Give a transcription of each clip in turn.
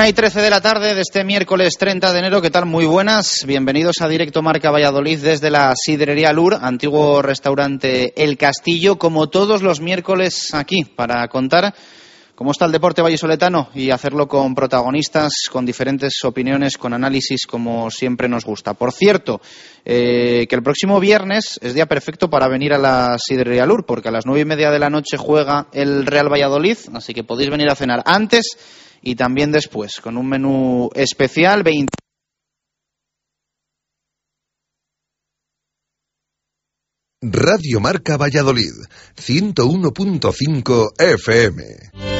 Una y trece de la tarde de este miércoles 30 de enero. ¿Qué tal? Muy buenas. Bienvenidos a Directo Marca Valladolid desde la Sidrería Lur, antiguo restaurante El Castillo, como todos los miércoles aquí, para contar cómo está el deporte vallisoletano y hacerlo con protagonistas, con diferentes opiniones, con análisis, como siempre nos gusta. Por cierto, eh, que el próximo viernes es día perfecto para venir a la Sidrería Lur, porque a las nueve y media de la noche juega el Real Valladolid, así que podéis venir a cenar antes y también después, con un menú especial. 20 Radio Marca Valladolid, 101.5 FM.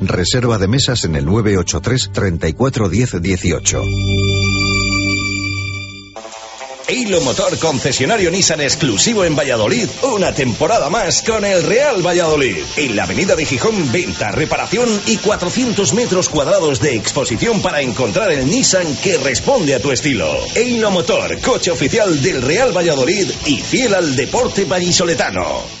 Reserva de mesas en el 983 34 10 18. Eilo Motor, concesionario Nissan exclusivo en Valladolid, una temporada más con el Real Valladolid. En la avenida de Gijón, venta, reparación y 400 metros cuadrados de exposición para encontrar el Nissan que responde a tu estilo. Eilo Motor, coche oficial del Real Valladolid y fiel al deporte vallisoletano.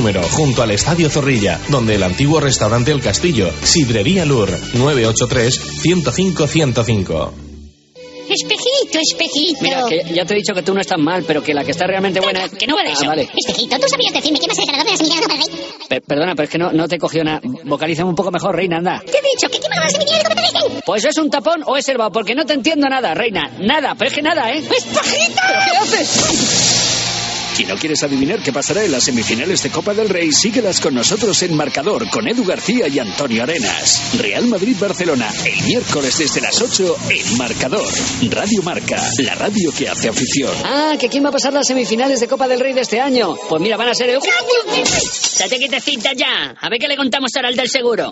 número, junto al Estadio Zorrilla, donde el antiguo restaurante El Castillo, Sidrería Lur, 983-105-105. Espejito, espejito. Mira, que ya te he dicho que tú no estás mal, pero que la que está realmente buena es... Que no va de Ah, eso. vale. Espejito, ¿tú sabías decirme quién es el ganador de la semifinal de Copa del Rey? Pe- perdona, pero es que no, no te he cogido nada. Vocaliza un poco mejor, reina, anda. Te he dicho que quién va a ganar la semifinal de Rey. Pues es un tapón o es el porque no te entiendo nada, reina. Nada, pero es que nada, ¿eh? ¡Espejito! ¿Pero qué haces? Si no quieres adivinar qué pasará en las semifinales de Copa del Rey, síguelas con nosotros en Marcador con Edu García y Antonio Arenas. Real Madrid-Barcelona, el miércoles desde las 8 en Marcador. Radio Marca, la radio que hace afición. Ah, que quién va a pasar las semifinales de Copa del Rey de este año. Pues mira, van a ser... el- ¡Date quietecita ya! A ver qué le contamos ahora al del seguro.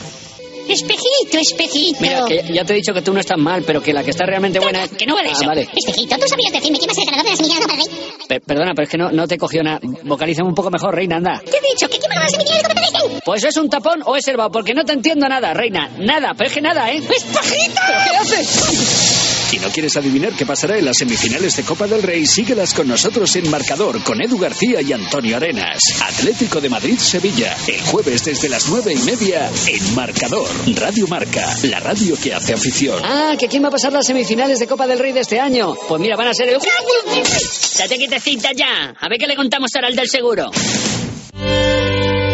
Espejito, espejito. Mira, que ya te he dicho que tú no estás mal, pero que la que está realmente buena es... Que no vale Ah, eso. vale. Espejito, tú sabías decirme quién va a ser el ganador de la semifinal de Copa del Rey. Per- perdona, pero es que no, no te cogió nada. Vocalízame un poco mejor, reina, anda. ¿Qué he dicho? ¿Que quién va a ganar la semifinal de Copa del Rey? Pues es un tapón o es herbao, porque no te entiendo nada, reina. Nada, pero es que nada, ¿eh? ¡Espejito! ¿Pero qué haces? Si no quieres adivinar qué pasará en las semifinales de Copa del Rey, síguelas con nosotros en Marcador con Edu García y Antonio Arenas. Atlético de Madrid-Sevilla, el jueves desde las nueve y media en Marcador. Radio Marca, la radio que hace afición. Ah, que quién va a pasar las semifinales de Copa del Rey de este año. Pues mira, van a ser el... Date quietecita ya. A ver qué le contamos ahora al del seguro.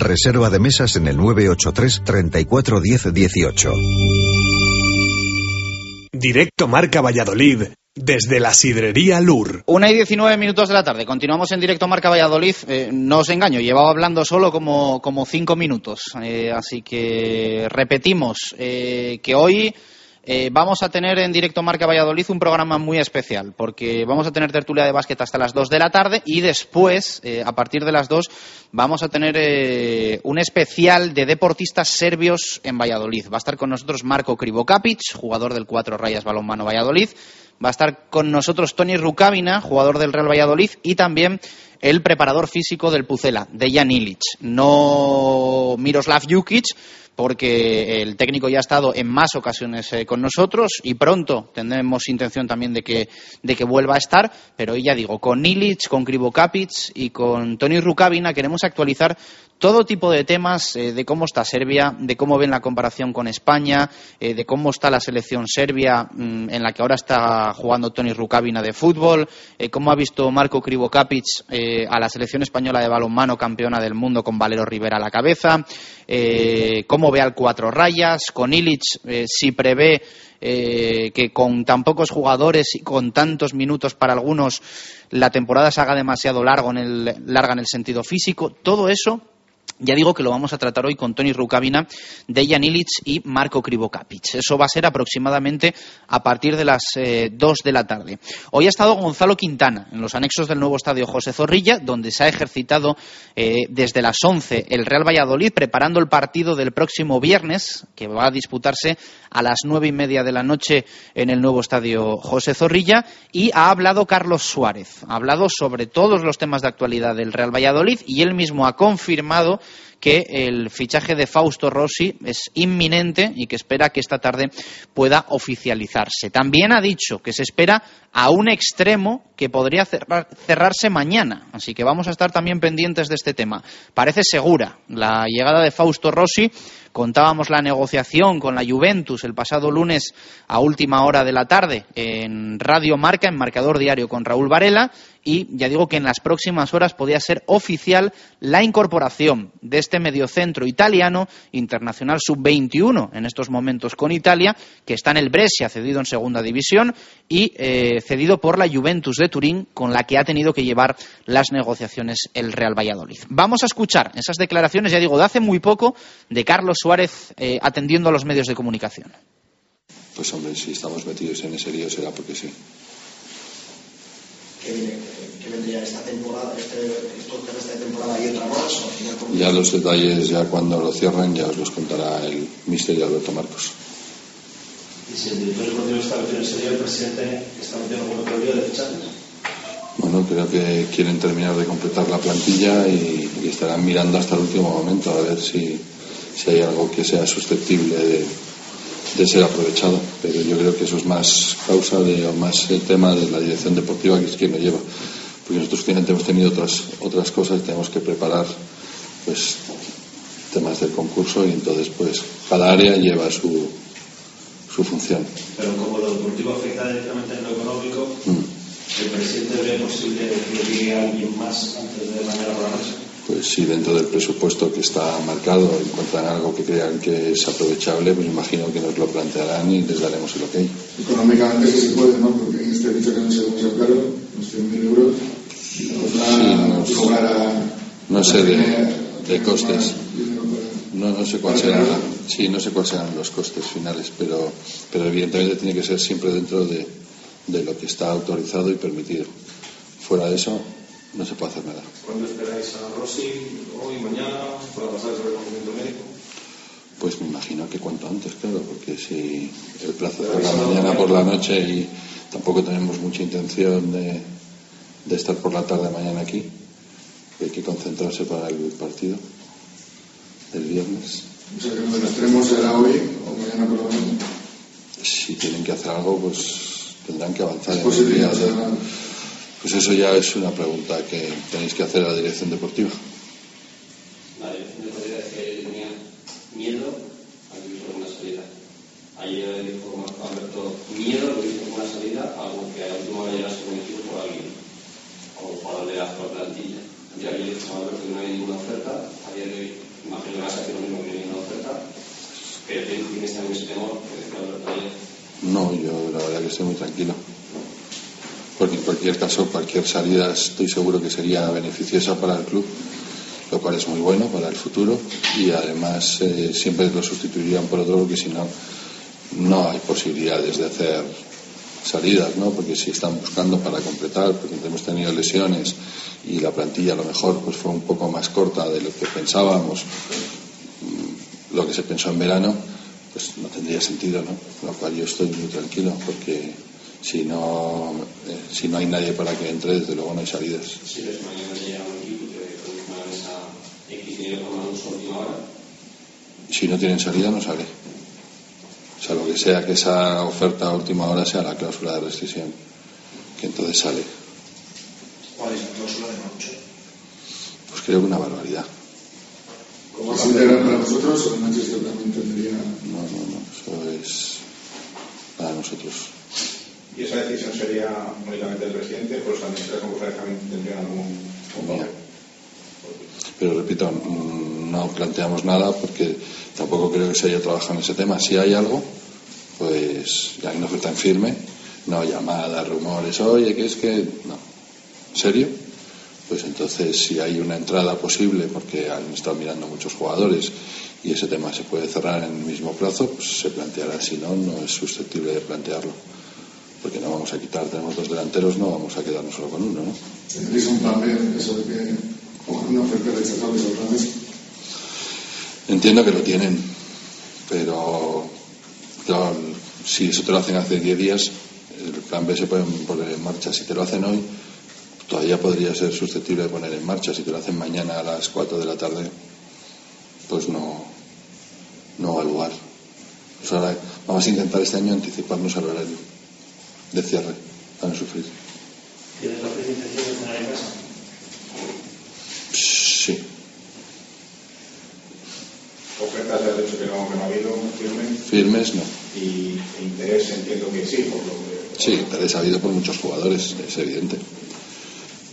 Reserva de mesas en el 983 34 10 18. Directo Marca Valladolid, desde la sidrería Lur. Una y 19 minutos de la tarde. Continuamos en directo Marca Valladolid. Eh, no os engaño, llevaba hablando solo como, como cinco minutos. Eh, así que repetimos eh, que hoy eh, vamos a tener en directo Marca Valladolid un programa muy especial, porque vamos a tener tertulia de básquet hasta las 2 de la tarde y después, eh, a partir de las 2, vamos a tener eh, un especial de deportistas serbios en Valladolid. Va a estar con nosotros Marco Krivokapic, jugador del Cuatro Rayas Balonmano Valladolid. Va a estar con nosotros Tony Rukavina, jugador del Real Valladolid, y también el preparador físico del Pucela, Dejan Ilic. No Miroslav Jukic, porque el técnico ya ha estado en más ocasiones eh, con nosotros y pronto tendremos intención también de que, de que vuelva a estar, pero ya digo, con Ilic, con Krivokapic y con Tony Rukavina queremos actualizar todo tipo de temas eh, de cómo está Serbia, de cómo ven la comparación con España, eh, de cómo está la selección serbia mm, en la que ahora está jugando Tony Rukavina de fútbol, cómo ha visto Marco Krivokapic a la selección española de balonmano campeona del mundo con Valero Rivera a la cabeza, eh, cómo ve al cuatro rayas, con Ilic eh, si prevé eh, que con tan pocos jugadores y con tantos minutos para algunos la temporada se haga demasiado largo en el, larga en el sentido físico, todo eso ya digo que lo vamos a tratar hoy con Tony Rukavina, Dejan Ilic y Marco Krivokapic. Eso va a ser aproximadamente a partir de las eh, 2 de la tarde. Hoy ha estado Gonzalo Quintana en los anexos del nuevo estadio José Zorrilla, donde se ha ejercitado eh, desde las 11 el Real Valladolid, preparando el partido del próximo viernes, que va a disputarse a las nueve y media de la noche en el nuevo estadio José Zorrilla. Y ha hablado Carlos Suárez. Ha hablado sobre todos los temas de actualidad del Real Valladolid y él mismo ha confirmado que el fichaje de Fausto Rossi es inminente y que espera que esta tarde pueda oficializarse. También ha dicho que se espera a un extremo que podría cerrar- cerrarse mañana, así que vamos a estar también pendientes de este tema. Parece segura la llegada de Fausto Rossi. Contábamos la negociación con la Juventus el pasado lunes a última hora de la tarde en Radio Marca, en Marcador Diario con Raúl Varela y ya digo que en las próximas horas podía ser oficial la incorporación de este mediocentro italiano internacional sub-21 en estos momentos con Italia, que está en el Brescia, cedido en segunda división y eh, cedido por la Juventus de Turín, con la que ha tenido que llevar las negociaciones el Real Valladolid. Vamos a escuchar esas declaraciones, ya digo, de hace muy poco, de Carlos Suárez eh, atendiendo a los medios de comunicación. Pues hombre, si estamos metidos en ese lío será porque sí. Que vendría esta temporada, este, esto que esta temporada y otra más, o al final Ya los detalles, ya cuando lo cierren, ya os los contará el mister Alberto Marcos. Y si el director deportivo está metido sería el presidente que está metido en algún otro de fichajes. Bueno, creo que quieren terminar de completar la plantilla y, y estarán mirando hasta el último momento a ver si, si hay algo que sea susceptible de, de ser aprovechado. Pero yo creo que eso es más causa de, o más el tema de la dirección deportiva, que es quien lo lleva. porque nosotros finalmente hemos tenido otras, otras cosas, tenemos que preparar pues temas del concurso y entonces pues cada área lleva su, su función. Pero como lo deportivo afecta directamente en lo económico, ¿el presidente ve posible que llegue alguien más antes de mañana por la noche? Pues si dentro del presupuesto que está marcado encuentran algo que crean que es aprovechable, pues imagino que nos lo plantearán y les daremos el ok. Económicamente sí se puede, ¿no? Porque en este dicho que no se caro, unos 100.000 euros, Sí, no, cobrar a... no sé de, de costes. No, no sé cuál serán, sí, no sé cuáles serán los costes finales, pero, pero evidentemente tiene que ser siempre dentro de, de lo que está autorizado y permitido. Fuera de eso, no se puede hacer nada. ¿Cuándo esperáis a Rossi? ¿Hoy, mañana? ¿Para pasar el reconocimiento médico? Pues me imagino que cuanto antes, claro, porque si el plazo es por la mañana, por la noche y tampoco tenemos mucha intención de, de estar por la tarde mañana aquí, hay que concentrarse para el partido el viernes. O sea que del extremo será hoy o mañana por la mañana. Si tienen que hacer algo, pues tendrán que avanzar en el día. de- Pues eso ya es una pregunta que tenéis que hacer a la dirección deportiva. La dirección de Correa es que tenía miedo a que hubiese una salida. Ayer dijo Marco Alberto, miedo a que hubiese una salida, algo que a la última hora llegase conocido por alguien, o por de la plantilla. Y ayer dijo Alberto que no hay ninguna oferta, a día de hoy imagino que va a lo mismo que no hay ninguna oferta, pero tienes también ese temor que decía Alberto ayer. No, yo la verdad que estoy muy tranquilo. Porque en cualquier caso, cualquier salida estoy seguro que sería beneficiosa para el club, lo cual es muy bueno para el futuro y además eh, siempre lo sustituirían por otro porque si no, no hay posibilidades de hacer salidas, ¿no? Porque si están buscando para completar, porque hemos tenido lesiones y la plantilla a lo mejor pues fue un poco más corta de lo que pensábamos, mm, lo que se pensó en verano, pues no tendría sentido, ¿no? Lo cual yo estoy muy tranquilo porque si no, eh, si no hay nadie para que entre, desde luego no hay salidas. Si ves mañana llega un equipo que con una mesa X dinero última hora, Si no tienen salida, no sale. Salvo que sea que esa oferta a última hora sea la cláusula de rescisión, que entonces sale. ¿Cuál es la cláusula de Manucho? Pues creo que una barbaridad. ¿Es integral para vosotros o el Manchester también tendría...? No, no, no, eso es para nosotros. ¿Y esa decisión sería únicamente del presidente o los administradores concursales también tendrían algún Mía. Pero repito, mm, no planteamos nada porque tampoco creo que se haya trabajado en ese tema. Si hay algo, pues hay una oferta en firme, no llamadas, rumores, oye, que es que. No. ¿Serio? Pues entonces, si hay una entrada posible, porque han estado mirando muchos jugadores y ese tema se puede cerrar en el mismo plazo, pues se planteará. Si no, no es susceptible de plantearlo. Porque no vamos a quitar, tenemos dos delanteros, no vamos a quedarnos solo con uno, ¿no? ¿Tendréis un plan B eso de que una oferta rechazable mesa? Entiendo que lo tienen, pero claro, si eso te lo hacen hace 10 días, el plan B se puede poner en marcha. Si te lo hacen hoy, todavía podría ser susceptible de poner en marcha. Si te lo hacen mañana a las 4 de la tarde, pues no, no va a lugar. Pues ahora vamos a intentar este año anticiparnos al horario de cierre para no sufrir. ¿Tienes la firme intención de cenar en casa? Sí, ofertas has dicho que no, que no ha habido firme firmes no. y interés entiendo que sí, por lo que Sí, interés ha habido por muchos jugadores, es evidente.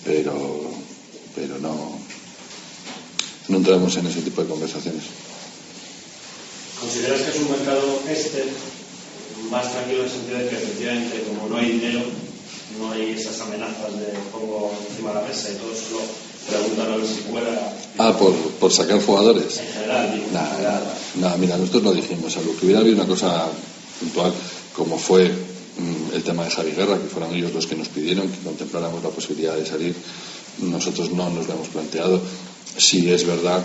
Pero, pero no, no entramos en ese tipo de conversaciones. ¿Consideras que es un mercado este más tranquilo en el sentido de que efectivamente como no hay dinero, no hay esas amenazas de pongo encima de la mesa y todo solo preguntan a ver si cuela Ah, por, por sacar jugadores. en general? digo, Nada, general. nada, mira, nosotros lo dijimos, algo que hubiera habido una cosa puntual, como fue mm, el tema de Javi Guerra, que fueron ellos los que nos pidieron que contempláramos la posibilidad de salir, nosotros no nos lo hemos planteado. Sí es verdad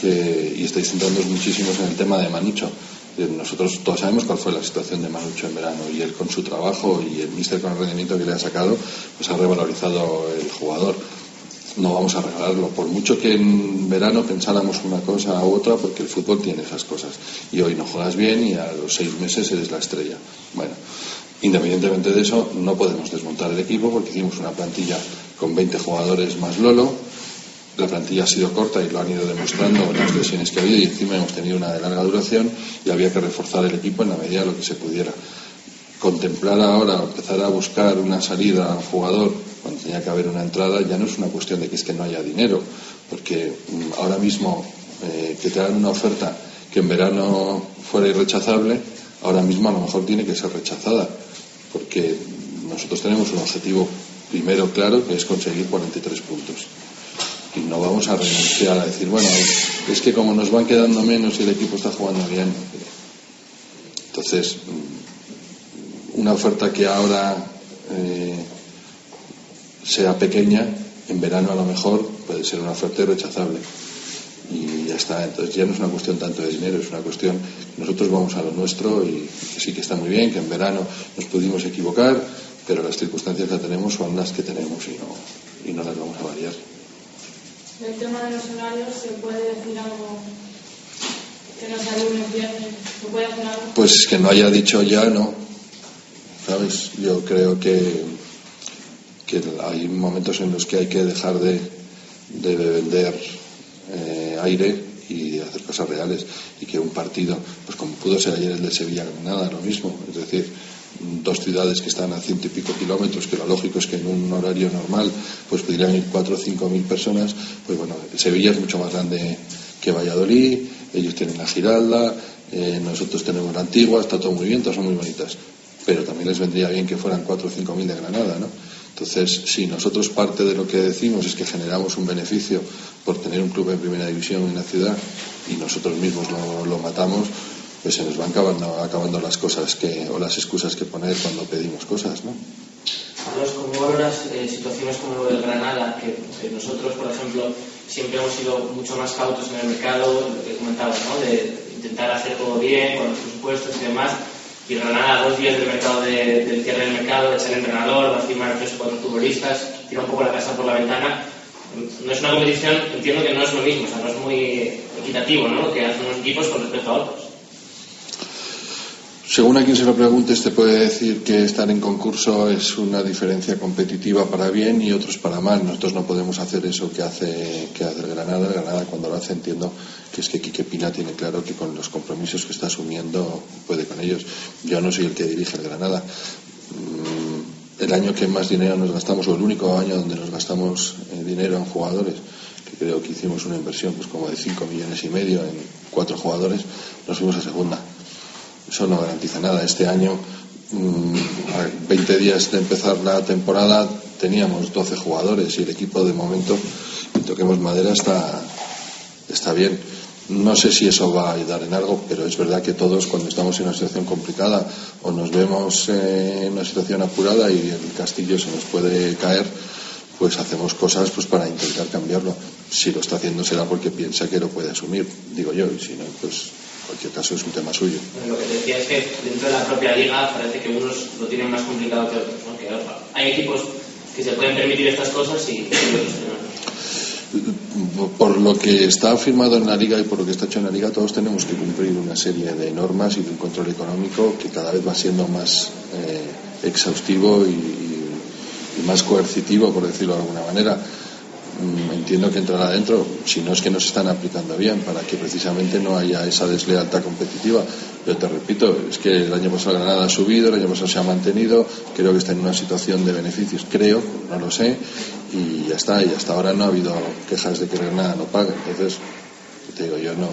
que, y estáis centrándonos muchísimos en el tema de Manucho, Eh, nosotros todos sabemos cuál fue la situación de Manucho en verano y él con su trabajo y el míster con el rendimiento que le ha sacado, pues ha revalorizado el jugador no vamos a regalarlo. Por mucho que en verano pensáramos una cosa u otra, porque el fútbol tiene esas cosas. Y hoy no juegas bien y a los seis meses eres la estrella. Bueno, independientemente de eso, no podemos desmontar el equipo porque hicimos una plantilla con 20 jugadores más Lolo. La plantilla ha sido corta y lo han ido demostrando las lesiones que ha habido y encima hemos tenido una de larga duración y había que reforzar el equipo en la medida de lo que se pudiera. Contemplar ahora, empezar a buscar una salida a un jugador cuando tenía que haber una entrada ya no es una cuestión de que es que no haya dinero, porque mm, ahora mismo eh, que te hagan una oferta que en verano fuera irrechazable, ahora mismo a lo mejor tiene que ser rechazada, porque nosotros tenemos un objetivo primero claro que es conseguir 43 puntos. No vamos a renunciar a decir, bueno, es que como nos van quedando menos y el equipo está jugando bien. Entonces, mm, una oferta que ahora eh, sea pequeña, en verano a lo mejor puede ser una oferta irrechazable y ya está. Entonces ya no es una cuestión tanto de dinero, es una cuestión nosotros vamos a lo nuestro y sí que está muy bien, que en verano nos pudimos equivocar, pero las circunstancias que tenemos son las que tenemos y no, y no las vamos a variar. El tema de los horarios, ¿se puede decir algo que no sea lunes, viernes? ¿Se puede hacer algo? Pues que no haya dicho ya, no. ¿Sabes? Yo creo que, que hay momentos en los que hay que dejar de, de vender eh, aire y hacer cosas reales y que un partido, pues como pudo ser ayer el de Sevilla Granada, lo mismo, es decir, dos ciudades que están a ciento y pico kilómetros, que lo lógico es que en un horario normal pues podrían ir cuatro o cinco mil personas, pues bueno, Sevilla es mucho más grande que Valladolid, ellos tienen la Giralda, eh, nosotros tenemos la Antigua, está todo muy bien, todas son muy bonitas, pero también les vendría bien que fueran cuatro o cinco mil de Granada, ¿no? Entonces, si nosotros parte de lo que decimos es que generamos un beneficio por tener un club en primera división en la ciudad y nosotros mismos lo, matamos, pues se nos van acabando, acabando las cosas que, o las excusas que poner cuando pedimos cosas, ¿no? ¿cómo valoras eh, situaciones como lo del Granada, que, nosotros, por ejemplo, siempre hemos sido mucho más cautos en el mercado, lo que comentabas, ¿no? de intentar hacer todo bien con los presupuestos y demás, y Granada, dos días del mercado de, del cierre del mercado, de ser entrenador, va a firmar tres o cuatro futbolistas, tira un poco la casa por la ventana. No es una competición, entiendo que no es lo mismo, o sea, no es muy equitativo ¿no? lo que hacen los equipos con respecto a otros. Según a quien se lo pregunte, te puede decir que estar en concurso es una diferencia competitiva para bien y otros para mal. Nosotros no podemos hacer eso que hace, que hace Granada. Granada cuando lo hace entiendo que es que Quique Pina tiene claro que con los compromisos que está asumiendo puede con ellos. Yo no soy el que dirige el Granada. Mm, el año que más dinero nos gastamos, o el único año donde nos gastamos eh, dinero en jugadores, que creo que hicimos una inversión pues como de 5 millones y medio en cuatro jugadores, nos fuimos a segunda eso no garantiza nada. Este año, mm, a 20 días de empezar la temporada, teníamos 12 jugadores y el equipo de momento, toquemos madera, está, está bien. No sé si eso va a ayudar en algo, pero es verdad que todos cuando estamos en una situación complicada o nos vemos en una situación apurada y el castillo se nos puede caer, pues hacemos cosas pues para intentar cambiarlo. Si lo está haciendo será porque piensa que lo puede asumir, digo yo, y si no, pues cualquier caso es un tema suyo. lo que decía es que dentro de la propia liga parece que unos lo tienen más complicado que otros, ¿no? que hay equipos que se pueden permitir estas cosas y. Por lo que está firmado en la liga y por lo que está hecho en la liga, todos tenemos que cumplir una serie de normas y de un control económico que cada vez va siendo más eh, exhaustivo y, y más coercitivo, por decirlo de alguna manera entiendo que entrará dentro, si no es que no se están aplicando bien, para que precisamente no haya esa deslealtad competitiva. Pero te repito, es que el año pasado Granada ha subido, el año pasado se ha mantenido, creo que está en una situación de beneficios, creo, no lo sé, y ya está, y hasta ahora no ha habido quejas de que Granada no pague. Entonces, te digo, yo no,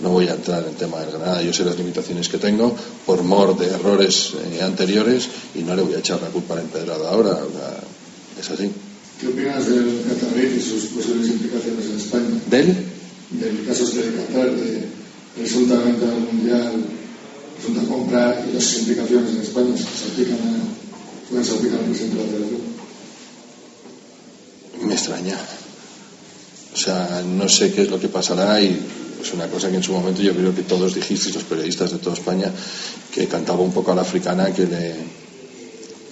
no voy a entrar en el tema del Granada, yo sé las limitaciones que tengo por mor de errores eh, anteriores y no le voy a echar la culpa al empedrado ahora, es así. ¿Qué opinas del Qatar y sus posibles implicaciones en España? ¿Del? Del caso este de Qatar, de resulta venta al mundial, resulta compra y las implicaciones en España se aplican a, pueden se al presidente de la federación. Me extraña. O sea, no sé qué es lo que pasará y es una cosa que en su momento yo creo que todos dijisteis, los periodistas de toda España, que cantaba un poco a la africana que le,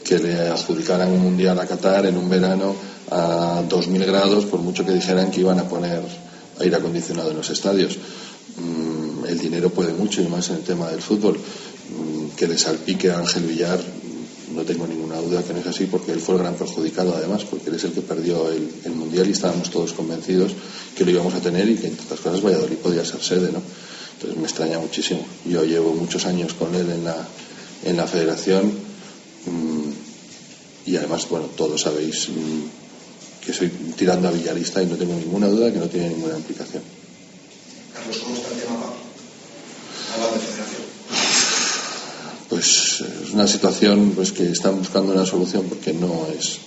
que le adjudicaran un mundial a Qatar en un verano a 2.000 grados, por mucho que dijeran que iban a poner aire acondicionado en los estadios. Mm, el dinero puede mucho y más en el tema del fútbol. Mm, que le salpique a Ángel Villar no tengo ninguna duda que no es así porque él fue el gran perjudicado además, porque él es el que perdió el, Mundial y estábamos todos convencidos que lo íbamos a tener y que entre otras cosas Valladolid podía ser sede, ¿no? Entonces me extraña muchísimo. Yo llevo muchos años con él en la, en la federación mmm, y además, bueno, todos sabéis que soy tirando a Villarista y no tengo ninguna duda que no tiene ninguna implicación. Carlos, ¿cómo está el tema, Hablando de federación. Pues es una situación pues, que están buscando una solución porque no es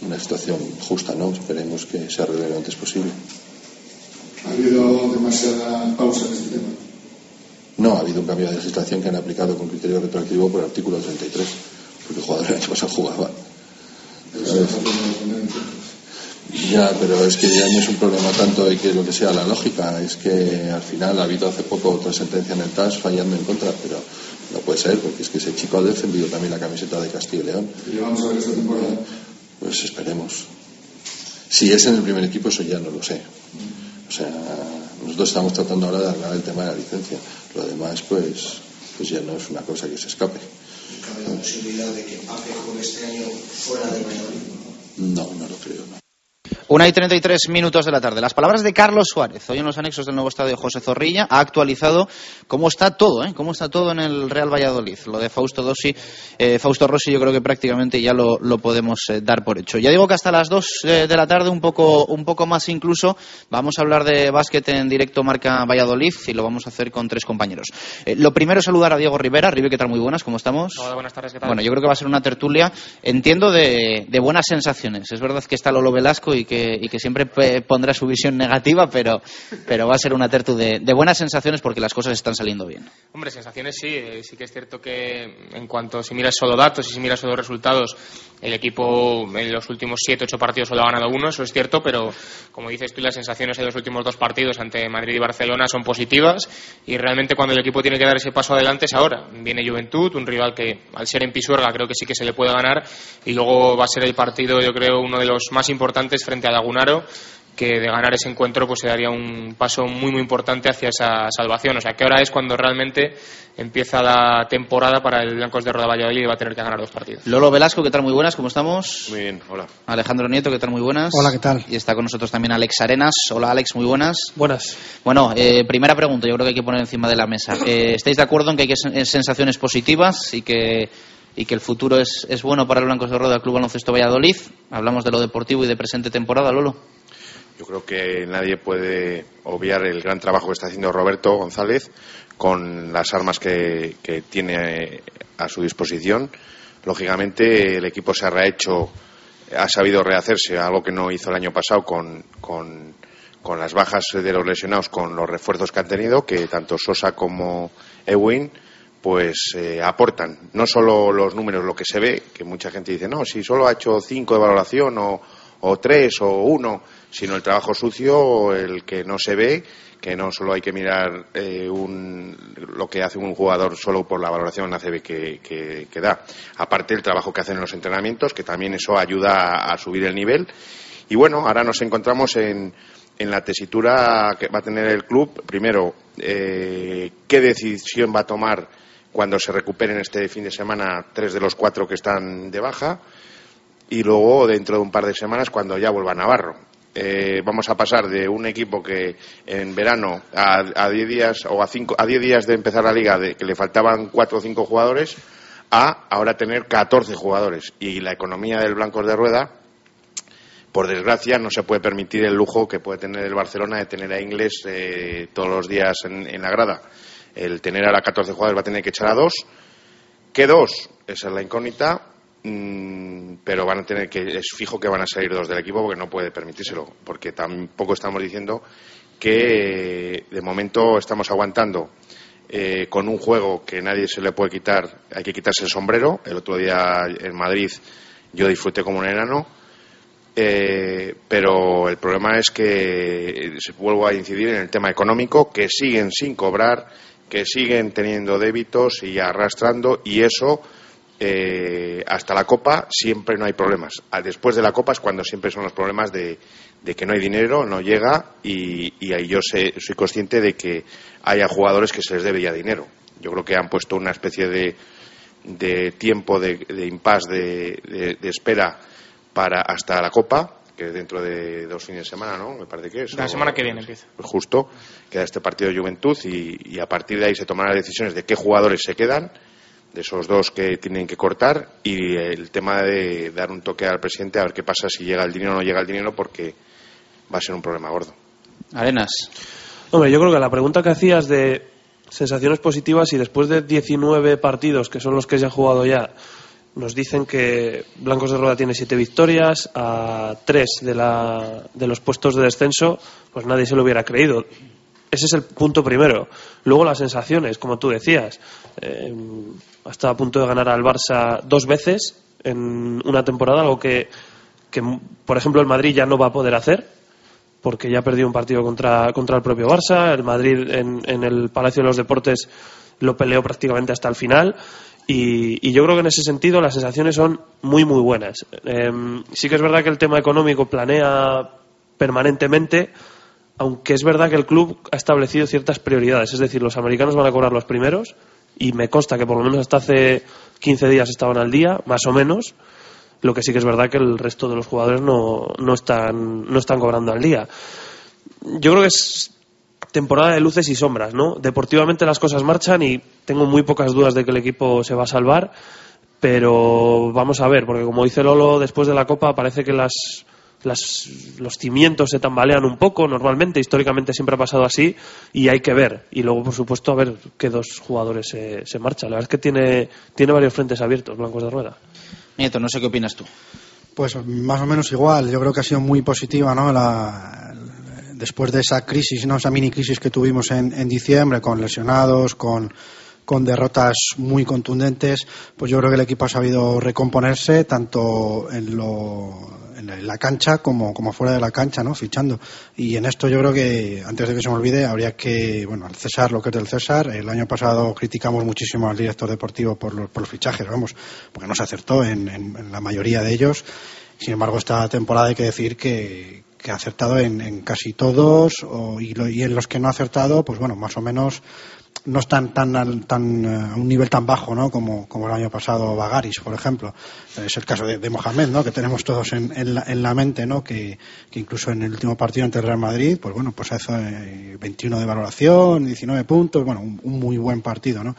una situación justa, ¿no? Esperemos que se arregle lo antes posible. ¿Ha habido demasiada pausa en este tema? No, ha habido un cambio de legislación que han aplicado con criterio retroactivo por el artículo 33, porque el jugador el año pasado jugaba. Ya, pero es que ya no es un problema tanto de que lo que sea la lógica, es que al final ha habido hace poco otra sentencia en el TAS fallando en contra, pero no puede ser, porque es que ese chico ha defendido también la camiseta de Castilla y León. ¿Y vamos a ver esta temporada? Pues esperemos. Si es en el primer equipo, eso ya no lo sé. O sea, nosotros estamos tratando ahora de arreglar el tema de la licencia. Lo demás, pues, pues ya no es una cosa que se escape. ¿Cabe la posibilidad de que Pape juegue este año fuera de Valladolid? No, no lo creo. No. Una y 33 minutos de la tarde. Las palabras de Carlos Suárez, hoy en los anexos del nuevo estadio José Zorrilla, ha actualizado cómo está todo, ¿eh? cómo está todo en el Real Valladolid. Lo de Fausto Dossi, eh, Fausto Rossi, yo creo que prácticamente ya lo, lo podemos eh, dar por hecho. Ya digo que hasta las 2 eh, de la tarde, un poco, un poco más incluso, vamos a hablar de básquet en directo marca Valladolid y lo vamos a hacer con tres compañeros. Eh, lo primero es saludar a Diego Rivera. Ribe, ¿qué tal? Muy buenas, ¿cómo estamos? Hola, buenas tardes, ¿qué tal? Bueno, yo creo que va a ser una tertulia, entiendo, de, de buenas sensaciones. Es verdad que está Lolo Velasco y que, y que siempre pondrá su visión negativa, pero, pero va a ser una tertu de, de, buenas sensaciones porque las cosas están saliendo bien. Hombre, sensaciones sí. Sí que es cierto que en cuanto si miras solo datos y si miras solo resultados, el equipo en los últimos 7, 8 partidos solo ha ganado uno, eso es cierto, pero como dices tú, las sensaciones en los últimos dos partidos ante Madrid y Barcelona son positivas y realmente cuando el equipo tiene que dar ese paso adelante es ahora. Viene Juventud, un rival que al ser en Pisuerga creo que sí que se le puede ganar y luego va a ser el partido, yo creo, uno de los más importantes frente a Lagunaro que de ganar ese encuentro pues se daría un paso muy muy importante hacia esa salvación. O sea que ahora es cuando realmente empieza la temporada para el Blancos de Roda Valladolid y va a tener que ganar dos partidos. Lolo Velasco, ¿qué tal? Muy buenas, ¿cómo estamos? Muy bien, hola. Alejandro Nieto, ¿qué tal? Muy buenas. Hola, ¿qué tal? Y está con nosotros también Alex Arenas. Hola Alex, muy buenas. Buenas. Bueno, eh, primera pregunta, yo creo que hay que poner encima de la mesa. Eh, ¿Estáis de acuerdo en que hay que sensaciones positivas y que y que el futuro es, es bueno para el Blancos de Roda Club Baloncesto Valladolid? Hablamos de lo deportivo y de presente temporada, Lolo. Yo creo que nadie puede obviar el gran trabajo que está haciendo Roberto González con las armas que, que tiene a su disposición. Lógicamente, el equipo se ha rehecho, ha sabido rehacerse, algo que no hizo el año pasado con, con, las bajas de los lesionados, con los refuerzos que han tenido, que tanto Sosa como Ewing pues eh, aportan no solo los números, lo que se ve, que mucha gente dice, no, si solo ha hecho cinco de valoración o tres o uno, sino el trabajo sucio, el que no se ve, que no solo hay que mirar eh, un, lo que hace un jugador solo por la valoración en la CB que, que, que, da. Aparte el trabajo que hacen en los entrenamientos, que también eso ayuda a, a subir el nivel. Y bueno, ahora nos encontramos en, en la tesitura que va a tener el club. Primero, eh, qué decisión va a tomar cuando se recuperen este fin de semana tres de los cuatro que están de baja y luego dentro de un par de semanas cuando ya vuelva Navarro. Eh, vamos a pasar de un equipo que en verano a 10 días o a 5 a 10 días de empezar la liga de que le faltaban cuatro o cinco jugadores a ahora tener 14 jugadores y la economía del Blancos de Rueda por desgracia no se puede permitir el lujo que puede tener el Barcelona de tener a Inglés eh, todos los días en, en la grada el tener a la 14 jugadores va a tener que echar a dos. ¿Qué dos? Esa es la incógnita. Mmm, pero van a tener que, es fijo que van a salir dos del equipo porque no puede permitírselo. Porque tampoco estamos diciendo que de momento estamos aguantando eh, con un juego que nadie se le puede quitar, hay que quitarse el sombrero. El otro día en Madrid yo disfruté como un enano. Eh, pero el problema es que se vuelvo a incidir en el tema económico, que siguen sin cobrar, que siguen teniendo débitos y arrastrando, y eso eh, hasta la Copa siempre no hay problemas. Después de la Copa es cuando siempre son los problemas de, de que no hay dinero, no llega, y, y ahí yo sé, soy consciente de que haya jugadores que se les debe ya dinero. Yo creo que han puesto una especie de, de tiempo de, de impasse de, espera para hasta la Copa, que es dentro de dos fines de semana, ¿no? Me parece que es. La semana que viene empieza. Justo, queda este partido de Juventud y, y a partir de ahí se tomarán las decisiones de qué jugadores se quedan, de esos dos que tienen que cortar y el tema de dar un toque al presidente a ver qué pasa si llega el dinero o no llega el dinero porque va a ser un problema gordo. Arenas. Hombre, yo creo que la pregunta que hacías de sensaciones positivas y después de 19 partidos, que son los que se han jugado ya, nos dicen que Blancos de Rueda tiene 7 victorias, a 3 de, la, de los puestos de descenso, pues nadie se lo hubiera creído. Ese es el punto primero. Luego las sensaciones, como tú decías. Eh, ha estado a punto de ganar al Barça dos veces en una temporada, algo que, que, por ejemplo, el Madrid ya no va a poder hacer porque ya perdió un partido contra, contra el propio Barça. El Madrid en, en el Palacio de los Deportes lo peleó prácticamente hasta el final. Y, y yo creo que en ese sentido las sensaciones son muy, muy buenas. Eh, sí que es verdad que el tema económico planea permanentemente, aunque es verdad que el club ha establecido ciertas prioridades. Es decir, los americanos van a cobrar los primeros y me consta que por lo menos hasta hace 15 días estaban al día, más o menos. Lo que sí que es verdad que el resto de los jugadores no, no, están, no están cobrando al día. Yo creo que es temporada de luces y sombras, ¿no? Deportivamente las cosas marchan y tengo muy pocas dudas de que el equipo se va a salvar, pero vamos a ver, porque como dice Lolo, después de la Copa parece que las, las, los cimientos se tambalean un poco, normalmente, históricamente siempre ha pasado así, y hay que ver. Y luego, por supuesto, a ver qué dos jugadores se, se marchan. La verdad es que tiene, tiene varios frentes abiertos, Blancos de Rueda. Nieto, no sé qué opinas tú. Pues más o menos igual. Yo creo que ha sido muy positiva, ¿no? La, después de esa crisis, ¿no? Esa mini crisis que tuvimos en, en diciembre, con lesionados, con, con derrotas muy contundentes, pues yo creo que el equipo ha sabido recomponerse tanto en, lo, en la cancha como, como fuera de la cancha, ¿no? Fichando. Y en esto yo creo que, antes de que se me olvide, habría que, bueno, al César lo que es del César. El año pasado criticamos muchísimo al director deportivo por los, por los fichajes, vamos, porque no se acertó en, en, la mayoría de ellos. Sin embargo, esta temporada hay que decir que, que ha acertado en, en casi todos o, y, lo, y, en los que no ha acertado, pues bueno, más o menos no están tan, tan uh, a un nivel tan bajo ¿no? como, como el año pasado Bagaris, por ejemplo. Es el caso de, Mohamed, ¿no? que tenemos todos en, en, la, en la mente, ¿no? que, que, incluso en el último partido ante el Real Madrid, pues bueno, pues hace eh, 21 de valoración, 19 puntos, bueno, un, muy buen partido, ¿no?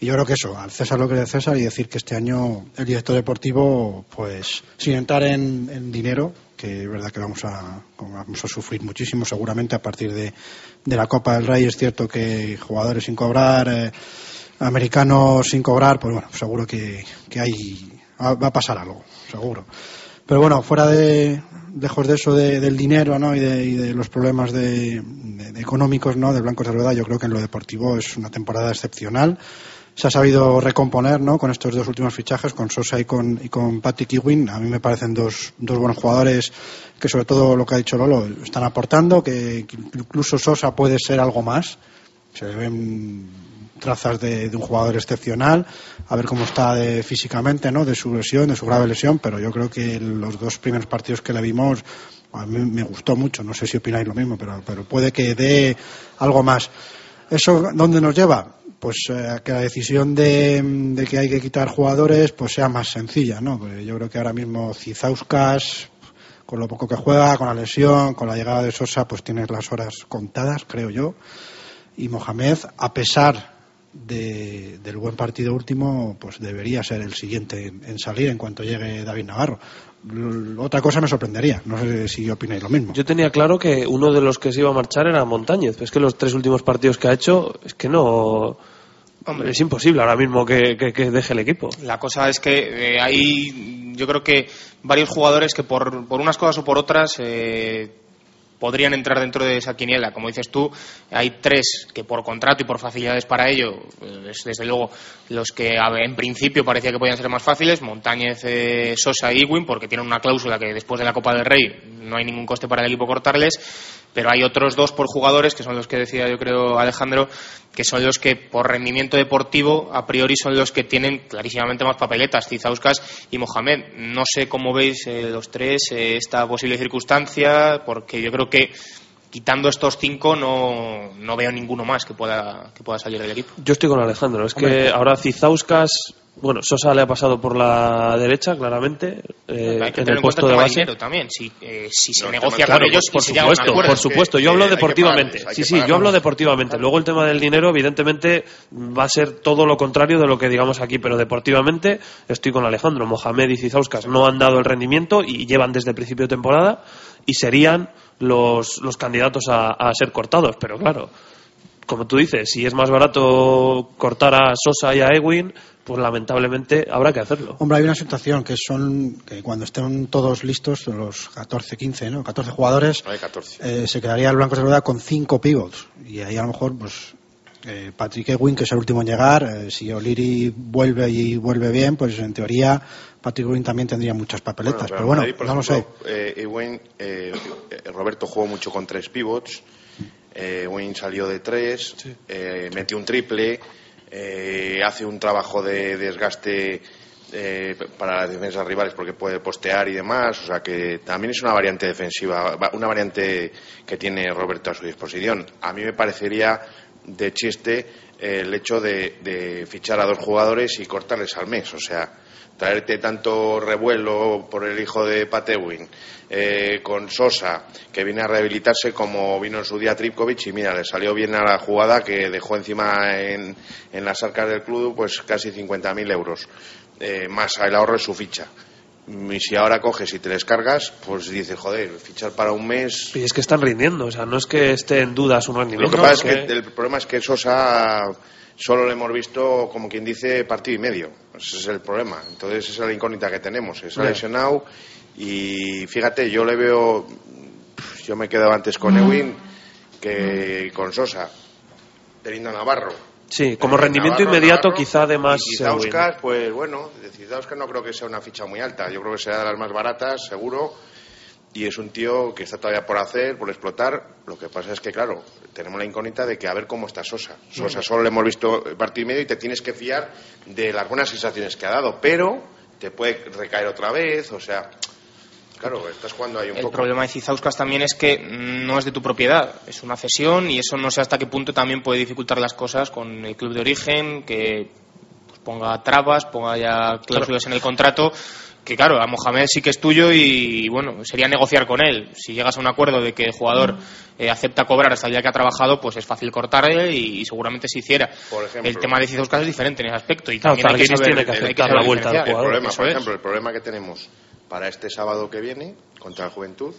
Y yo creo que eso, al César lo que es César y decir que este año el director deportivo, pues sin entrar en, en dinero, que es verdad que vamos a, vamos a sufrir muchísimo seguramente a partir de, de, la Copa del Rey. Es cierto que jugadores sin cobrar, eh, americanos sin cobrar, pues bueno, seguro que, que hay, va a pasar algo, seguro. Pero bueno, fuera de, lejos de eso de, del dinero ¿no? y, de, los problemas de, de, económicos ¿no? de Blancos de Rueda, yo creo que en lo deportivo es una temporada excepcional se ha sabido recomponer ¿no? con estos dos últimos fichajes, con Sosa y con, y con Patrick Ewing. A mí me parecen dos, dos buenos jugadores que, sobre todo lo que ha dicho Lolo, están aportando, que, incluso Sosa puede ser algo más. Se ven trazas de, de, un jugador excepcional, a ver cómo está de, físicamente, ¿no? de su lesión, de su grave lesión, pero yo creo que los dos primeros partidos que le vimos a mí me gustó mucho, no sé si opináis lo mismo, pero, pero puede que dé algo más. ¿Eso dónde nos lleva? Pues eh, que la decisión de, de, que hay que quitar jugadores pues sea más sencilla, ¿no? Yo creo que ahora mismo Cizauskas, con lo poco que juega, con la lesión, con la llegada de Sosa, pues tienes las horas contadas, creo yo. Y Mohamed, a pesar de, del buen partido último, pues debería ser el siguiente en, salir en cuanto llegue David Navarro. Otra cosa me sorprendería, no sé si opináis lo mismo. Yo tenía claro que uno de los que se iba a marchar era Montañez, es que los tres últimos partidos que ha hecho, es que no. Hombre, es imposible ahora mismo que, que, que, deje el equipo. La cosa es que eh, hay, yo creo que varios jugadores que por, por unas cosas o por otras eh, podrían entrar dentro de esa quiniela. Como dices tú, hay tres que por contrato y por facilidades para ello, es desde luego los que en principio parecía que podían ser más fáciles, Montañez, eh, Sosa y Ewing, porque tienen una cláusula que después de la Copa del Rey no hay ningún coste para el equipo cortarles, pero hay otros dos por jugadores, que son los que decía yo creo Alejandro, que son los que por rendimiento deportivo a priori son los que tienen clarísimamente más papeletas, Cizauskas y Mohamed. No sé cómo veis eh, los tres eh, esta posible circunstancia, porque yo creo que quitando estos cinco no, no veo ninguno más que pueda, que pueda salir del equipo. Yo estoy con Alejandro, es Hombre, que ahora Cizauskas bueno, Sosa le ha pasado por la derecha, claramente, eh, Hay que en el puesto de base. dinero también. Si, eh, si se No, negocia claro, con ellos, por y supuesto, acuerdo. por supuesto. Yo hablo deportivamente. pagarles, Sí, sí, yo hablo deportivamente. Luego el tema del dinero, evidentemente, va a ser todo lo contrario de lo que digamos aquí, pero deportivamente estoy con Alejandro. Mohamed y Cizauskas no han dado el rendimiento y llevan desde el principio de temporada y serían los, los candidatos a, a ser cortados. Pero claro, como tú dices, si es más barato cortar a Sosa y a Ewing, pues lamentablemente habrá que hacerlo. Hombre, hay una situación que son que cuando estén todos listos, los 14, 15, ¿no? 14 jugadores, Hay 14. eh, se quedaría el Blancos de Rueda con 5 pivots. Y ahí a lo mejor, pues, eh, Patrick Ewing, que es el último en llegar, eh, si O'Leary vuelve y vuelve bien, pues en teoría Patrick Ewing también tendría muchas papeletas. pero, bueno, Madrid, no lo sé. Ewing, Roberto jugó mucho con tres pivots. Eh, Ewing salió de tres, eh, metió un triple, eh, hace un trabajo de desgaste eh, para las defensas rivales porque puede postear y demás. O sea que también es una variante defensiva, va- una variante que tiene Roberto a su disposición. A mí me parecería de chiste el hecho de, de fichar a dos jugadores y cortarles al mes. O sea, traerte tanto revuelo por el hijo de Patewin eh, con Sosa, que viene a rehabilitarse como vino en su día Tripkovic y mira, le salió bien a la jugada que dejó encima en, en las arcas del club pues casi 50.000 euros, eh, más el ahorro de su ficha. Y si ahora coges y te descargas, pues dices, joder, fichar para un mes. Y es que están rindiendo, o sea, no es que esté en duda su Lo rendimiento. que pasa es que- que el problema es que Sosa solo lo hemos visto, como quien dice, partido y medio. Ese es el problema. Entonces, esa es la incógnita que tenemos. Ha Ya. lesionado y fíjate, yo le veo. Yo me quedaba antes con Ewing que con Sosa, teniendo a Navarro. Sí, como rendimiento Navarro, inmediato Navarro, quizá además y pues bueno, Cizauskas no creo que sea una ficha muy alta. Yo creo que será de las más baratas, seguro. Y es un tío que está todavía por hacer, por explotar. Lo que pasa es que, claro, tenemos la incógnita de que a ver cómo está Sosa. Sosa solo le hemos visto partido y medio y te tienes que fiar de las buenas sensaciones que ha dado. Pero te puede recaer otra vez, o sea. Claro, estás jugando ahí un El poco. problema de Cizauskas también es que no es de tu propiedad, es una cesión y eso no sé hasta qué punto también puede dificultar las cosas con el club de origen, que pues, ponga trabas, ponga ya cláusulas en el contrato. Que claro, a Mohamed sí que es tuyo y bueno, sería negociar con él. Si llegas a un acuerdo de que el jugador eh, acepta cobrar hasta el día que ha trabajado, pues es fácil cortarle y, y seguramente se hiciera. Por ejemplo. el tema de Cizauskas es diferente en ese aspecto y Claro, también hay que saber, tiene que hay aceptar saber la vuelta del. El jugador. problema, por es. ejemplo, el problema que tenemos para este sábado que viene contra el Juventud,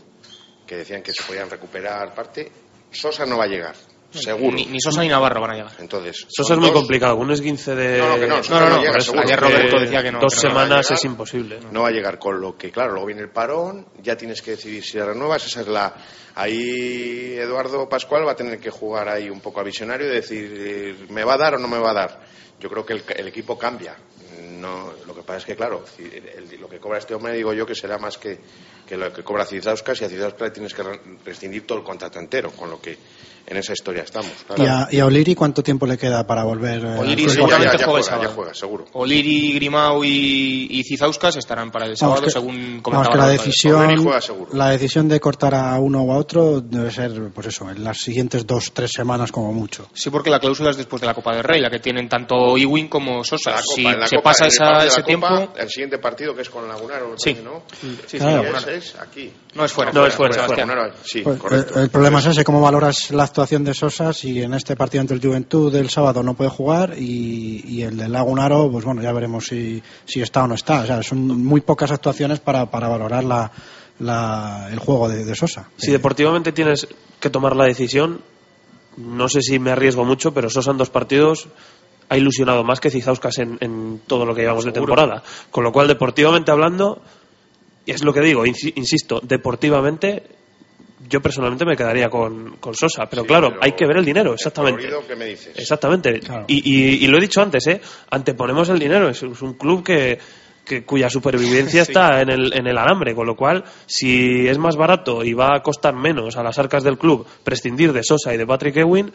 que decían que se podían recuperar parte, Sosa no va a llegar, seguro. Ni, ni Sosa ni Navarro van a llegar. Entonces, Eso son es muy dos- complicado. Un esguince de. No, no, que no, Por no, no, no llega, eso, seguro. Ayer Roberto decía que no, Dos que semanas llegar. es imposible. No va a llegar con lo que, claro, luego viene el parón, ya tienes que decidir si la renuevas, esa es la... Ahí Eduardo Pascual va a tener que jugar ahí un poco a visionario y decir, eh, ¿me va a dar o no me va a dar? Yo creo que el, el equipo cambia. No, lo que pasa es que, claro, el- lo que cobra este hombre, digo yo, que será más que, que lo que cobra Cizauskas y a Cizauskas le tienes que re- rescindir todo el contrato entero, con lo que en esa historia estamos. claro. ¿Y a, y a O'Leary cuánto tiempo le queda para volver? eh, ya, seguramente ya juega ya sábado. juega, seguro. Oliri, Grimau y, y Cizauskas estarán para el sábado, Vamos, que, según vamos, comentaba. que la decisión, juega seguro. la decisión de cortar a uno o a otro debe ser, pues eso, en las siguientes dos, tres semanas como mucho. Sí, porque la cláusula es después de la Copa del Rey, la que tienen tanto Ewing como Sosa. La Copa, si la se Copa, pasa esa- de ese tiempo, Copa, el siguiente partido que es con Lagunaro, me Sí. ¿no? sí, sí, Claro. sí, es aquí. no es fuera. No, es fuera, fuera, fuera. Sí, Pues, correcto. el, el problema es ese, cómo valoras la actuación de Sosa si en este partido ante el Juventud del sábado no puede jugar y, y el del Lagunaro, pues bueno, ya veremos si, si está o no está. O sea, son muy pocas actuaciones para, para valorar la, la- el juego de, de Sosa. Si deportivamente tienes que tomar la decisión, no sé si me arriesgo mucho, pero Sosa en dos partidos ha ilusionado más que Cizauskas en, en todo lo que llevamos de temporada. Con lo cual, deportivamente hablando, y es lo que digo, insi- insisto, deportivamente yo personalmente me quedaría con, con Sosa, pero Sí, claro, pero hay que ver el dinero, exactamente. ¿qué me dices? Exactamente. Claro. Y, y- y lo he dicho antes, ¿eh? Anteponemos el dinero. Es, es un club que, que- cuya supervivencia está en el, en el alambre. Con lo cual, si es más barato y va a costar menos a las arcas del club prescindir de Sosa y de Patrick Ewing,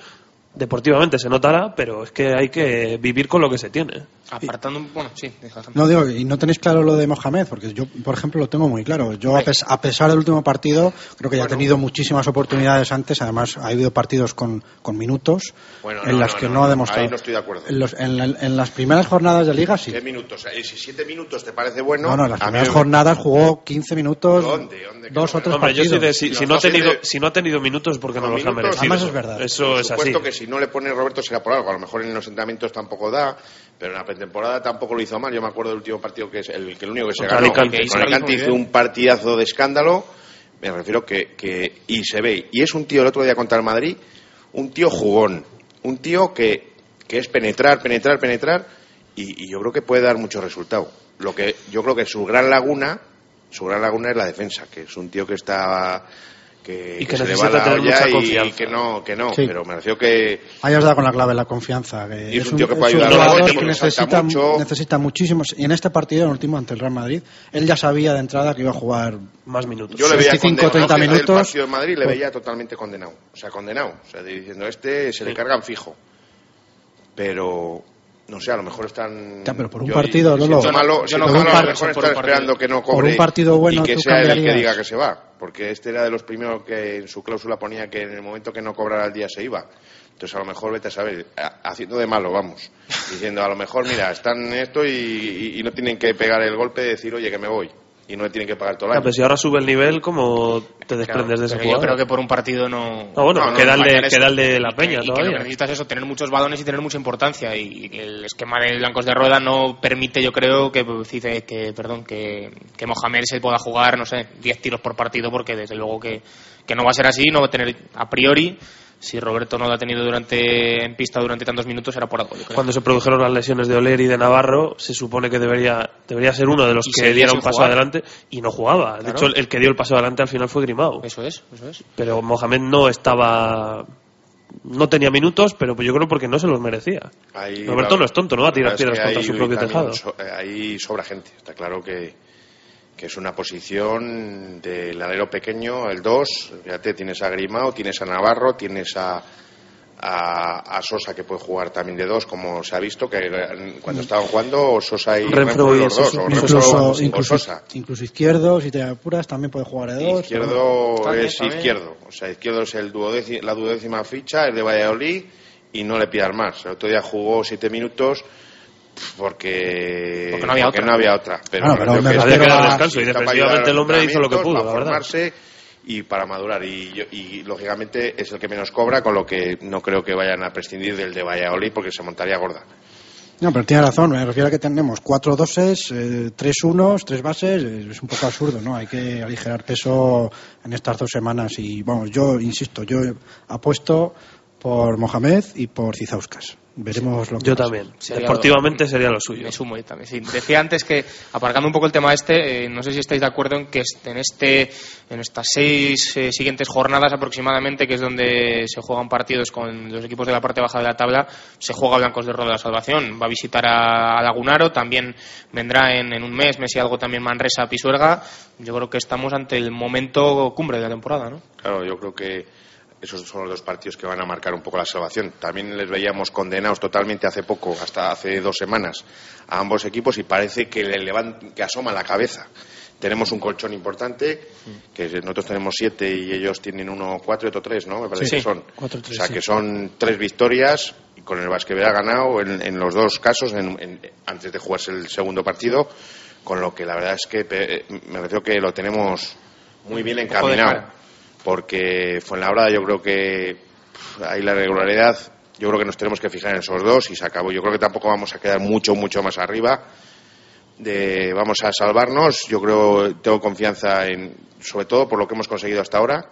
deportivamente se notará, pero es que hay que vivir con lo que se tiene. Apartando un. Bueno, sí, No digo, y no tenéis claro lo de Mohamed, porque yo, por ejemplo, lo tengo muy claro. Yo, a, pes- a pesar del último partido, creo que ya ha tenido muchísimas oportunidades antes. Además, ha habido partidos con, con minutos Bueno, en no, las no, que no, no, ha no, demostrado. ahí no estoy de acuerdo. En, los- en la- en las primeras jornadas de Liga, sí. ¿Qué minutos? Eh, Si siete minutos te parece bueno. No, no, en las mí primeras me- jornadas jugó 15 minutos, ¿Dónde? ¿Dónde? dos o tres Hombre, yo partidos. soy de- si, si Los no ha tenido, si no ha tenido minutos, porque no Los ha merecido. Además es verdad. Eso Por es así. Si no le pone Roberto será por algo. A lo mejor en los entrenamientos tampoco da, pero en la pretemporada tampoco lo hizo mal. Yo me acuerdo del último partido que es el, que el único que se ganó. Alicante. Con Hizo lo Alicante hizo un partidazo de escándalo. Me refiero que, que. Y se ve. Y es un tío el otro día contra el Madrid, un tío jugón. Un tío que, que es penetrar, penetrar, penetrar. Y, y yo creo que puede dar mucho resultado. Lo que yo creo que su gran laguna. Su gran laguna es la defensa, que es un tío que está que, Y que se le necesita va la olla y confianza. que no, que no, Sí. pero me refiero que Ahí has dado con la clave, la confianza. Que Y es un tío que puede ayudar a la gente que necesita, mucho. necesita muchísimos. Y en este partido, en el último ante el Real Madrid, él ya sabía de entrada que iba a jugar Más minutos. yo le veía 25, condenado, 30 ¿no? Que el minutos. partido de Madrid le Pues- veía totalmente condenado, o sea, condenado, o sea, diciendo este se le cargan fijo. Pero no sé, a lo mejor están Ya, pero por un yo- partido, siento Lolo. Yo no- malo, yo no malo, creo a lo mejor por están esperando que no Por cobre un partido bueno, y que tú sea el que diga que se va, porque este era de los primeros que en su cláusula ponía que en el momento que no cobrara el día se iba. Entonces a lo mejor vete a saber, haciendo de malo, vamos, diciendo a lo mejor, mira, están en esto y, y- y no tienen que pegar el golpe de decir, oye, que me voy, y no le tienen que pagar todo el Ya, año. pero si ahora sube el nivel, ¿cómo te Claro, desprendes de ese pero yo jugador? creo que por un partido no. Ah, bueno, no, no, queda, el no, la y que- peña y que lo todavía. que necesitas es eso, tener muchos balones y tener mucha importancia. Y el esquema de blancos de rueda no permite, yo creo, que pues, que, perdón, que, que Mohamed se pueda jugar, no sé, 10 tiros por partido, porque desde luego que, que no va a ser así, no va a tener a priori. Si Roberto no lo ha tenido durante en pista durante tantos minutos, era por algo. Cuando se produjeron las lesiones de Oler y de Navarro, se supone que debería, debería ser uno de los Y que diera un paso jugar. adelante y no jugaba. De hecho, el, el que dio el paso adelante al final fue Grimao. Eso es, eso es. Pero Mohamed no estaba. No tenía minutos, pero yo creo porque no se los merecía. Ahí Roberto no es tonto, no va a tirar piedras contra ahí su propio tejado. so- eh, ahí sobra gente. Está claro que, que es una posición del alero pequeño, el 2. Fíjate, tienes a Grimao, tienes a Navarro, tienes a, a, a Sosa que puede jugar también de 2, como se ha visto, que cuando estaban jugando Sosa y Renfro y los dos, Sosa. o Renfro Incluso, o incluso, Sosa. incluso izquierdo, si te apuras, también puede jugar de dos. Izquierdo pero- es izquierdo, o sea, izquierdo es el duodéci- la duodécima ficha, es de Valladolid y no le pidas más. El otro día jugó siete minutos pf, porque, Porque no había otra. no había otra. Pero Bueno, pero me que descanso y a el hombre hizo lo que pudo, para la verdad. formarse y para madurar. Y, yo- y, lógicamente es el que menos cobra, con lo que no creo que vayan a prescindir del de Valladolid porque se montaría gorda. No, pero tiene razón. Me refiero a que tenemos cuatro doses, eh, tres unos, tres bases. eh, Es un poco absurdo, ¿no? Hay que aligerar peso en estas dos semanas. Y, vamos, yo insisto, yo apuesto por Mohamed y por Cizauskas. Veremos lo que Yo pasa. también. Sería Deportivamente sería lo suyo. Me sumo yo también. Sí. Decía antes que, aparcando un poco el tema este, eh, no sé si estáis de acuerdo en que en este, en estas seis eh, siguientes jornadas aproximadamente, que es donde se juegan partidos con los equipos de la parte baja de la tabla, se juega Blancos de Roda de la Salvación. Va a visitar a, a Lagunaro, también vendrá en, en un mes, mes y algo también Manresa, Pisuerga. Yo creo que estamos ante el momento cumbre de la temporada, ¿no? Claro, yo creo que esos son los dos partidos que van a marcar un poco la salvación. También les veíamos condenados totalmente hace poco, hasta hace dos semanas, a ambos equipos y parece que le que asoma la cabeza. Tenemos un colchón importante, que nosotros tenemos siete y ellos tienen uno cuatro y otro tres, ¿no? Me parece Sí, que son. cuatro, tres, o sea, sí. que son tres victorias y con el Basquevera ha ganado en, en los dos casos en- en- antes de jugarse el segundo partido, con lo que la verdad es que pe- me refiero que lo tenemos muy bien encaminado. Porque Fuenlabrada yo creo que ahí la regularidad. Yo creo que nos tenemos que fijar en esos dos y se acabó. Yo creo que tampoco vamos a quedar mucho mucho más arriba de vamos a salvarnos. Yo creo tengo confianza en sobre todo por lo que hemos conseguido hasta ahora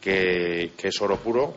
que, es oro puro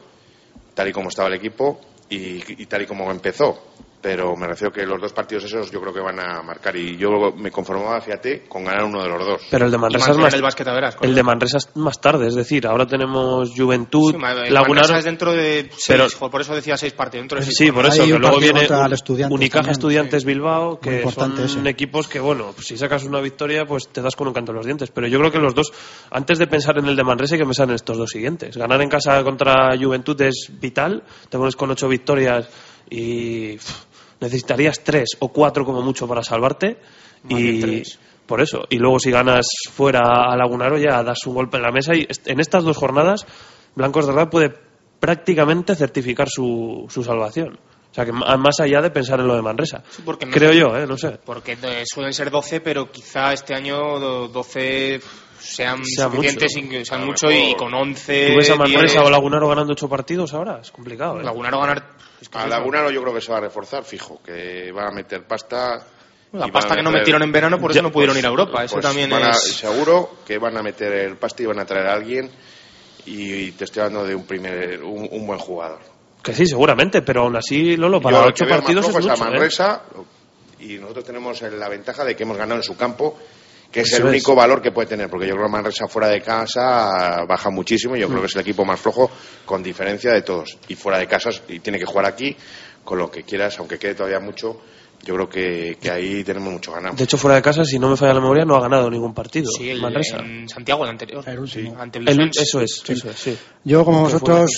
tal y como estaba el equipo y tal y como empezó pero me refiero que los dos partidos esos yo creo que van a marcar y yo me conformaba, fíjate, con ganar uno de los dos. Pero el de Manresa es más, el básquet el de Manresa es más tarde, es decir, ahora tenemos Juventud, Sí, Manresa es dentro de seis, pero- por eso decía seis partidos. Dentro de seis Sí, por eso, que luego viene un- Unicaja también, Estudiantes Bilbao, que son ese. equipos que, bueno, pues si sacas una victoria, pues te das con un canto en los dientes. Pero yo creo que los dos, antes de pensar en el de Manresa, hay que pensar en estos dos siguientes. Ganar en casa contra Juventud es vital, te pones con ocho victorias y pff, necesitarías tres o cuatro como mucho para salvarte. Más y tres. por eso. Y luego si ganas fuera a Lagunaro ya das un golpe en la mesa y en estas dos jornadas Blancos de Verdad puede prácticamente certificar su, su salvación. O sea que más allá de pensar en lo de Manresa. porque no Creo sé- yo, ¿eh? No sé. Porque suelen ser 12, pero quizá este año do- 12 sean Sea suficientes, mucho. y- sean mucho mejor. y con 11. ¿Tú ves a Manresa 10, o Lagunaro ganando ocho partidos ahora? Es complicado, ¿eh? Lagunaro ganar. es que A Lagunaro yo creo que se va a reforzar, fijo, que va a meter pasta. La pasta que no metieron en verano, por eso no pudieron ir a Europa. Eso pues también van a- es. Seguro que van a meter el pasta y van a traer a alguien y te estoy hablando de un primer un, un buen jugador. Que sí, seguramente, pero aún así, Lolo, para Yo ocho partidos es mucho, a ¿eh? Manresa y nosotros tenemos la ventaja de que hemos ganado en su campo que es Eso el es. único valor que puede tener, porque yo creo que Manresa fuera de casa baja muchísimo y yo Mm. creo que es el equipo más flojo con diferencia de todos. Y fuera de casa y tiene que jugar aquí con lo que quieras, aunque quede todavía mucho, yo creo que, que ahí tenemos mucho ganado. De hecho, fuera de casa, si no me falla la memoria, no ha ganado ningún partido. Sí, el, Manresa. en Santiago, el anterior. Ante el El- Lucense. eso es, eso es, sí. Yo, como vosotros.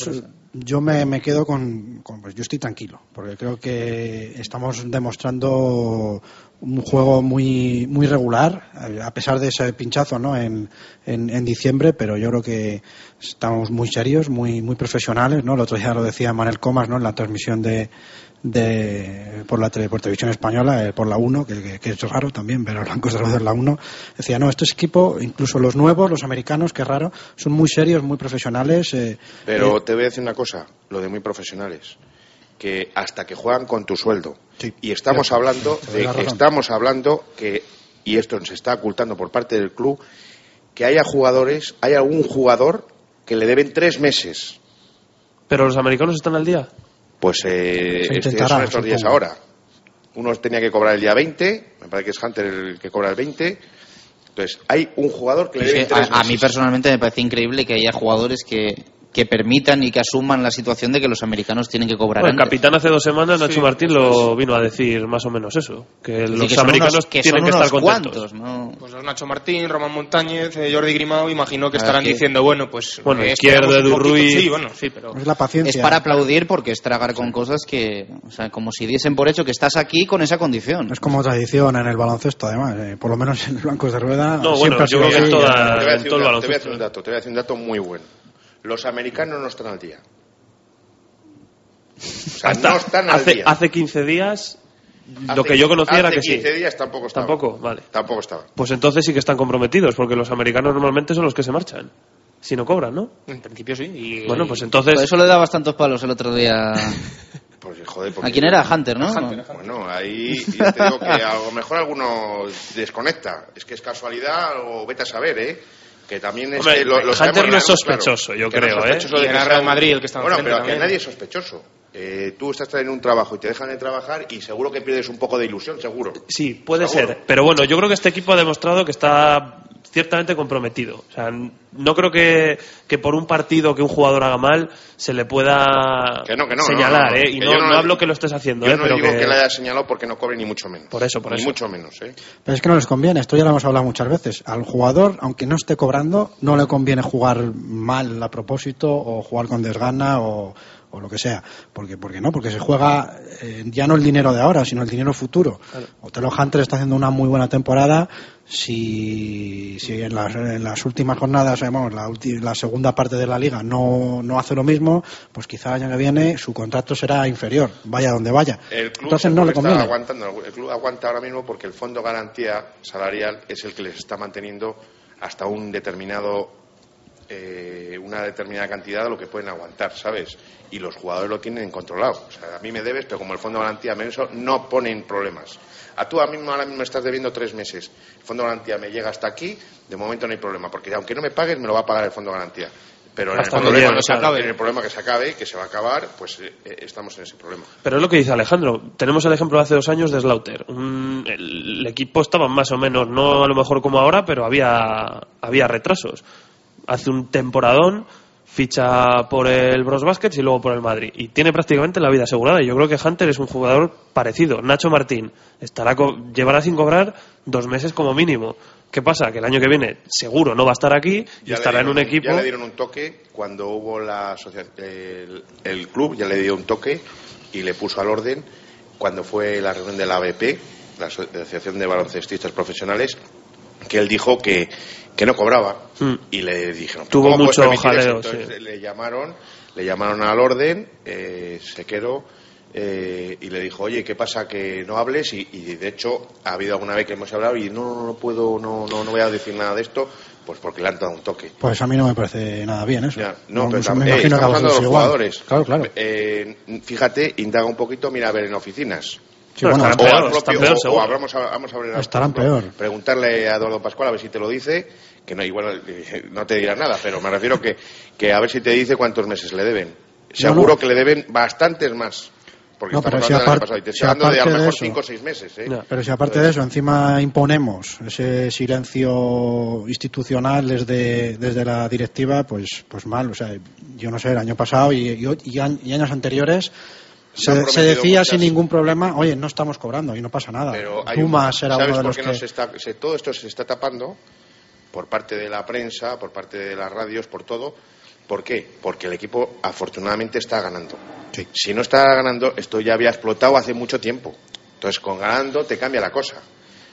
Yo me, me quedo con, con- pues yo estoy tranquilo, porque creo que estamos demostrando un juego muy muy regular, a pesar de ese pinchazo ¿no? en, en, en diciembre, pero yo creo que estamos muy serios, muy muy profesionales. ¿no? El otro día lo decía Manel Comas ¿no? en la transmisión de, de por la tele- por televisión española, eh, por la 1, que, que- que es raro también ver a Blancos de Rodeo en la 1. Decía, no, este equipo, incluso los nuevos, los americanos, que es raro, son muy serios, muy profesionales. eh, Pero eh, te voy a decir una cosa, lo de muy profesionales, que hasta que juegan con tu sueldo. y estamos hablando de que estamos hablando que y esto se está ocultando por parte del club que haya jugadores, hay algún jugador que le deben tres meses. Pero los americanos están al día. Pues eh, Se este- intentará, son estos días ahora. Uno tenía que cobrar el día 20, me parece que es Hunter el que cobra el 20. Entonces, hay un jugador que le a, a mí personalmente me parece increíble que haya jugadores que, que permitan y que asuman la situación de que los americanos tienen que cobrar Bueno, el antes. capitán hace dos semanas, Nacho Sí, Martín, lo vino a decir más o menos eso. Que los que americanos unos- que tienen son que estar unos contentos. cuantos, ¿no? Pues Nacho Martín, Román Montañez, eh, Jordi Grimao, imagino que La estarán diciendo, bueno, pues. Bueno, eh. Ruiz. Sí, bueno, sí, pero. Es la paciencia. Es para aplaudir porque es tragar con cosas que, o sea, como si diesen por hecho que estás aquí con esa condición. Es como tradición en el baloncesto, además. eh, por lo menos en los blancos de rueda. No, bueno, yo creo que en toda- en todo el dato, te voy a decir baloncesto. un dato, te voy a decir un dato muy bueno. Los americanos no están al día. O sea, Hasta no están al hace, día. hace 15 días, lo que yo conocía era que sí. 15 días tampoco estaba. Tampoco, vale. Tampoco estaba. Pues entonces sí que están comprometidos, porque los americanos normalmente son los que se marchan. Si no cobran, ¿no? En principio sí. Y, Bueno, pues entonces. Por eso le dabas tantos palos el otro día. Pues, joder, ¿A quién era? Hunter, ¿no? Bueno, ahí te digo que a lo mejor alguno desconecta. Es que es casualidad o vete a saber, ¿eh? Que también es Hombre, que lo, lo Hunter no es claro, sospechoso, yo que no es creo, ¿eh? sospechoso Y de que Real Madrid el que estaba Bueno, pero que también. nadie es sospechoso. Eh, tú estás en un trabajo y te dejan de trabajar y seguro que pierdes un poco de ilusión, seguro. Sí, puede Seguro. ser. Pero bueno, yo creo que este equipo ha demostrado que está ciertamente comprometido. O sea, no creo que, que por un partido que un jugador haga mal se le pueda Que no, que no, señalar, no, no, ¿eh? Y no, no- no hablo que lo estés haciendo, Yo ¿eh? no Pero digo que... que... le haya señalado porque no cobre ni mucho menos. Por eso, por ni eso. mucho menos, ¿eh? Pero es que no les conviene, esto ya lo hemos hablado muchas veces. Al jugador, aunque no esté cobrando, no le conviene jugar mal a propósito o jugar con desgana o, o lo que sea. Porque, porque no, porque se juega eh, ya no el dinero de ahora, sino el dinero futuro. Otelo Hunter está haciendo una muy buena temporada. Si, si en, las, en las últimas jornadas, eh, vamos, la, ulti- la segunda parte de la liga no, no hace lo mismo, pues quizá el año que viene su contrato será inferior, vaya donde vaya. El club Entonces no le conviene. aguantando. El club aguanta ahora mismo porque el fondo garantía salarial es el que les está manteniendo hasta un determinado eh, una determinada cantidad de lo que pueden aguantar, ¿sabes? Y los jugadores lo tienen controlado. O sea, a mí me debes, pero como el fondo garantía me eso no ponen problemas. A tú a mí ahora mismo me estás debiendo tres meses. El fondo garantía me llega hasta aquí, de momento no hay problema, porque aunque no me pagues, me lo va a pagar el fondo garantía. Pero en el, problema, no se acabe, en el problema que se acabe, que se va a acabar, pues eh, eh, estamos en ese problema. Pero es lo que dice Alejandro. Tenemos el ejemplo de hace dos años de Slaughter. Un- el, el equipo estaba más o menos, no a lo mejor como ahora, pero había, había retrasos. Hace un temporadón, ficha por el Bros Baskets y luego por el Madrid. Y tiene prácticamente la vida asegurada. Y yo creo que Hunter es un jugador parecido. Nacho Martín estará co- llevará sin cobrar dos meses como mínimo. ¿Qué pasa? Que el año que viene seguro no va a estar aquí y Ya estará en un equipo. Ya le dieron un toque cuando hubo la el, el club, ya le dio un toque y le puso al orden cuando fue la reunión de la ABP, la Asociación de Baloncestistas Profesionales, que él dijo que, que no cobraba Mm. y le dijeron Tuvo ¿cómo puedes mucho jaleo, Entonces sí. le llamaron le llamaron al orden eh, se quedó eh, y le dijo oye qué pasa que no hables y, y de hecho ha habido alguna vez que hemos hablado y no no, no puedo no, no no voy a decir nada de esto pues porque le han dado un toque Pues a mí no me parece nada bien eso. no, pero pues tam- me eh, imagino que estamos a los igual. jugadores. Claro, claro. Eh, fíjate, indaga un poquito, mira a ver en oficinas. Sí, bueno, o, estarán peor, propio- están peor, o- o seguro. hablamos a- vamos a Estarán peor. preguntarle a Eduardo Pascual a ver si te lo dice, que no igual no te dirá nada, pero me refiero que, que a ver si te dice cuántos meses le deben. Seguro no. que le deben bastantes más. Porque No, estamos pero si aparte- y te si de a lo mejor eso- 5 o 6 meses. ¿eh? Pero si aparte de eso encima imponemos ese silencio institucional desde, desde la directiva, pues, pues mal. O sea, yo no sé, el año pasado y, y- y añ- y años anteriores Se decía muchas. sin ningún problema, oye, no estamos cobrando y no pasa nada. Pero hay un- Pumas era ¿Sabes uno de los que... se está, se- todo esto se está tapando por parte de la prensa, por parte de las radios, por todo. ¿Por qué? Porque el equipo afortunadamente está ganando. Si no está ganando, esto ya había explotado hace mucho tiempo. Entonces, con ganando te cambia la cosa.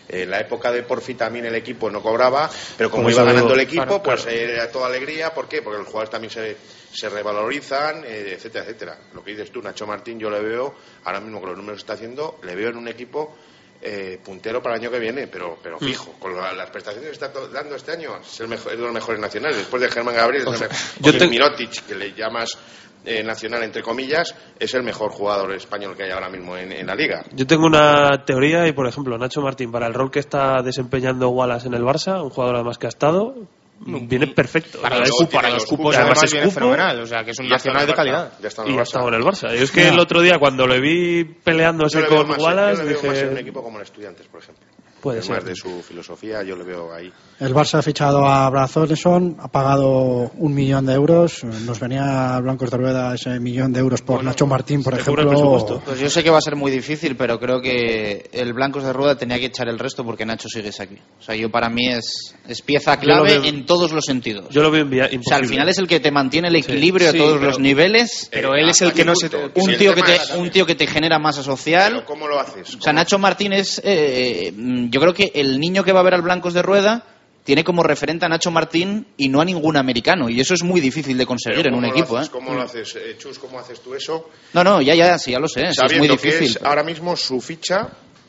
En la época de Porfi también el equipo no cobraba, pero como Por iba ganando digo, el equipo, claro, pues claro. era toda alegría. ¿Por qué? Porque los jugadores también se, se revalorizan, eh, etcétera, etcétera. Lo que dices tú, Nacho Martín, yo le veo, ahora mismo con los números que está haciendo, le veo en un equipo eh, puntero para el año que viene, pero, pero Mm. fijo. Con la- las prestaciones que está dando este año, es, el mejor, es de los mejores nacionales. Después de Germán Gabriel, yo Porque te- Mirotic, que le llamas eh, nacional entre comillas, es el mejor jugador español que hay ahora mismo en, en la liga. Yo tengo una teoría y, por ejemplo, Nacho Martín, para el rol que está desempeñando Wallace en el Barça, un jugador además que ha estado, viene perfecto. Para O sea, los, cupos, para los cupos además además es viene cupo, fenomenal, o sea que es un nacional de calidad. ya está en y el ha Barça. estado en el Barça. Yo es que el otro día, cuando le vi peleándose con Wallace, yo le veo más en un dije... equipo como el Estudiantes, por ejemplo. Puede Además ser. de su filosofía, yo le veo ahí. El Barça ha fichado a Brazoleson, ha pagado un millón de euros. Nos venía a Blancos de Rueda ese millón de euros por Nacho Martín, por ejemplo. Pues yo sé que va a ser muy difícil, pero creo que el Blancos de Rueda tenía que echar el resto porque Nacho sigues aquí. O sea, yo para mí es, es pieza clave veo- en todos los sentidos. Yo lo veo imposible. O sea, al final es el que te mantiene el equilibrio Sí, a todos pero- los niveles. Pero él es el que no se... Un tío, que te, es- un tío que te genera masa social. Pero ¿cómo lo haces? O sea, Nacho Martínez, eh, mm, yo creo que el niño que va a ver al Blancos de Rueda tiene como referente a Nacho Martín y no a ningún americano. Y eso es muy difícil de conseguir en un ¿cómo lo equipo. haces? ¿eh? ¿Cómo lo haces, eh, Chus? ¿Cómo haces tú eso? No, no, ya, ya, sí, ya lo sé. sí, es muy Sabiendo que difícil. es ahora mismo su ficha,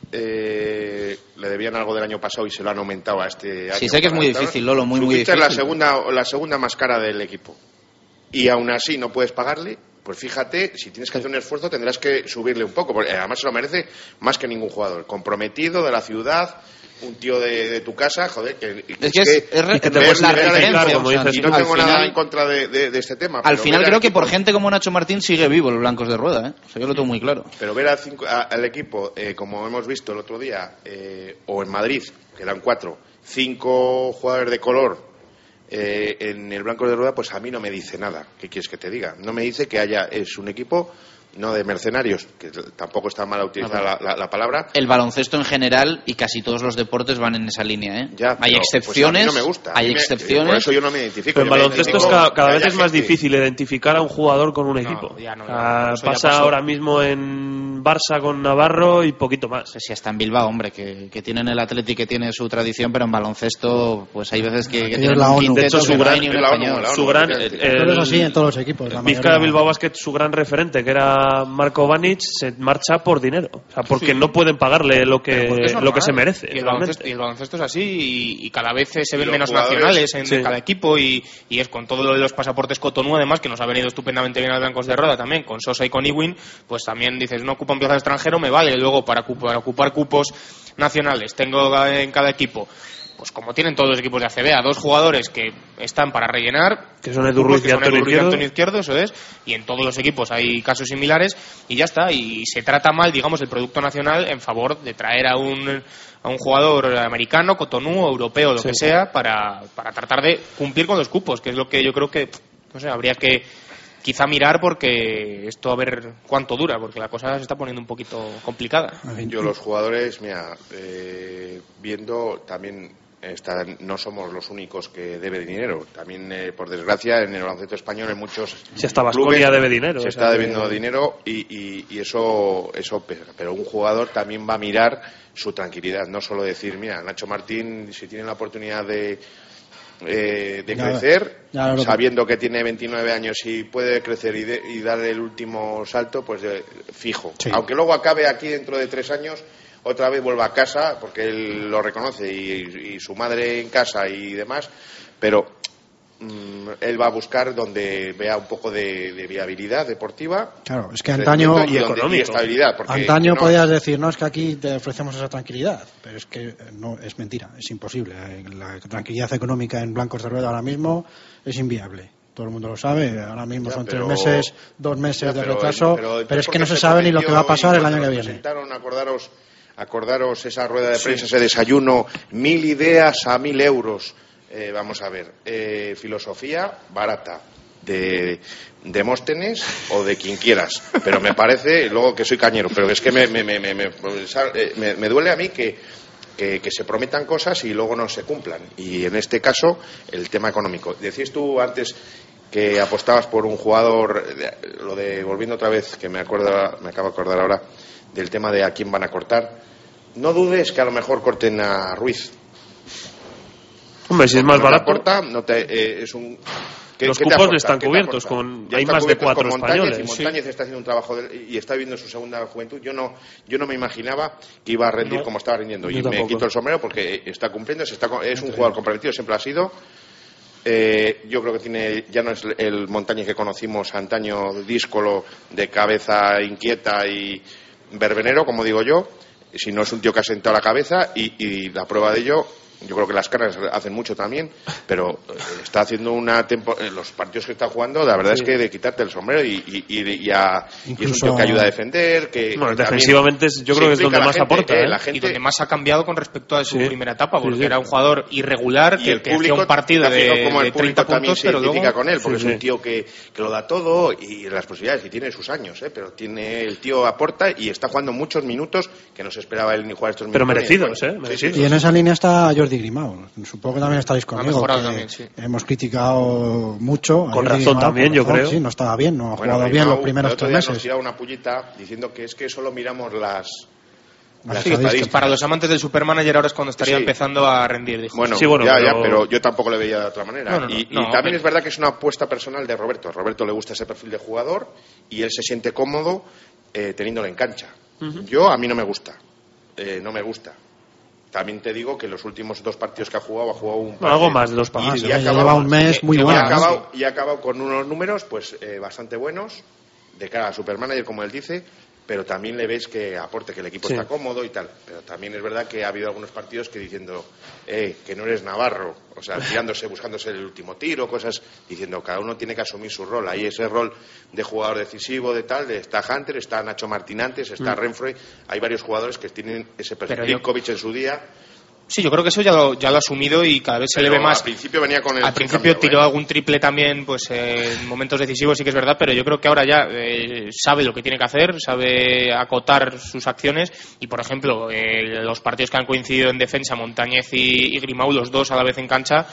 eh, le debían algo del año pasado y se lo han aumentado a este año. Sí, sé que es muy difícil, Lolo, muy, su muy ficha difícil. es la segunda, la segunda más cara del equipo. Y aún así no puedes pagarle. Pues fíjate, si tienes que hacer un esfuerzo tendrás que subirle un poco, porque además se lo merece más que ningún jugador. Comprometido de la ciudad, un tío de, de tu casa, joder, que, Es que es- es re- Y que te es puedes la referencia, como dices y no al tengo final- nada en contra de, de- de este tema. Al final creo al que por gente como Nacho Martín sigue vivo el Blancos de Rueda. ¿eh? O sea, yo lo tengo muy claro. Pero ver al, cinco- a- al equipo, eh, como hemos visto el otro día, eh, o en Madrid, que eran cuatro, cinco jugadores de color eh, en el blanco de rueda, pues a mí no me dice nada. ¿Qué quieres que te diga? No me dice que haya es un equipo no de mercenarios, que tampoco está mal utilizar A ver. la, la- la palabra. El baloncesto en general y casi todos los deportes van en esa línea. ¿eh? Ya, hay pero, pues, excepciones. a mí no me gusta. Hay me- excepciones. Por eso yo no me identifico. Pero me baloncesto es cada, cada vez es más gente. difícil identificar a un jugador con un equipo. ya no, ya no, ya pasa pasó. ahora mismo en Barça con Navarro y poquito más. Si hasta en Bilbao, hombre, que, que tienen el Atleti que tiene su tradición, pero en baloncesto, pues hay veces que, que tienen la un ONU. De hecho, su no gran- hay ni un español. Su gran, el- Pero es así en todos los equipos. la mayoría. Bilbao Basket, su gran referente, que era Marco Vanic, se marcha por dinero. O sea, porque no pueden pagarle lo que, lo que se merece. Y el, baloncesto, y el baloncesto es así y, y cada vez se ven los menos jugadores, nacionales en sí. cada equipo y, y es con todo lo de los pasaportes Cotonou además que nos ha venido estupendamente bien a Blancos de Roda también con Sosa y con Iwin pues también dices no ocupa un plaza extranjero me vale luego para, cu- para ocupar cupos nacionales tengo en cada equipo pues como tienen todos los equipos de ACB, a dos jugadores que están para rellenar, Que son Edu Ruiz y que son Antonio Izquierdo. Izquierdo, eso es, y en todos los equipos hay casos similares, y ya está, y se trata mal, digamos, el producto nacional en favor de traer a un, a un jugador americano, cotonú, europeo, lo Sí. que sea, para, para tratar de cumplir con los cupos, que es lo que yo creo que, no sé, habría que quizá mirar porque esto a ver cuánto dura, porque la cosa se está poniendo un poquito complicada. Yo los jugadores, mira, eh, viendo también está- no somos los únicos que debe dinero. También, eh, por desgracia, en el baloncesto español en muchos Si hasta debe dinero, Se o sea está que- debiendo dinero y, y- y eso, eso pesa. Pero un jugador también va a mirar su tranquilidad, no solo decir, mira, Nacho Martín, si tiene la oportunidad de, eh, de Ya, crecer, ya sabiendo que tiene 29 años y puede crecer y, de- y dar el último salto, pues eh, fijo. Sí. Aunque luego acabe aquí dentro de tres años, otra vez vuelva a casa, porque él lo reconoce, y, y su madre en casa y demás, pero mm, él va a buscar donde vea un poco de, de viabilidad deportiva. Claro, es que antaño y, donde- y estabilidad. Porque Antaño no- podías decir, no, es que aquí te ofrecemos esa tranquilidad, pero es que no es mentira, es imposible. La tranquilidad económica en blancos de rueda ahora mismo es inviable. Todo el mundo lo sabe, ahora mismo Ya, son pero- tres meses, dos meses Ya, de pero- retraso, pero es que no se sabe ni lo que va a pasar el año que viene. presentaron, acordaros, acordaros esa rueda de prensa, ese desayuno, mil ideas a mil euros. Eh, vamos a ver, eh, filosofía barata. De Demóstenes o de quien quieras, pero me parece, luego que soy cañero, pero es que me, me, me, me, me- eh, duele a mí que, que, que se prometan cosas y luego no se cumplan. Y en este caso, el tema económico. Decías tú antes que apostabas por un jugador, lo de, volviendo otra vez, que me, acuerda, me acabo de acordar ahora, del tema de a quién van a cortar. No dudes que a lo mejor corten a Ruiz. Hombre, si es más no barato. corta, no te, eh, es un... ¿qué- Los qué cupos están ¿Qué te cubiertos con- Ya hay más de cuatro con Montañez, españoles, Y sí. Montañez está haciendo un trabajo de- y está viviendo su segunda juventud. Yo no, yo no me imaginaba que iba a rendir No, como estaba rindiendo. Y me quito el sombrero porque está cumpliendo, se está, es un jugador comprometido, siempre ha sido. Eh, yo creo que tiene ya no es el Montañez que conocimos antaño, díscolo, de cabeza inquieta y verbenero, como digo yo, sino es un tío que ha sentado la cabeza y, y la prueba de ello, yo creo que las caras hacen mucho también, pero eh, está haciendo una tempo eh, los partidos que está jugando, la verdad Sí. es que de quitarte el sombrero y, y, y- y a- y es un Incluso- tío que ayuda a defender, que, Bueno, que defensivamente es- yo creo que es donde más gente, aporta, eh, ¿eh? la Y gente donde más ha cambiado con respecto a su Sí. primera etapa, porque sí. era un jugador irregular y que, el que hacía un partido de, cómo el de público 30 también puntos, se pero identifica luego... con él porque Sí, es un tío que, que lo da todo y las posibilidades y tiene sus años ¿eh? pero tiene el tío aporta y está jugando muchos minutos que no se esperaba él ni jugar estos Pero minutos merecidos, ni- ¿eh? Sí, Merecidos. sí. Y en esa línea está Jordi Grimao. Supongo que también estaréis conmigo. mejorado que también, sí. Hemos criticado mucho. Con razón Grimao, también, con yo razón, creo. Sí, no estaba bien, no ha Bueno, jugado bien los primeros tres meses. nos una pullita diciendo que es que solo miramos las Sí, para los amantes del supermanager ahora es cuando estaría Sí. empezando a rendir. dijo. Bueno, Sí, bueno, ya, pero- ya, pero yo tampoco le veía de otra manera. No, no, no, y y no, también es verdad que es una apuesta personal de Roberto. A Roberto le gusta ese perfil de jugador y él se siente cómodo eh, teniéndolo en cancha. Yo, a mí no me gusta. Eh, no me gusta. También te digo que los últimos dos partidos que ha jugado, ha jugado un No, algo partido. más de dos Y- partidos. y ha acabado- lleva un mes muy y ha bueno. acabado, y ha acabado con unos números pues eh, bastante buenos de cara a Supermanager, como él dice, pero también le ves que aporte, que el equipo Sí. está cómodo y tal. Pero también es verdad que ha habido algunos partidos que diciendo eh, que no eres Navarro, o sea, tirándose, buscándose el último tiro, cosas, diciendo cada uno tiene que asumir su rol. Ahí ese rol de jugador decisivo, de tal, está Hunter, está Nacho Martín antes, está Mm. Renfroy, hay varios jugadores que tienen ese perfil. Yo- en su día, Sí, yo creo que eso ya lo, ya lo ha asumido y cada vez se le pero ve más. al principio venía con el Al principio tiró ¿eh? algún triple también, pues eh, en momentos decisivos sí que es verdad, pero yo creo que ahora ya eh, sabe lo que tiene que hacer, sabe acotar sus acciones y, por ejemplo, eh, los partidos que han coincidido en defensa, Montañez y, y Grimau, los dos a la vez en cancha,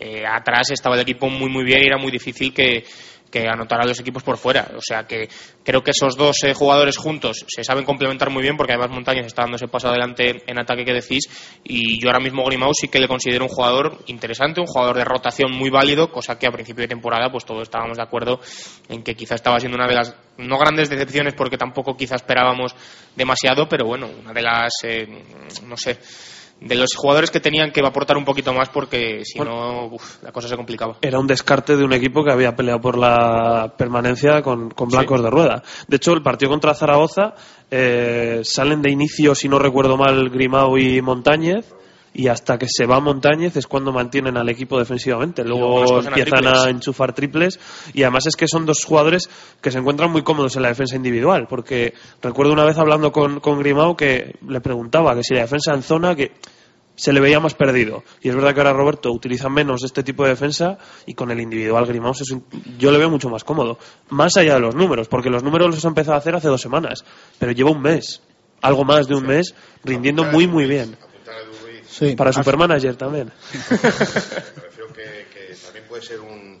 eh, atrás estaba el equipo muy muy bien y era muy difícil que, que anotara a los equipos por fuera. O sea que creo que esos dos eh, jugadores juntos se saben complementar muy bien porque además Montañez está dando ese paso adelante en ataque que decís y yo ahora mismo Grimau sí que le considero un jugador interesante, un jugador de rotación muy válido, cosa que a principio de temporada pues todos estábamos de acuerdo en que quizá estaba siendo una de las no grandes decepciones porque tampoco quizá esperábamos demasiado, pero bueno, una de las eh, no sé de los jugadores que tenían que aportar un poquito más porque si no uf, la cosa se complicaba. Era un descarte de un equipo que había peleado por la permanencia con, con blancos de rueda. De hecho, el partido contra Zaragoza eh, salen de inicio, si no recuerdo mal, Grimao y Montañez. Y hasta que se va Montañez es cuando mantienen al equipo defensivamente. Luego empiezan a enchufar triples y además es que son dos jugadores que se encuentran muy cómodos en la defensa individual, porque recuerdo una vez hablando con, con Grimao que le preguntaba que si la defensa en zona que se le veía más perdido. Y es verdad que ahora Roberto utiliza menos este tipo de defensa y con el individual Grimaus es un- yo le veo mucho más cómodo. Más allá de los números, porque los números los ha empezado a hacer hace dos semanas, pero lleva un mes, algo más de un mes, rindiendo muy, muy bien. Sí, Para Supermanager también. Creo que, que también puede ser un,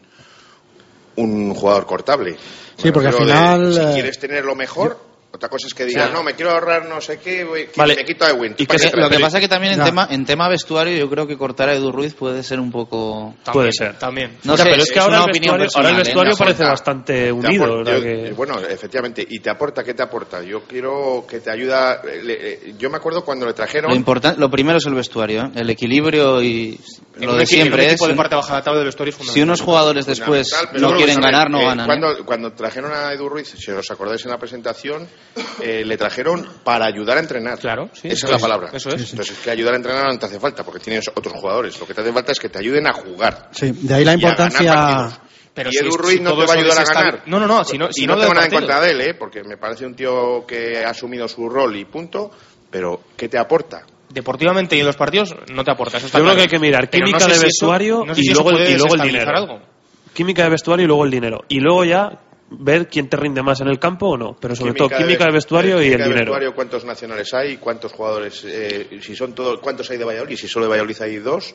un jugador cortable. Sí, porque al de, final, si eh, quieres tener lo mejor, otra cosa es que digas, sea, no, me quiero ahorrar no sé qué, voy- Vale. me quito a Ewing. Y que- lo que pasa es que también en tema, en tema vestuario yo creo que cortar a Edu Ruiz puede ser un poco... Puede ser. También. No Ya, sé, pero es que ahora una el ahora el ¿eh? vestuario Me parece bastante Te unido. aporta- o sea yo- que- Bueno, efectivamente. ¿Y te aporta? ¿Qué te aporta? Yo quiero que te ayuda. eh, le- eh, yo me acuerdo cuando le trajeron. Lo, importante, lo primero es el vestuario, ¿eh? el equilibrio y lo de siempre El es... de parte baja de la tabla del vestuario es Si unos jugadores después no quieren ganar, no Eh, ganan. ¿eh? Cuando, cuando trajeron a Edu Ruiz, si os acordáis en la presentación, eh, le trajeron para ayudar a entrenar. Claro, sí. Esa es la palabra. eso es. Entonces, es que ayudar a entrenar no te hace falta, porque tienes otros jugadores. Lo que te hace falta es que te ayuden a jugar. Sí, de ahí la importancia. Pero y si- Edu si Ruiz no todo te va a ayudar a ganar. No, no, no, si no- y si no, no tengo nada en contra de él, ¿eh? porque me parece un tío que ha asumido su rol y punto. Pero, ¿qué te aporta? Deportivamente y en los partidos no te aporta. Eso está Yo creo que hay que mirar Pero no química sé de si eso- vestuario no sé y, si luego, el- puede y luego el desestabilizar dinero. algo. Química de vestuario y luego el dinero. Y luego ya ver quién te rinde más en el campo o no. Pero sobre todo química de vestuario y química el de dinero. vestuario, ¿Cuántos nacionales hay? ¿Cuántos jugadores? eh, si son todos, ¿Cuántos hay de Valladolid? Si solo de Valladolid hay dos.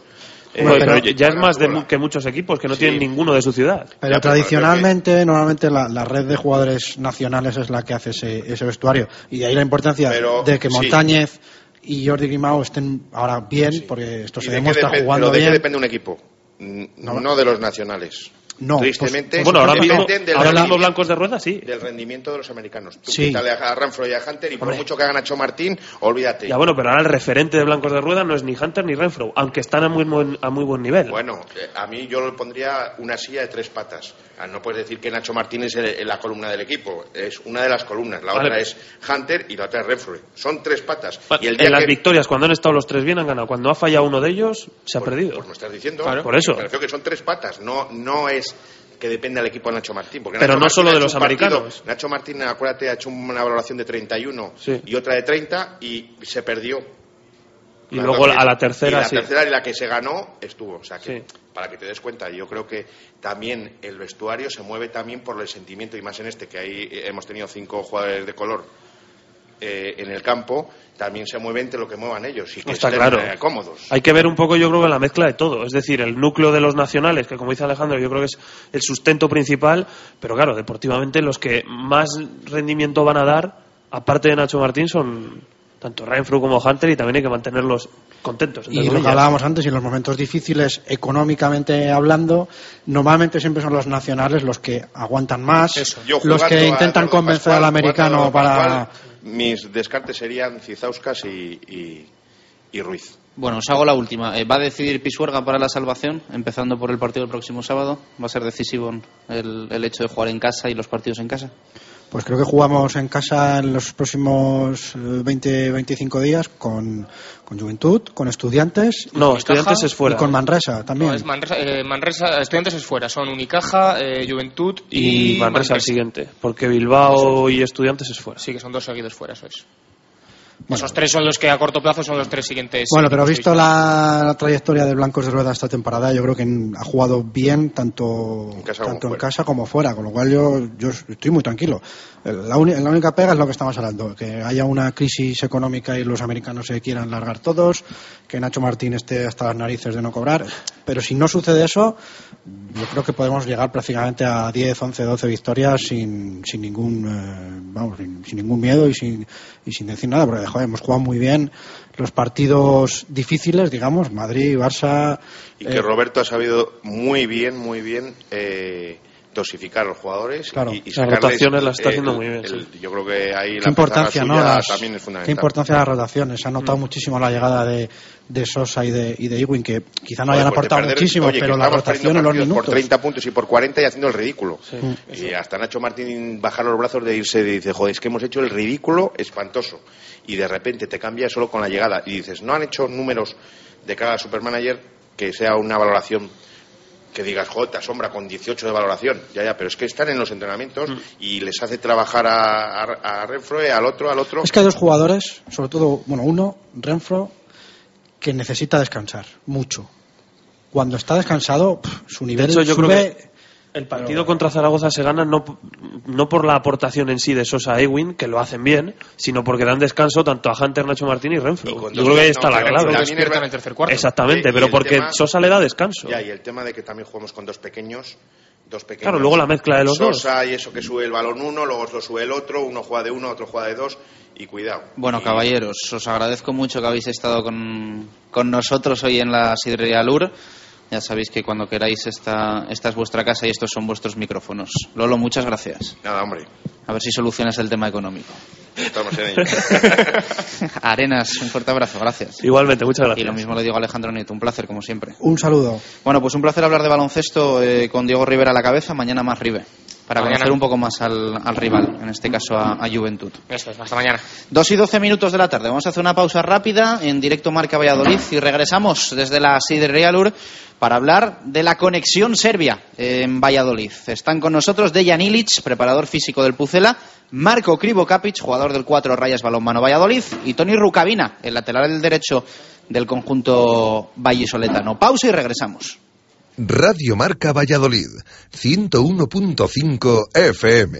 eh, Bueno, pero pero- ya es más de, que muchos equipos que no Sí. tienen ninguno de su ciudad. Pero tradicionalmente, normalmente la, la red de jugadores nacionales es la que hace ese, ese vestuario. Y de ahí la importancia Pero, de que sí. Montañez y Jordi Grimao estén ahora bien, porque esto ¿Y se de qué demuestra jugando pero ¿de qué bien. depende un equipo? No, de los nacionales. No, Tristemente, pues- bueno, ahora mismo- ahora mismo blancos de rueda, sí. Del rendimiento de los americanos. Tú Sí. quítale a Renfro y a Hunter y por Hombre. mucho que hagan Nacho Martín, olvídate. Ya bueno, pero ahora el referente de blancos de rueda no es ni Hunter ni Renfro, aunque están a muy, buen- a muy buen nivel. Bueno, eh, a mí yo le pondría una silla de tres patas. No puedes decir que Nacho Martín es la columna del equipo. Es una de las columnas. La Vale. otra es Hunter y la otra es Renfro. Son tres patas. Y el día en las que- victorias, cuando han estado los tres bien, han ganado. Cuando ha fallado uno de ellos, se ha perdido. Pues me estás diciendo. Claro. Por eso. Me refiero que son tres patas. No, no es que depende del equipo de Nacho Martín. Porque Pero Nacho no Martín solo ha de hecho los partido- americanos. Nacho Martín, acuérdate, ha hecho una valoración de 31 Sí. y otra de 30 y se perdió. Y luego a la tercera, y la sí. tercera y la que se ganó estuvo. O sea que, Sí. Para que te des cuenta, yo creo que también el vestuario se mueve también por el sentimiento, y más en este, que ahí hemos tenido cinco jugadores de color eh, en el campo, también se mueve entre lo que muevan ellos y que Está estén claro. eh, cómodos. Hay que ver un poco, yo creo, que la mezcla de todo. Es decir, el núcleo de los nacionales, que como dice Alejandro, yo creo que es el sustento principal, pero claro, deportivamente los que más rendimiento van a dar, aparte de Nacho Martín, son tanto Renfro como Hunter y también hay que mantenerlos contentos. entre Y lo que hablábamos antes, y en los momentos difíciles, económicamente hablando, normalmente siempre son los nacionales los que aguantan más, Yo los que a intentan convencer Pascual, al americano para... Pascual, mis descartes serían Cizauskas y, y, y Ruiz. Bueno, os hago la última. Eh, ¿Va a decidir Pisuerga para la salvación, empezando por el partido del próximo sábado? ¿Va a ser decisivo el, el hecho de jugar en casa y los partidos en casa? Pues creo que jugamos en casa en los próximos 20-25 días con, con Juventud, con Estudiantes. No, Estudiantes es fuera. Y con Manresa también. No, es Manresa, eh, Manresa- estudiantes es fuera, son Unicaja, eh, Juventud y, y Manresa al siguiente, porque Bilbao y Estudiantes es fuera. Sí, que son dos seguidos fuera, eso es. Esos tres son los que a corto plazo son los tres siguientes. Bueno, pero visto la, la trayectoria de Blancos de Rueda esta temporada, yo creo que ha jugado bien tanto, casa tanto como en fuera. casa como fuera, con lo cual yo, yo estoy muy tranquilo. La, la única pega es lo que estamos hablando, que haya una crisis económica y los americanos se quieran largar todos, que Nacho Martín esté hasta las narices de no cobrar, pero si no sucede eso, yo creo que podemos llegar prácticamente a 10, 11, 12 victorias sin, sin ningún eh, vamos sin, sin ningún miedo y sin, y sin decir nada, porque joder, hemos jugado muy bien los partidos difíciles, digamos, Madrid, Barça. Y que eh, Roberto ha sabido muy bien, muy bien eh, dosificar a los jugadores Claro. y, y Las rotaciones las está haciendo el- muy bien, el- sí. Yo creo que ahí qué la importancia, ¿no? Las- también es qué fundamental. importancia las rotaciones. Se ha notado muchísimo la llegada de, de Sosa y de, y de Ewing, que quizá no hayan pues aportado perder- muchísimo, oye, pero la rotación en los minutos. Por 30 puntos y por 40 y haciendo el ridículo. Sí. Y hasta Nacho Martín bajar los brazos de irse y dice, joder, es que hemos hecho el ridículo espantoso. Y de repente te cambia solo con la llegada. Y dices, no han hecho números de cara al supermanager que sea una valoración que digas, joder, te asombra con 18 de valoración. Ya, ya, pero es que están en los entrenamientos y les hace trabajar a, a, a Renfro, al otro, al otro. Es que hay dos jugadores, sobre todo, bueno, uno, Renfro, que necesita descansar mucho. Cuando está descansado, pff, su nivel De hecho, yo sube. creo que el partido contra Zaragoza se gana no, no por la aportación en sí de Sosa e Ewin, que lo hacen bien, sino porque dan descanso tanto a Hunter, Nacho Martín y Renfro. Yo creo que ahí está no, la clave. también es verdad- Exactamente, Y- y pero el porque tema- Sosa le da descanso. Ya, y el tema de que también jugamos con dos pequeños. Dos pequeños. Claro, luego la mezcla de los dos. Sosa y eso que sube el balón uno, luego lo sube el otro, uno juega de uno, otro juega de dos, y cuidado. Bueno, caballeros, os agradezco mucho que habéis estado con, con nosotros hoy en la Sidrería Lur. Ya sabéis que cuando queráis esta, esta es vuestra casa y estos son vuestros micrófonos. Lolo, muchas gracias. Nada, hombre. A ver si solucionas el tema económico. Estamos en ello. Arenas, un fuerte abrazo, gracias. Igualmente, muchas gracias. Y lo mismo le digo a Alejandro Nieto, un placer, como siempre. Un saludo. Bueno, pues un placer hablar de baloncesto eh, con Diego Rivera a la cabeza, mañana más Ribe, para Mañana. conocer un poco más al, al rival, en este caso a, a Juventud. Eso es, hasta mañana. Dos y doce minutos de la tarde. Vamos a hacer una pausa rápida en directo Marca Valladolid y regresamos desde la Sidrería Lur para hablar de la conexión Serbia en Valladolid. Están con nosotros Dejan Ilic, preparador físico del Pucela, Marco Krivo Kapic, jugador del 4 Rayas Balonmano Valladolid, y Tony Rucavina, el lateral del derecho del conjunto vallisoletano. Pausa y regresamos. Radio Marca Valladolid, 101.5 FM.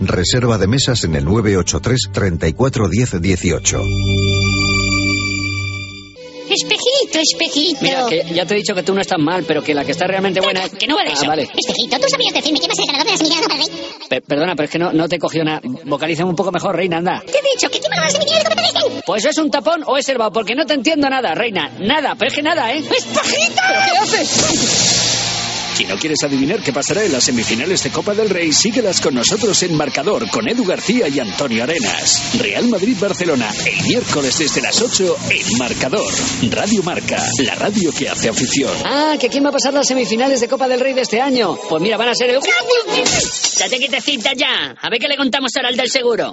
Reserva de mesas en el 983 34 10 18. Espejito, espejito. Mira, que ya te he dicho que tú no estás mal, pero que la que está realmente buena es... Que no vale Ah, eso. vale. Espejito, tú sabías decirme quién va a ser el ganador de la semifinal de Copa del Rey. Pe- perdona, pero es que no, no te he cogido nada. Vocalízame un poco mejor, reina, anda. Te he dicho que quién va a ganar la semifinal de Copa del Rey. Pues es un tapón o es herba, porque no te entiendo nada, reina. Nada, pero es que nada, ¿eh? ¡Espejito! ¿Pero qué haces? Si no quieres adivinar qué pasará en las semifinales de Copa del Rey, síguelas con nosotros en Marcador con Edu García y Antonio Arenas. Real Madrid-Barcelona, el miércoles desde las 8 en Marcador. Radio Marca, la radio que hace afición. Ah, que quién va a pasar las semifinales de Copa del Rey de este año. Pues mira, van a ser el... Date quietecita ya. A ver qué le contamos ahora al del seguro.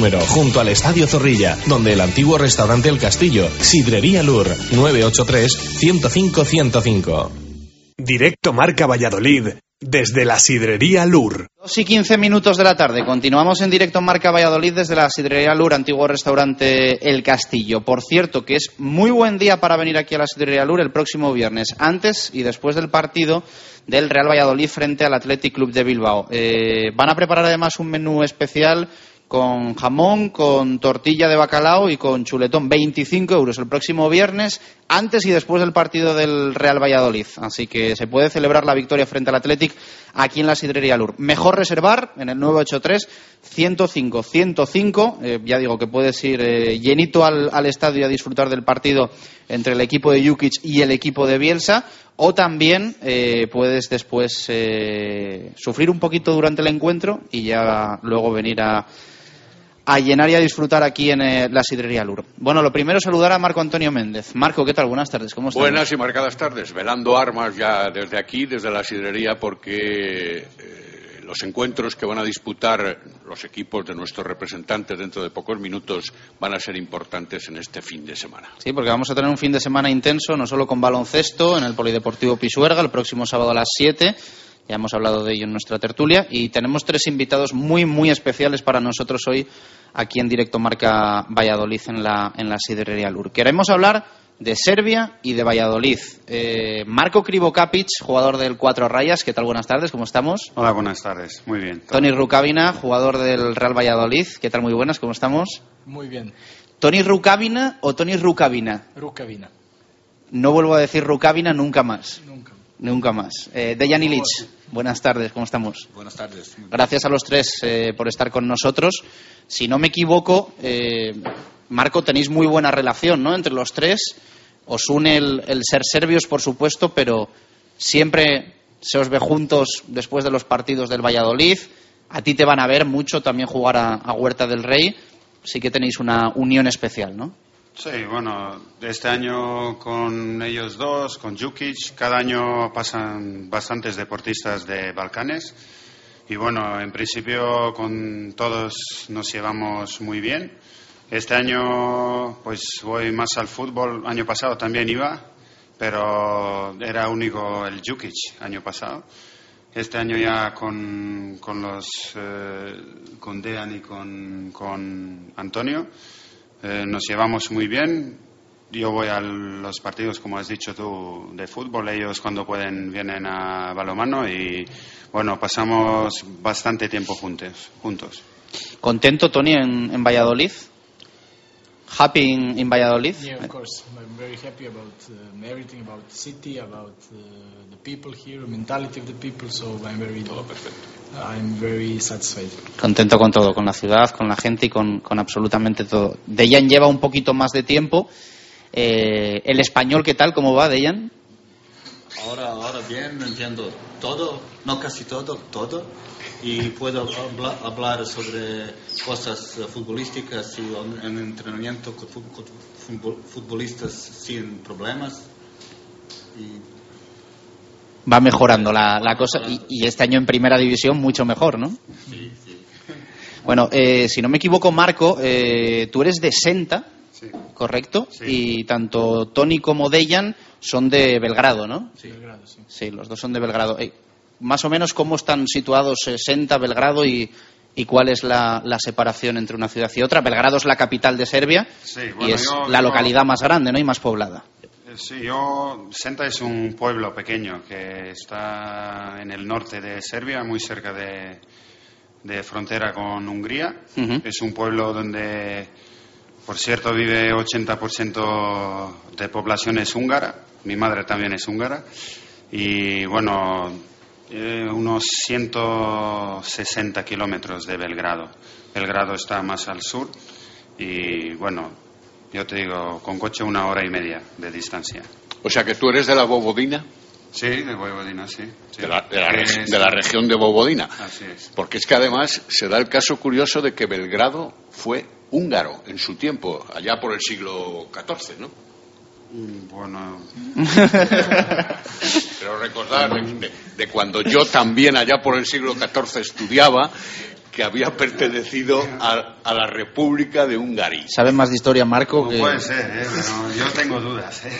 junto al Estadio Zorrilla, donde el antiguo restaurante El Castillo. Sidrería Lur, 983-105-105. Directo Marca Valladolid, desde la Sidrería Lur. Dos y quince minutos de la tarde. Continuamos en directo en Marca Valladolid desde la Sidrería Lur, antiguo restaurante El Castillo. Por cierto, que es muy buen día para venir aquí a la Sidrería Lur el próximo viernes, antes y después del partido del Real Valladolid frente al Athletic Club de Bilbao. Eh, van a preparar además un menú especial con jamón, con tortilla de bacalao y con chuletón. 25 euros el próximo viernes, antes y después del partido del Real Valladolid. Así que se puede celebrar la victoria frente al Athletic aquí en la Sidrería Lur. Mejor reservar en el 983 105 105. Eh, ya digo que puedes ir eh, llenito al, al estadio a disfrutar del partido entre el equipo de Jukic y el equipo de Bielsa. O también eh, puedes después eh, sufrir un poquito durante el encuentro y ya luego venir a, a llenar y a disfrutar aquí en eh, la Sidrería Lur. Bueno, lo primero saludar a Marco Antonio Méndez. Marco, ¿qué tal? Buenas tardes, ¿cómo estás? Buenas y marcadas tardes, velando armas ya desde aquí, desde la sidrería, porque eh, los encuentros que van a disputar los equipos de nuestros representantes dentro de pocos minutos van a ser importantes en este fin de semana. Sí, porque vamos a tener un fin de semana intenso, no solo con baloncesto en el Polideportivo Pisuerga, el próximo sábado a las 7. Ya hemos hablado de ello en nuestra tertulia. Y tenemos tres invitados muy, muy especiales para nosotros hoy aquí en directo Marca Valladolid en la, en la Siderería Lur. Queremos hablar de Serbia y de Valladolid. Eh, Marco Krivokapic, jugador del Cuatro Rayas, ¿qué tal? Buenas tardes, ¿cómo estamos? Hola, buenas tardes, muy bien. Tony Rukavina, jugador del Real Valladolid, ¿qué tal? Muy buenas, ¿cómo estamos? Muy bien. ¿Tony Rukavina o Tony Rukavina? Rukavina. No vuelvo a decir Rukavina nunca más. Nunca. Nunca más. Eh, buenas tardes, ¿cómo estamos? Buenas tardes. Gracias a los tres eh, por estar con nosotros. Si no me equivoco, eh, Marco, tenéis muy buena relación, ¿no? Entre los tres. Os une el, el ser serbios, por supuesto, pero siempre se os ve juntos después de los partidos del Valladolid. A ti te van a ver mucho también jugar a, a Huerta del Rey. Sí que tenéis una unión especial, ¿no? Sí, bueno, este año con ellos dos, con Jukic, cada año pasan bastantes deportistas de Balcanes y bueno, en principio con todos nos llevamos muy bien. Este año pues voy más al fútbol, año pasado también iba, pero era único el Jukic año pasado. Este año ya con, con los eh, con Dean y con, con Antonio eh, nos llevamos muy bien. Yo voy a los partidos, como has dicho tú, de fútbol. Ellos cuando pueden vienen a balomano y bueno, pasamos bastante tiempo juntos. juntos. ¿Contento, Tony, en, en Valladolid? Happy in, in Valladolid? Yeah, of course. I'm very happy about um, everything about the city, about uh, the people here, the mentality of the people. So I'm very, I'm very satisfied. Contento con todo, con la ciudad, con la gente y con, con absolutamente todo. Dejan lleva un poquito más de tiempo. Eh, ¿El español qué tal? ¿Cómo va, Dejan? Ahora, ahora bien, entiendo todo, no casi todo, todo. Y puedo habla- hablar sobre cosas futbolísticas y en en entrenamiento con, fu- con futbol- futbolistas sin problemas. Y Va mejorando la, la cosa y, y este año en primera división mucho mejor, ¿no? Bueno, eh, si no me equivoco, Marco, eh, tú eres de Senta, ¿correcto? Y tanto Tony como Dejan son de Belgrado, ¿no? Belgrado, sí. Sí, los dos son de Belgrado. Eh, más o menos, ¿cómo están situados eh, Senta, Belgrado y, y cuál es la, la separación entre una ciudad y otra? Belgrado es la capital de Serbia Sí, y bueno, es yo- la yo- localidad más grande, ¿no? Y más poblada. Eh, Sí, yo, Senta es un pueblo pequeño que está en el norte de Serbia, muy cerca de, de frontera con Hungría. Es un pueblo donde, por cierto, vive 80% de población es húngara. Mi madre también es húngara. Y bueno, eh, unos 160 kilómetros de Belgrado. Belgrado está más al sur y bueno, yo te digo, con coche una hora y media de distancia. O sea que tú eres de la Bobodina, Sí, de Vojvodina, sí. sí. de la, de la Que reg- es- de la región de Bobodina. Así es. Porque es que además se da el caso curioso de que Belgrado fue húngaro en su tiempo, allá por el siglo XIV, ¿no? Mm, Bueno, Pero recordar de, de cuando yo también allá por el siglo XIV estudiaba que había pertenecido a, a la República de Hungría. ¿Sabes más de historia, Marco? no que- puede ser, ¿eh? Pero yo tengo dudas, ¿eh?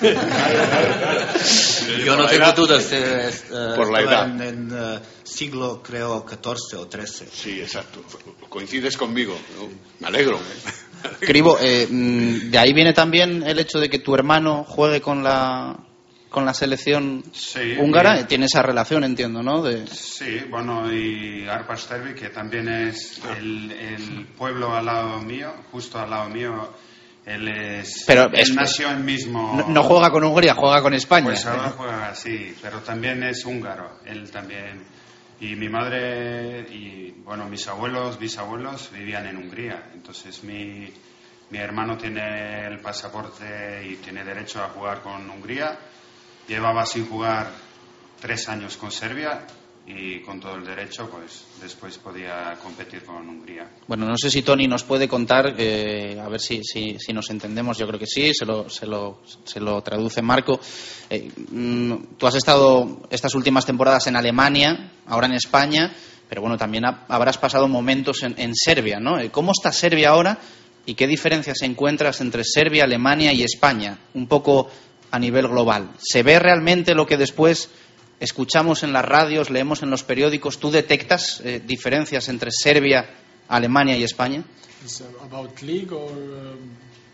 Yo no tengo dudas. eh, eh, Por la edad. En, en, siglo, creo, 14 o 13. Sí, exacto. Coincides conmigo. ¿no? Me alegro. Cribo, eh, mm, de ahí viene también el hecho de que tu hermano juegue con la con la selección Sí, húngara. bien. Tiene esa relación, entiendo, ¿no? De... Sí, bueno, y Arpas Tervi, que también es el, el pueblo al lado mío, justo al lado mío. Él es. Pero él es- nació mismo. No, no juega con Hungría, juega con España. Pues ahora juega así, pero también es húngaro, él también. Y mi madre y, bueno, mis abuelos, bisabuelos vivían en Hungría. Entonces mi, mi hermano tiene el pasaporte y tiene derecho a jugar con Hungría. Llevaba sin jugar tres años con Serbia y con todo el derecho, pues después podía competir con Hungría. Bueno, no sé si Tony nos puede contar, eh, a ver si, si, nos entendemos, yo creo que sí, se lo, se lo, se lo traduce Marco. Eh, mm, tú has estado estas últimas temporadas en Alemania, ahora en España, pero bueno, también ha, habrás pasado momentos en, en Serbia, ¿no? Eh, ¿Cómo está Serbia ahora y qué diferencias encuentras entre Serbia, Alemania y España? Un poco a nivel global. ¿Se ve realmente lo que después escuchamos en las radios, leemos en los periódicos? ¿Tú detectas eh, diferencias entre Serbia, Alemania y España? Uh, um,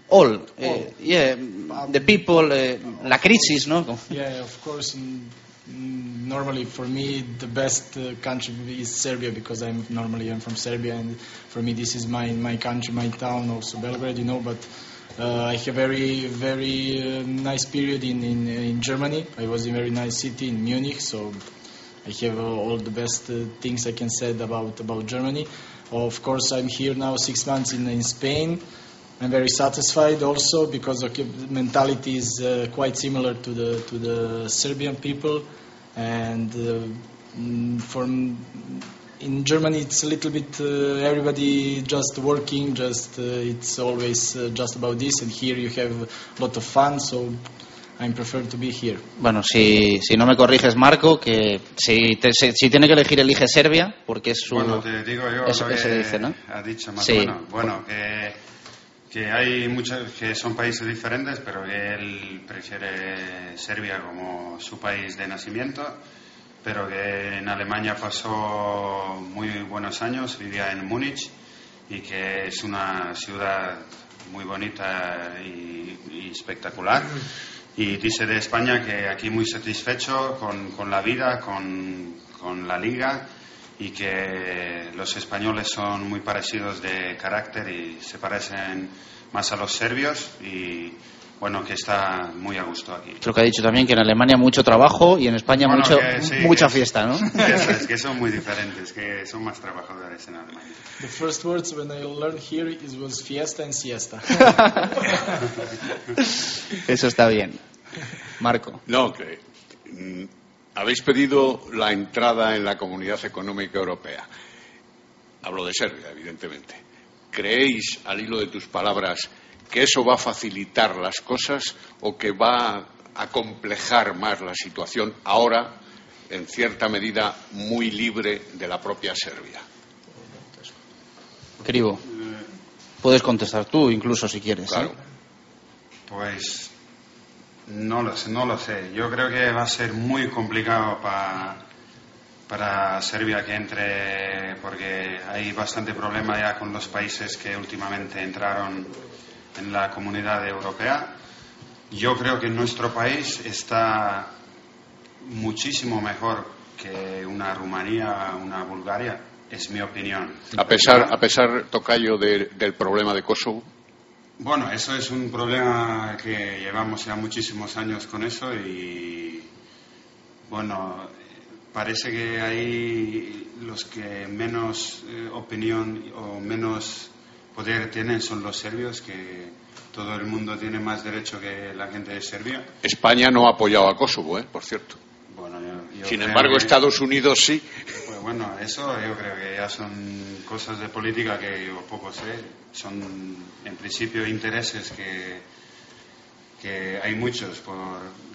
All, eh, yeah, the people, eh, la crisis, ¿no? yeah, of course. In, normally, for me, the best uh, country is Serbia because I'm normally I'm from Serbia, and for me, this is my my country, my town, also Belgrade, you know. But I have very very uh, nice period in, in in Germany. I was in a very nice city in Munich, so I have uh, all the best uh, things I can say about about Germany. Of course, I'm here now six months in in Spain. I'm very satisfied also because the mentality is uh, quite similar to the to the Serbian people, and uh, mm, from in Germany it's a little bit uh, everybody just working, just uh, it's always uh, just about this, and here you have a lot of fun, so I prefer to be here. Bueno, si, si no me corriges, Marco, que si, te- si, si tiene que elegir, elige Serbia, porque es su... Bueno, te digo yo eso lo que que se dice, ¿no? ha dicho más Sí. bueno. Bueno, que, que hay muchos que son países diferentes, pero que él prefiere Serbia como su país de nacimiento, pero que en Alemania pasó muy buenos años, vivía en Múnich y que es una ciudad muy bonita y, y espectacular. Y dice de España que aquí muy satisfecho con, con la vida, con, con la liga y que los españoles son muy parecidos de carácter y se parecen más a los serbios y bueno, que está muy a gusto aquí. Lo que ha dicho también, que en Alemania mucho trabajo y en España Bueno, mucho, que sí, mucha que- fiesta, ¿no? Eso es, que son muy diferentes, que son más trabajadores en Alemania. The first words when I learned here is was fiesta and siesta. Eso está bien. Marco. No, que mm, habéis pedido la entrada en la Comunidad Económica Europea. Hablo de Serbia, evidentemente. ¿Creéis, al hilo de tus palabras, que eso va a facilitar las cosas o que va a complejar más la situación ahora, en cierta medida, muy libre de la propia Serbia? Cribo. Puedes contestar tú, incluso si quieres. ¿eh? Pues no lo sé, no lo sé. Yo creo que va a ser muy complicado pa- para Serbia que entre, porque hay bastante problema ya con los países que últimamente entraron en la comunidad europea. Yo creo que nuestro país está muchísimo mejor que una Rumanía, una Bulgaria, es mi opinión. A pesar, a pesar Tocayo, de- del problema de Kosovo. Bueno, eso es un problema que llevamos ya muchísimos años con eso y bueno, parece que hay los que menos eh, opinión o menos poder tienen son los serbios, que todo el mundo tiene más derecho que la gente de Serbia. España no ha apoyado a Kosovo, ¿eh? por cierto. Bueno, yo- yo Sin embargo, que- Estados Unidos sí. Pues bueno, eso yo creo que ya son cosas de política que yo poco sé. Son en principio intereses que, que hay muchos por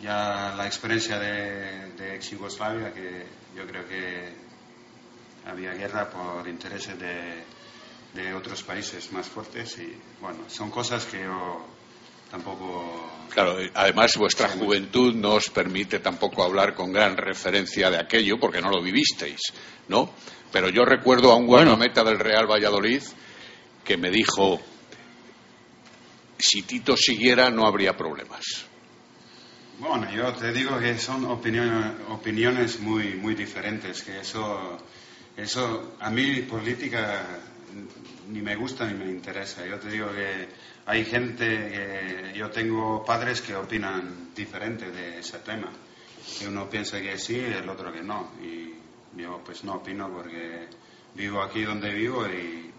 ya la experiencia de, de ex Yugoslavia que yo creo que había guerra por intereses de, de otros países más fuertes y bueno, son cosas que yo tampoco Claro, además vuestra juventud no os permite tampoco hablar con gran referencia de aquello porque no lo vivisteis, ¿no? Pero yo recuerdo a un guardameta del Real Valladolid que me dijo, si Tito siguiera no habría problemas. Bueno, yo te digo que son opiniones, opiniones muy, muy diferentes, que eso, eso a mí política ni me gusta ni me interesa. Yo te digo que hay gente, que yo tengo padres que opinan diferente de ese tema. Y uno piensa que sí, el otro que no. Y yo pues no opino porque vivo aquí donde vivo y,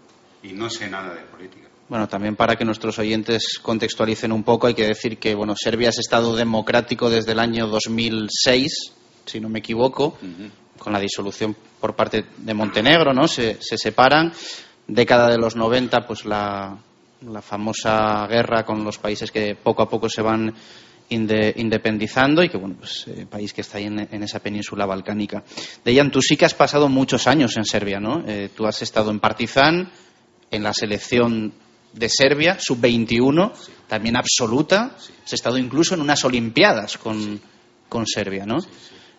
y no sé nada de política. Bueno, también para que nuestros oyentes contextualicen un poco, hay que decir que bueno, Serbia es Estado democrático desde el año 2006, si no me equivoco, con la disolución por parte de Montenegro, ¿no? Se, se separan. Década de los 90, pues la, la famosa guerra con los países que poco a poco se van inde- independizando y que, bueno, pues eh, país que está ahí en, en esa península balcánica. Dejan, tú sí que has pasado muchos años en Serbia, ¿no? Eh, tú has estado en Partizan, en la selección de Serbia, sub-21, también absoluta. Has estado incluso en unas Olimpiadas con, con Serbia, ¿no?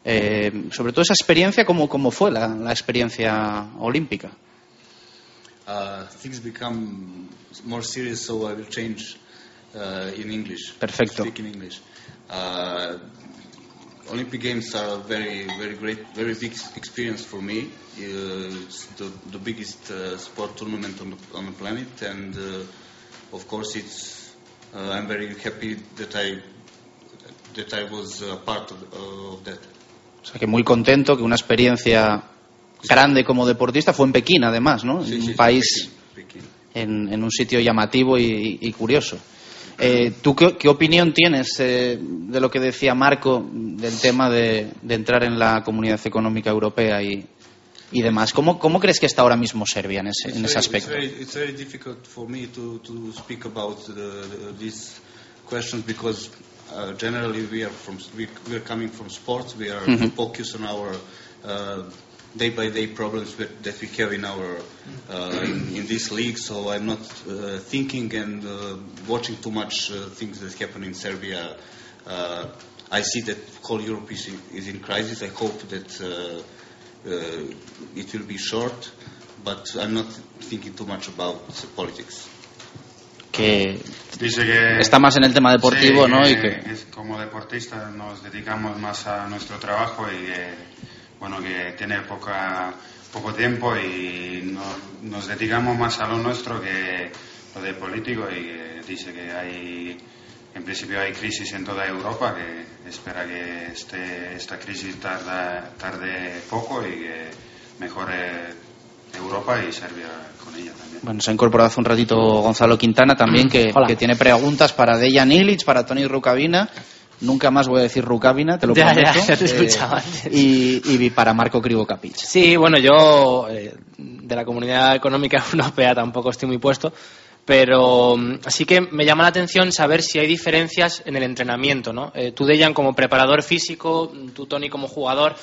Eh, sobre todo esa experiencia, ¿cómo, cómo fue la, la experiencia olímpica? Uh, things become more serious, so I will change uh, in English. Perfecto. Speak in English. Uh, Olympic Games are a very, very great, very big experience for me. It's the, the biggest uh, sport tournament on the, on the planet, and uh, of course, it's. I'm very happy that I that I was a part of, of that. O sea, que muy contento que una experiencia grande como deportista fue en Pekín, además, ¿no? En un país, En, en un sitio llamativo y, y curioso. Eh, ¿Tú qué, qué opinión tienes eh, de lo que decía Marco del tema de, de entrar en la Comunidad Económica Europea y, y demás? ¿Cómo, ¿Cómo crees que está ahora mismo Serbia en ese, en ese aspecto? It's very, it's very to, to questions because uh, generally we are from we, are coming from sports. We are focused on our day by day problems that, that we have in our uh, in, in this league. So I'm not uh, thinking and uh, watching too much uh, things that happen in Serbia. Uh, I see that whole Europe is in, is in crisis. I hope that uh, uh, it will be short, but I'm not thinking too much about politics. Que Dice que está más en el tema deportivo, sí, ¿no? Y que, es- como deportistas nos dedicamos más a nuestro trabajo y que, bueno, que tiene poca, poco tiempo y no- nos dedicamos más a lo nuestro que lo de político y que dice que hay, en principio hay crisis en toda Europa, que espera que este, esta crisis tarda- tarde poco y que mejore Europa y Serbia con ella también. bueno, se ha incorporado hace un ratito Gonzalo Quintana también, que, tiene preguntas para Dejan Ilic, para Tony Rukavina. Nunca más voy a decir Rukavina, te lo Ya, prometo. ya te Eh, antes. y, y para Marco Krivokapic. Sí, bueno, yo eh, de la Comunidad Económica Europea tampoco estoy muy puesto, pero mm, sí que me llama la atención saber si hay diferencias en el entrenamiento, ¿no? Eh, tú, Dejan, como preparador físico, tú, Tony, como jugador,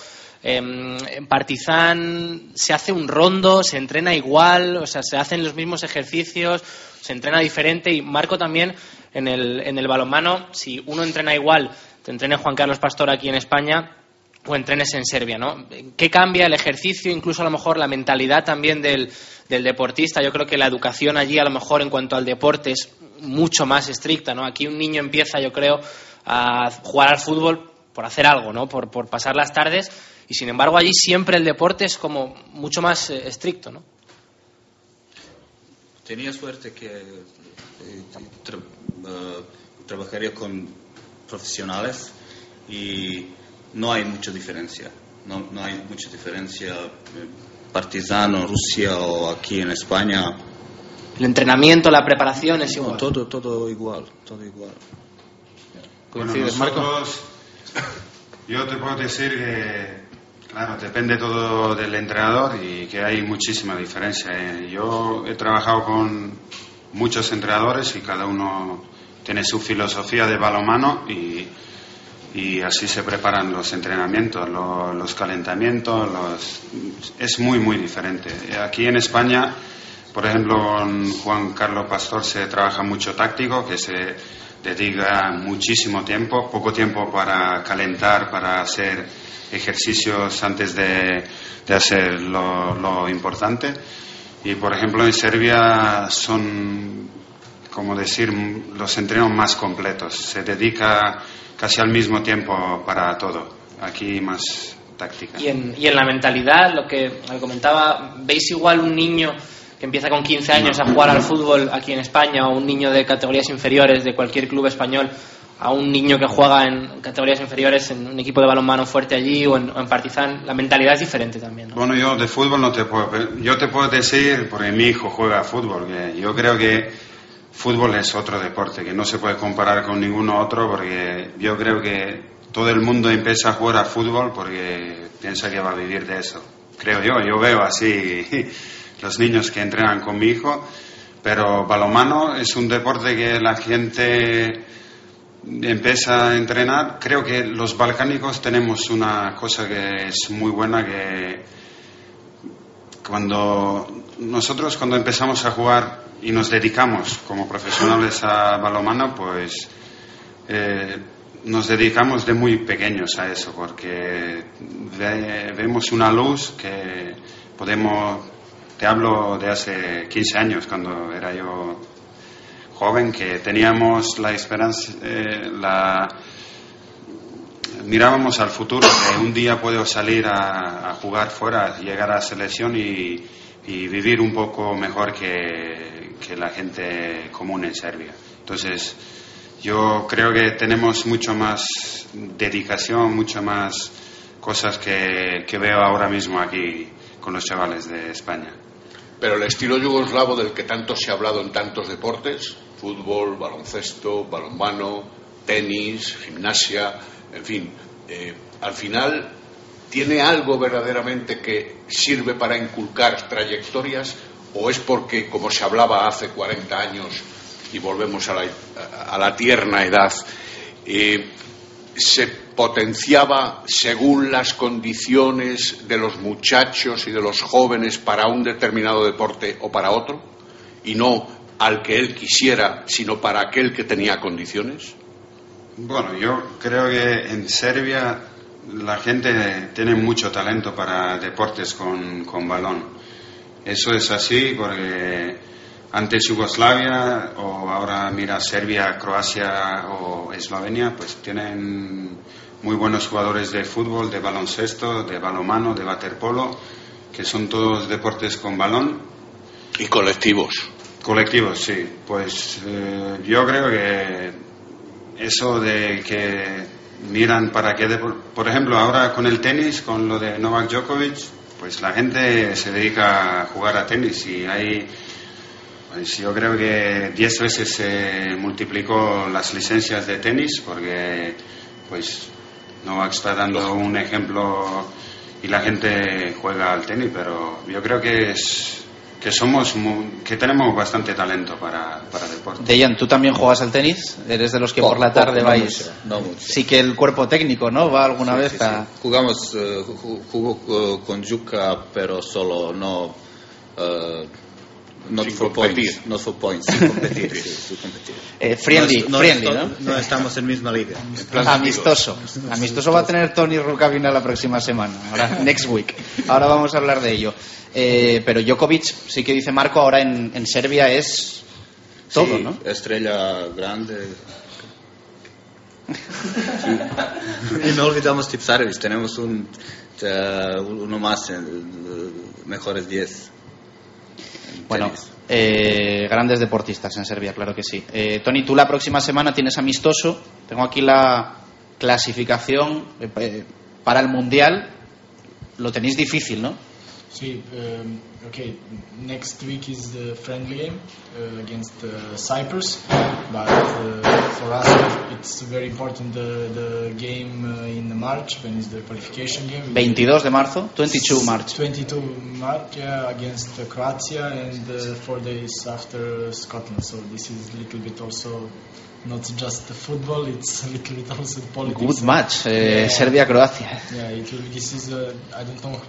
eh, en Partizan se hace un rondo, se entrena igual, o sea, se hacen los mismos ejercicios, se entrena diferente y Marco también en el, en el balonmano, si uno entrena igual, te entrena Juan Carlos Pastor aquí en España, o entrenes en Serbia, ¿no? ¿Qué cambia el ejercicio, incluso a lo mejor la mentalidad también del, del deportista? Yo creo que la educación allí, a lo mejor en cuanto al deporte, es mucho más estricta, ¿no? Aquí un niño empieza, yo creo, a jugar al fútbol por hacer algo, ¿no? Por, por pasar las tardes, y sin embargo allí siempre el deporte es como mucho más eh, estricto, ¿no? Tenía suerte que tra- eh, trabajaría con profesionales y no hay mucha diferencia. No, no hay mucha diferencia eh, Partizano, Rusia o aquí en España. El entrenamiento, la preparación es igual. Todo, todo igual, todo igual. Bueno, ¿Coincides, Marco? nosotros, yo te puedo decir que, claro, depende todo del entrenador y que hay muchísima diferencia. eh. Yo he trabajado con muchos entrenadores y cada uno tiene su filosofía de balonmano y, y así se preparan los entrenamientos, lo- los calentamientos, los, es muy, muy diferente. Aquí en España, por ejemplo, con Juan Carlos Pastor se trabaja mucho táctico, que se dedica muchísimo tiempo, poco tiempo para calentar, para hacer ejercicios antes de, de hacer lo importante. Y por ejemplo en Serbia son, como decir, los entrenos más completos. Se dedica casi al mismo tiempo para todo. Aquí más táctica. Y en, y en la mentalidad, lo que me comentaba, ¿veis igual un niño que empieza con 15 años a jugar al fútbol aquí en España o un niño de categorías inferiores de cualquier club español a un niño que juega en categorías inferiores en un equipo de balonmano fuerte allí o en, o en Partizan? La mentalidad es diferente también. ¿no? Bueno, yo de fútbol no te puedo... Yo te puedo decir, porque mi hijo juega fútbol, que yo creo que fútbol es otro deporte, que no se puede comparar con ninguno otro, porque yo creo que todo el mundo empieza a jugar a fútbol porque piensa que va a vivir de eso. Creo yo, yo veo así los niños que entrenan con mi hijo, pero balonmano es un deporte que la gente empieza a entrenar. Creo que los balcánicos tenemos una cosa que es muy buena que cuando nosotros cuando empezamos a jugar y nos dedicamos como profesionales a balonmano, pues eh, nos dedicamos de muy pequeños a eso, porque ve- vemos una luz que podemos, te hablo de hace 15 años, cuando era yo joven, que teníamos la esperanza, eh, la, mirábamos al futuro, que un día puedo salir a, jugar fuera, llegar a selección y, y vivir un poco mejor que, que la gente común en Serbia. Entonces, yo creo que tenemos mucho más dedicación, mucho más cosas que, que veo ahora mismo aquí con los chavales de España. Pero el estilo yugoslavo del que tanto se ha hablado en tantos deportes, fútbol, baloncesto, balonmano, tenis, gimnasia, en fin, eh, al final tiene algo verdaderamente que sirve para inculcar trayectorias o es porque, como se hablaba hace 40 años, y volvemos a la, a la tierna edad, eh, se potenciaba según las condiciones de los muchachos y de los jóvenes para un determinado deporte o para otro, y no al que él quisiera, sino para aquel que tenía condiciones? Bueno, yo creo que en Serbia la gente tiene mucho talento para deportes con, con balón. Eso es así porque antes Yugoslavia o ahora mira Serbia, Croacia o Eslovenia, pues tienen muy buenos jugadores de fútbol, de baloncesto, de balonmano, de waterpolo, que son todos deportes con balón. Y colectivos. Colectivos, sí. Pues eh, yo creo que eso de que miran para qué por ejemplo ahora con el tenis con lo de Novak Djokovic pues la gente se dedica a jugar a tenis y hay pues yo creo que 10 veces se multiplicó las licencias de tenis porque pues Novak está dando un ejemplo y la gente juega al tenis pero yo creo que es que somos mu- que tenemos bastante talento para, para deporte Dejan, tú también juegas al tenis, eres de los que por la tarde no vais. mucho, no mucho. Sí que el cuerpo técnico, ¿no? Va alguna Sí, vez sí, a. sí. Jugamos, eh, ju- jugó eh, con Juca, pero solo no. eh, not Sin for competir. points, not for points, sin competir, sí, sin competir. Eh, friendly, no, friendly, ¿no? no estamos en misma liga. Amistoso. Amistoso va a tener Tony Rukavina la próxima semana. Ahora, next week. Ahora vamos a hablar de ello. Eh, pero Djokovic, sí que dice Marco, ahora en, en Serbia es todo, Sí, ¿no? Estrella grande. Sí. y no olvidamos Tipsarevic, tenemos un, eh, uno más en eh, mejores 10. Bueno, eh, grandes deportistas en Serbia, claro que sí. Eh, Tony, tú la próxima semana tienes amistoso. Tengo aquí la clasificación eh, eh, para el Mundial. Lo tenéis difícil, ¿no? See, um, okay, next week is the friendly game uh, against uh, Cyprus, but uh, for us it's very important the, the game uh, in March when is the qualification game. 22 de marzo, 22 March. 22 March yeah, against uh, Croatia and uh, four days after Scotland. So this is a little bit also not just the football; it's a little bit also politics. Good match, Yeah. Serbia-Croatia. Yeah, it will, this is I don't know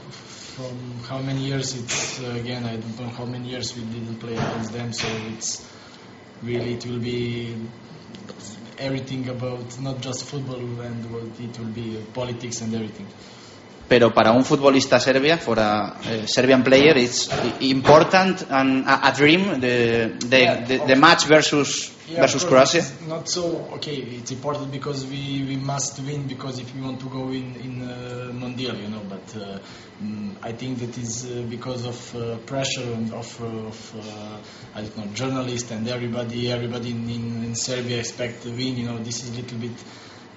from how many years it's uh, again I don't know how many years we didn't play against them so it's really it will be everything about not just football and what it will be uh, politics and everything. Pero para un futbolista serbia, for a eh, Serbian player, it's important and a, a dream the, the, Yeah, the, the match versus Yeah, versus Croatia. Not so okay. It's important because we, we must win because if we want to go in in uh, Mondial, you know. But uh, mm, I think that is uh, because of uh, pressure and of, uh, of uh, I don't know journalists and everybody everybody in, in, in Serbia expect to win. You know, this is a little bit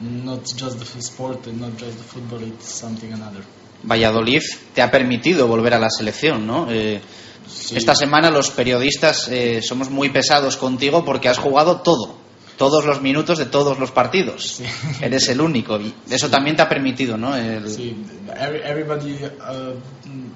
not just the sport and not just the football. It's something another. Valladolid te ha permitido volver a la selección, ¿no? Eh, Esta semana los periodistas eh, somos muy pesados contigo porque has jugado todo. Todos los minutos de todos los partidos. Eres el único. Y eso también te ha permitido, ¿no? El... Sí, every, everybody uh,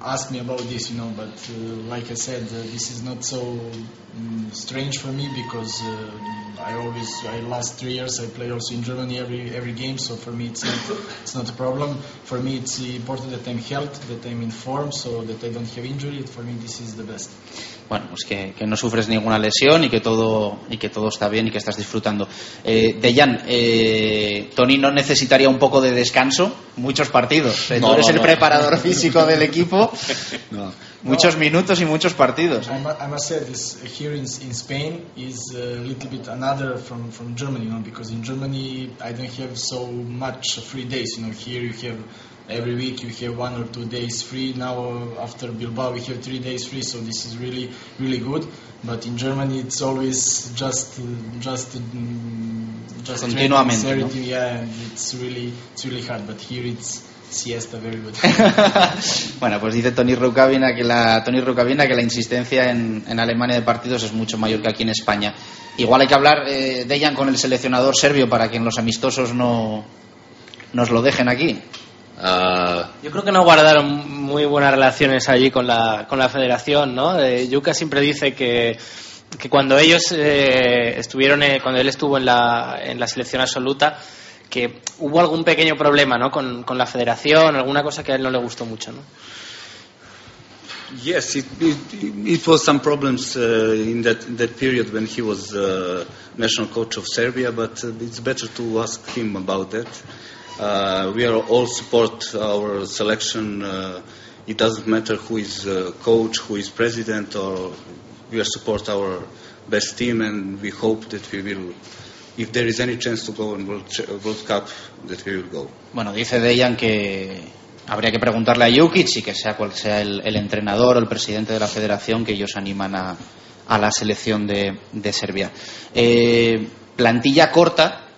asked me about this, you know, but uh, like I said, uh, this is not so um, strange for me because uh, I always, I last three years I play also in Germany every every game, so for me it's not it's not a problem. For me it's important that I'm healthy, that I'm in form, so that I don't have injury. For me this is the best. Bueno, pues que, que, no sufres ninguna lesión y que todo y que todo está bien y que estás disfrutando. Eh, Dejan, eh, Tony no necesitaría un poco de descanso, muchos partidos. Eh, no, tú eres no, el no. preparador físico del equipo, No. muchos minutos y muchos partidos. I, mu- I must say this here in, in Spain is a little bit another from, from Germany, you know, because in Germany I don't have so much free days. You know, here you have every week you have one or two days free. Now uh, after Bilbao we have three days free, so this is really really good. But in Germany it's always just uh, just mm, just Continuamente, training, ¿no? everything, yeah, and it's really it's really hard. But here it's siesta very good. Bueno, pues dice Tony Rukavina que la, Tony Rukavina que la insistencia en, en Alemania de partidos es mucho mayor que aquí en España. Igual hay que hablar, eh, Dejan, con el seleccionador serbio para que en los amistosos no nos lo dejen aquí. Ah, Yo creo que no guardaron muy buenas relaciones allí con la, con la federación, ¿no? Eh, Yuka siempre dice que, que cuando ellos eh, estuvieron, eh, cuando él estuvo en la, en la selección absoluta, que hubo algún pequeño problema, ¿no? Con, con la federación, alguna cosa que a él no le gustó mucho, ¿no? Yes, it, it, it was some problems uh, in that, that period when he was uh, national coach of Serbia, but uh, it's better to ask him about that. Uh, we are all support our selection. Uh, it doesn't matter who is uh, coach, who is president, or we support our best team, and we hope that we will, if there is any chance to go in World, Cup, that we will go. Bueno, dice Dejan que habría que preguntarle a Jukic y que sea cual sea el, entrenador o el presidente de la federación que ellos animan a, la selección de, de Serbia. Eh, plantilla corta,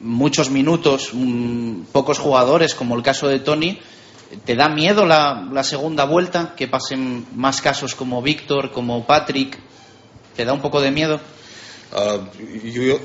muchos minutos, mm, pocos jugadores, como el caso de Tony. ¿Te da miedo la, la segunda vuelta? Que pasen más casos como Víctor, como Patrick. ¿Te da un poco de miedo? Uh, you,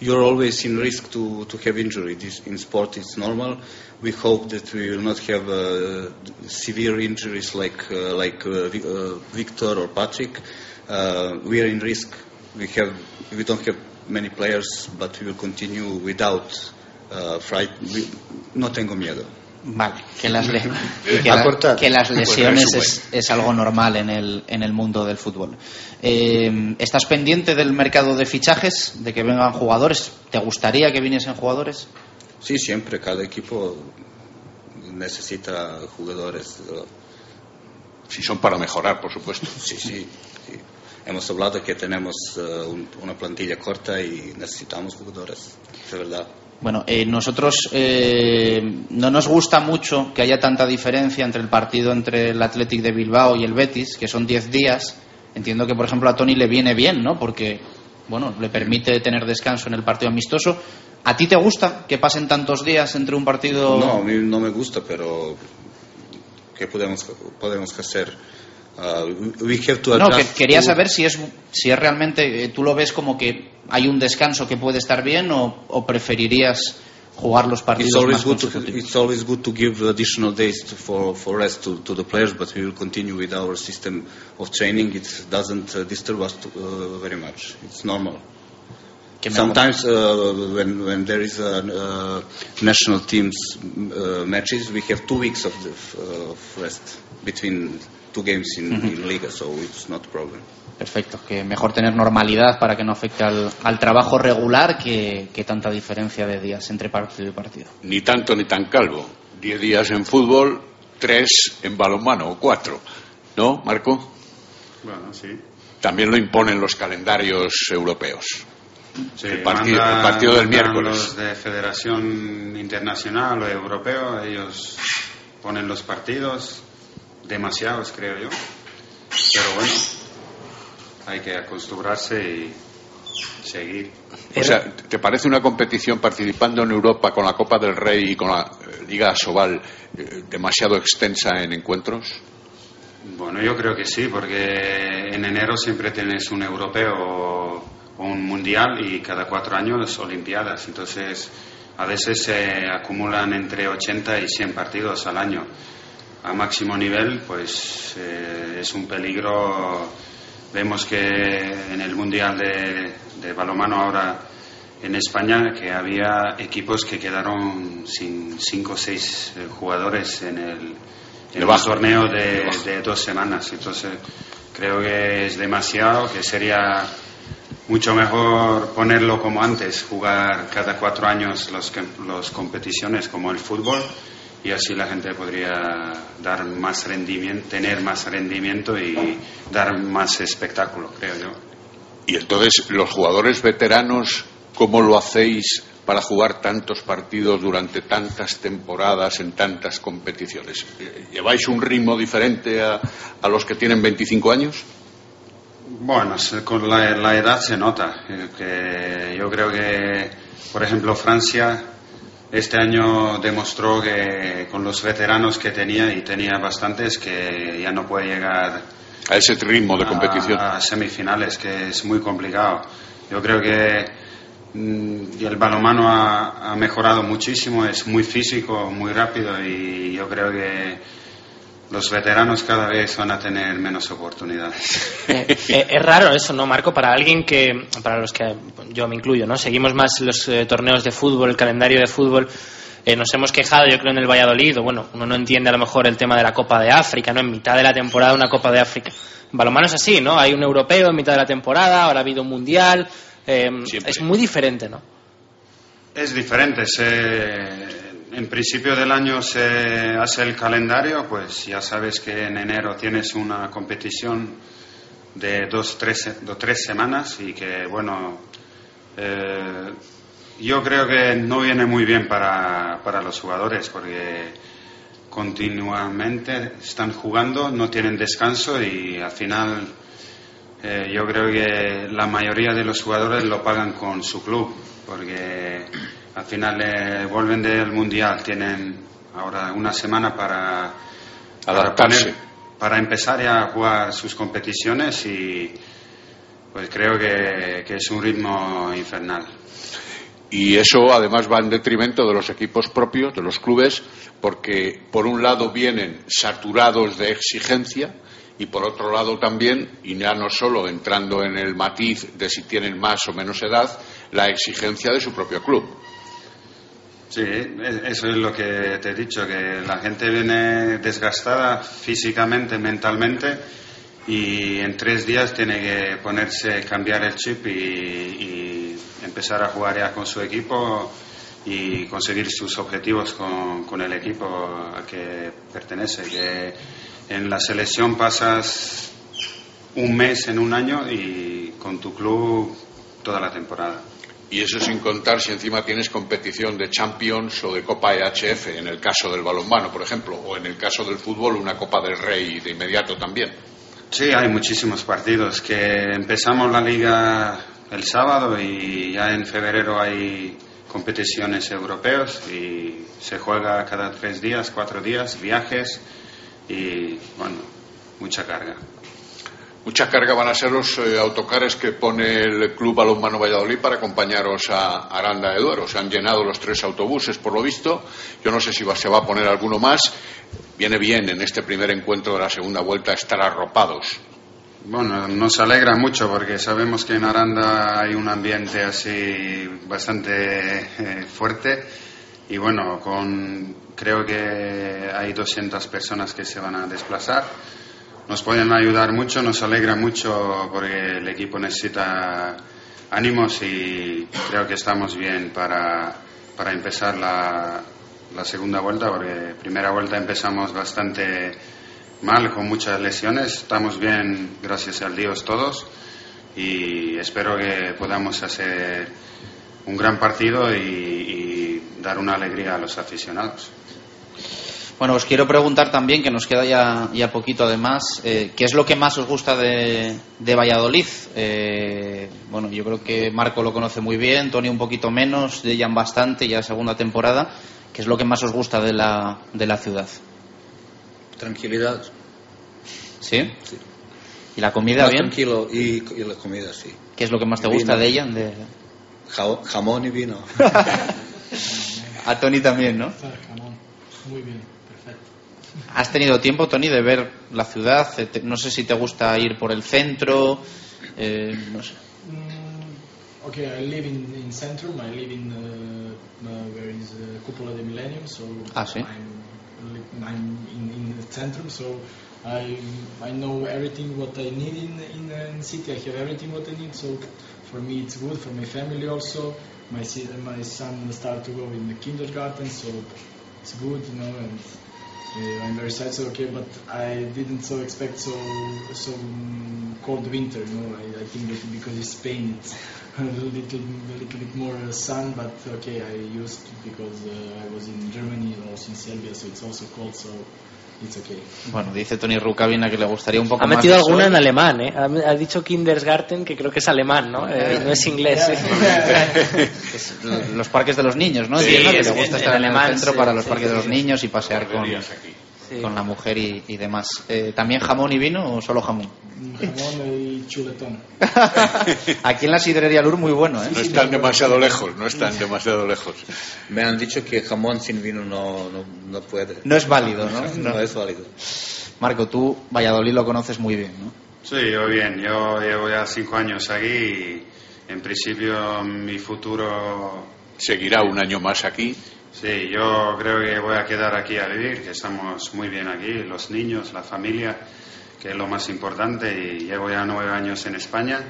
you're always in risk to, to have injury. This, in sport, it's normal. We hope that we will not have uh, severe injuries like uh, like uh, Vi- uh, Victor or Patrick. Uh, we are in risk. We have we don't have many players, but we will continue without uh, fright. We, no tengo miedo. Vale, que las, le- que a la- cortar. que las lesiones es, es algo normal en el, en el mundo del fútbol. Eh, ¿Estás pendiente del mercado de fichajes, de que vengan jugadores? ¿Te gustaría que viniesen jugadores? Sí, siempre cada equipo necesita jugadores. Si son para mejorar, por supuesto. Sí, sí. sí. Hemos hablado que tenemos uh, un- una plantilla corta y necesitamos jugadores. Es verdad. Bueno, eh, nosotros eh, no nos gusta mucho que haya tanta diferencia entre el partido entre el Athletic de Bilbao y el Betis, que son 10 días. Entiendo que, por ejemplo, a Tony le viene bien, ¿no? Porque, bueno, le permite tener descanso en el partido amistoso. ¿A ti te gusta que pasen tantos días entre un partido? No, a mí no me gusta, pero ¿qué podemos, podemos hacer? Uh, we- have to No, que quería to- saber si es, si es realmente, eh, tú lo ves como que hay un descanso que puede estar bien o, o preferirías jugar los It's partidos always más good to consecutivos. it's always good to give additional days to, for for rest to, to the players, but we will continue with our system of training. It doesn't uh, disturb us to, uh, very much. It's normal. Sometimes uh, when when there is a uh, national teams uh, matches, we have two weeks of, the, uh, of rest between two games in, in Liga, so it's not a problem. Perfecto, que mejor tener normalidad para que no afecte al, al trabajo regular que, que tanta diferencia de días entre partido y partido. Ni tanto ni tan calvo. Diez días en fútbol, tres en balonmano, o cuatro. ¿No, Marco? Bueno, sí. También lo imponen los calendarios europeos. Sí, el, partido, el partido del miércoles. Los de Federación Internacional o Europeo, ellos ponen los partidos, demasiados creo yo. Pero bueno, hay que acostumbrarse y seguir. O sea, ¿te parece una competición participando en Europa con la Copa del Rey y con la eh, Liga Sobal eh, demasiado extensa en encuentros? Bueno, yo creo que sí, porque en enero siempre tienes un europeo un mundial y cada cuatro años Olimpiadas. Entonces, a veces se acumulan entre 80 y 100 partidos al año. A máximo nivel, pues eh, es un peligro. Vemos que en el mundial de, de balonmano ahora en España que había equipos que quedaron sin cinco o seis eh, jugadores en el, en el torneo de, de dos semanas. Entonces creo que es demasiado, que sería mucho mejor ponerlo como antes, jugar cada cuatro años las los competiciones como el fútbol y así la gente podría dar más rendimiento, tener más rendimiento y dar más espectáculo, creo yo. Y entonces, los jugadores veteranos, ¿cómo lo hacéis para jugar tantos partidos durante tantas temporadas en tantas competiciones? ¿Lleváis un ritmo diferente a, a los que tienen 25 años? Bueno, con la, la edad se nota. eh, Que yo creo que, por ejemplo, Francia este año demostró que con los veteranos que tenía, y tenía bastantes, que ya no puede llegar a ese ritmo de competición. a semifinales, que es muy complicado. Yo creo que mm, el balonmano ha, ha mejorado muchísimo, es muy físico, muy rápido y yo creo que los veteranos cada vez van a tener menos oportunidades. Eh, eh, es raro eso, ¿no, Marco? Para alguien que, para los que yo me incluyo, ¿no? Seguimos más los eh, torneos de fútbol, el calendario de fútbol. eh, nos hemos quejado, yo creo, en el Valladolid, o bueno, uno no entiende a lo mejor el tema de la Copa de África, ¿no? En mitad de la temporada una Copa de África. En balonmano es así, ¿no? Hay un europeo en mitad de la temporada, ahora ha habido un mundial. es muy diferente, ¿no? Es diferente. se- en principio del año se hace el calendario, pues ya sabes que en enero tienes una competición de dos, tres, de tres semanas y que, bueno, eh, yo creo que no viene muy bien para, para los jugadores porque continuamente están jugando, no tienen descanso y al final eh, yo creo que la mayoría de los jugadores lo pagan con su club, porque al final eh, vuelven del mundial, tienen ahora una semana para, para, Adaptarse. poner- para empezar ya a jugar sus competiciones y pues creo que, que es un ritmo infernal. Y eso además va en detrimento de los equipos propios, de los clubes, porque por un lado vienen saturados de exigencia y por otro lado también, y ya no solo entrando en el matiz de si tienen más o menos edad, la exigencia de su propio club. Sí, e- eso es lo que te he dicho, que la gente viene desgastada físicamente, mentalmente, y en tres días tiene que ponerse, cambiar el chip y, empezar a jugar ya con su equipo y conseguir sus objetivos con, con el equipo al que pertenece. Que en la selección pasas un mes en un año y con tu club toda la temporada. Y eso sin contar si encima tienes competición de Champions o de Copa EHF, en el caso del balonmano, por ejemplo, o en el caso del fútbol, una Copa del Rey de inmediato también. Sí, hay muchísimos partidos. Que empezamos la liga el sábado y ya en febrero hay competiciones europeas y se juega cada tres días, cuatro días, viajes y bueno, mucha carga. Mucha carga van a ser los eh, autocares que pone el Club Balonmano Valladolid para acompañaros a Aranda de Duero. Se han llenado los tres autobuses, por lo visto. Yo no sé si se va a poner alguno más. Viene bien en este primer encuentro de la segunda vuelta estar arropados. Bueno, nos alegra mucho porque sabemos que en Aranda hay un ambiente así bastante eh, fuerte y bueno, con, creo que hay 200 personas que se van a desplazar. Nos pueden ayudar mucho, nos alegra mucho porque el equipo necesita ánimos y creo que estamos bien para, para empezar la, segunda vuelta porque primera vuelta empezamos bastante mal, con muchas lesiones. Estamos bien, gracias al Dios todos. Y espero que podamos hacer un gran partido y dar una alegría a los aficionados. Bueno, os quiero preguntar también, que nos queda ya, ya poquito además, eh, ¿qué es lo que más os gusta de, de Valladolid? Eh, bueno, yo creo que Marco lo conoce muy bien, Tony un poquito menos, Dejan bastante, ya segunda temporada. ¿Qué es lo que más os gusta de la, de la ciudad? Tranquilidad. ¿Sí? ¿Y la comida Más bien? tranquilo y, y la comida, sí. ¿Qué es lo que más te Vino. gusta de ella? De... Ja- jamón y vino. A Tony también, ¿no? Muy bien. ¿Has tenido tiempo, Tony, de ver la ciudad? Eh, No sé si te gusta ir por el centro. eh, no sé. Mm, okay, I live in, in Centrum. I live in uh, uh, where is uh, Cupola de Millennium. So Ah, sí? I'm, I'm in, in the Centrum. So I I know everything what I need in in, in city. I have everything what I need. So for me it's good. For my family also. My my son start to go in the kindergarten. So it's good, you know, and uh, I'm very sad. So okay, but I didn't so expect so so cold winter. You know, I, I think that because it's Spain, it's a little, a little bit more uh, sun. But okay, I used because uh, I was in Germany and also in Serbia, so it's also cold. So it's okay. Bueno, dice Tony Rukavina que le gustaría un poco Ha más metido de alguna sol. en alemán, ¿eh? Ha, ha dicho Kindergarten, que creo que es alemán, ¿no? Eh, no es inglés. Es los parques de los niños, ¿no? Sí, Entiendo que es- le gusta en estar en el alemán, centro sí, para los sí, parques sí, de los sí. niños y pasear con, con la mujer y, y demás. Eh, ¿También jamón y vino o solo jamón? Jamón y chuletón. Aquí en la sidrería Lur muy bueno, ¿eh? No están demasiado lejos, no están demasiado lejos. Me han dicho que jamón sin vino no, no, no puede. No es válido, ¿no? No, es válido. Marco, tú Valladolid lo conoces muy bien, ¿no? Sí, yo bien. Yo llevo ya cinco años aquí y en principio mi futuro... Seguirá un año más aquí. Sí, yo creo que voy a quedar aquí a vivir, que estamos muy bien aquí, los niños, la familia, que es lo más importante y llevo ya nueve años en España.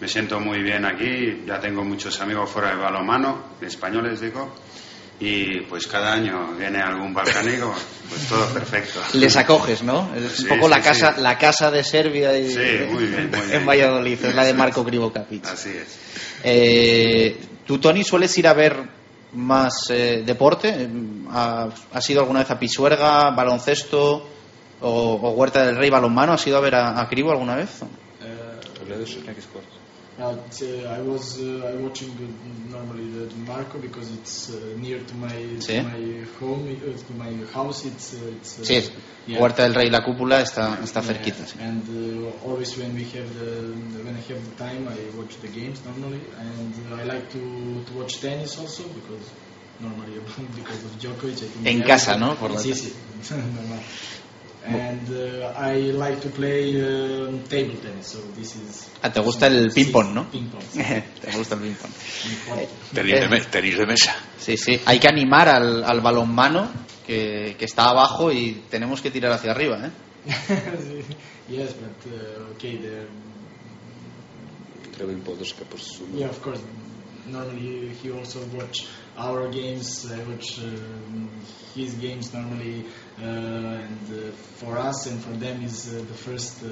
Me siento muy bien aquí, ya tengo muchos amigos fuera de balonmano, españoles digo, y pues cada año viene algún balcánico, pues todo perfecto. Les acoges, ¿no? Es Sí, un poco la sí, casa sí. la casa de Serbia y, muy bien, muy bien. en Valladolid, es la de Marco Krivokapic. Así es. Eh, ¿Tú, Tony, sueles ir a ver más eh, deporte? ¿Ha- ¿Has ido alguna vez a Pisuerga, baloncesto o, o Huerta del Rey, balonmano? ¿Has ido a ver a, a Cribo alguna vez? Uh, t- uh, I was uh, I watching uh, normally the Marco because it's uh, near to my Sí. to my home uh, to my house. It's uh, it's uh, Sí, yeah. Huerta del Rey, la cúpula está, está Yeah, cerquita. sí. And uh, always when we have the when I have the time, I watch the games normally, and uh, I like to, to watch tennis also because normally because of Djokovic. I think En yeah, casa, ¿no? Por sí, sí, normal. And uh, I like to play um, table tennis, so this is. Ah, ¿Te gusta el ping-pong, no? Ping-pong. Te gusta el ping-pong. Tenis de, me- tenis de mesa. Sí, sí. Hay que animar al, al balonmano que, que está abajo y tenemos que tirar hacia arriba, ¿eh? yes, but uh, okay, the Treba im podrška por su... Yeah, of course. Normally, he also watch our games. I watch um, his games normally, uh, and uh, for us and for them is uh, the first uh,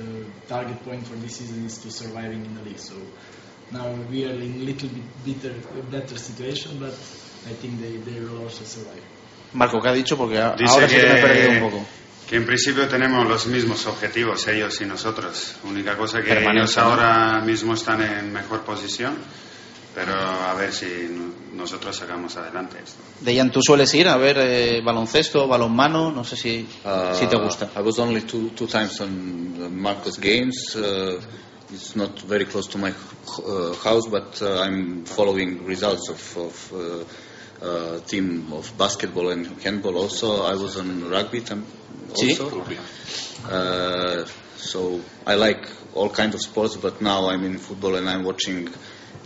target point for this season is to surviving in the league. So now we are in a little bit better, better situation, but I think they, they will also survive. Marco, ¿qué ha dicho? Porque Dice ahora sí que me he que- perdido un poco. Que en principio tenemos los mismos objetivos, ellos y nosotros. Única cosa que Permanente, ellos ahora mismo están en mejor posición, pero a ver si no- nosotros sacamos adelante esto. Dejan, ¿tú sueles ir a ver eh, baloncesto, balonmano? No sé si, Uh, si te gusta. I was only two, two times on uh, Marcos games. Uh, it's not very close to my uh, house, but uh, I'm following results of, of uh, uh, team of basketball and handball. Also, I was on rugby Sí. also. Uh, so I like all kinds of sports, but now I'm in football and I'm watching.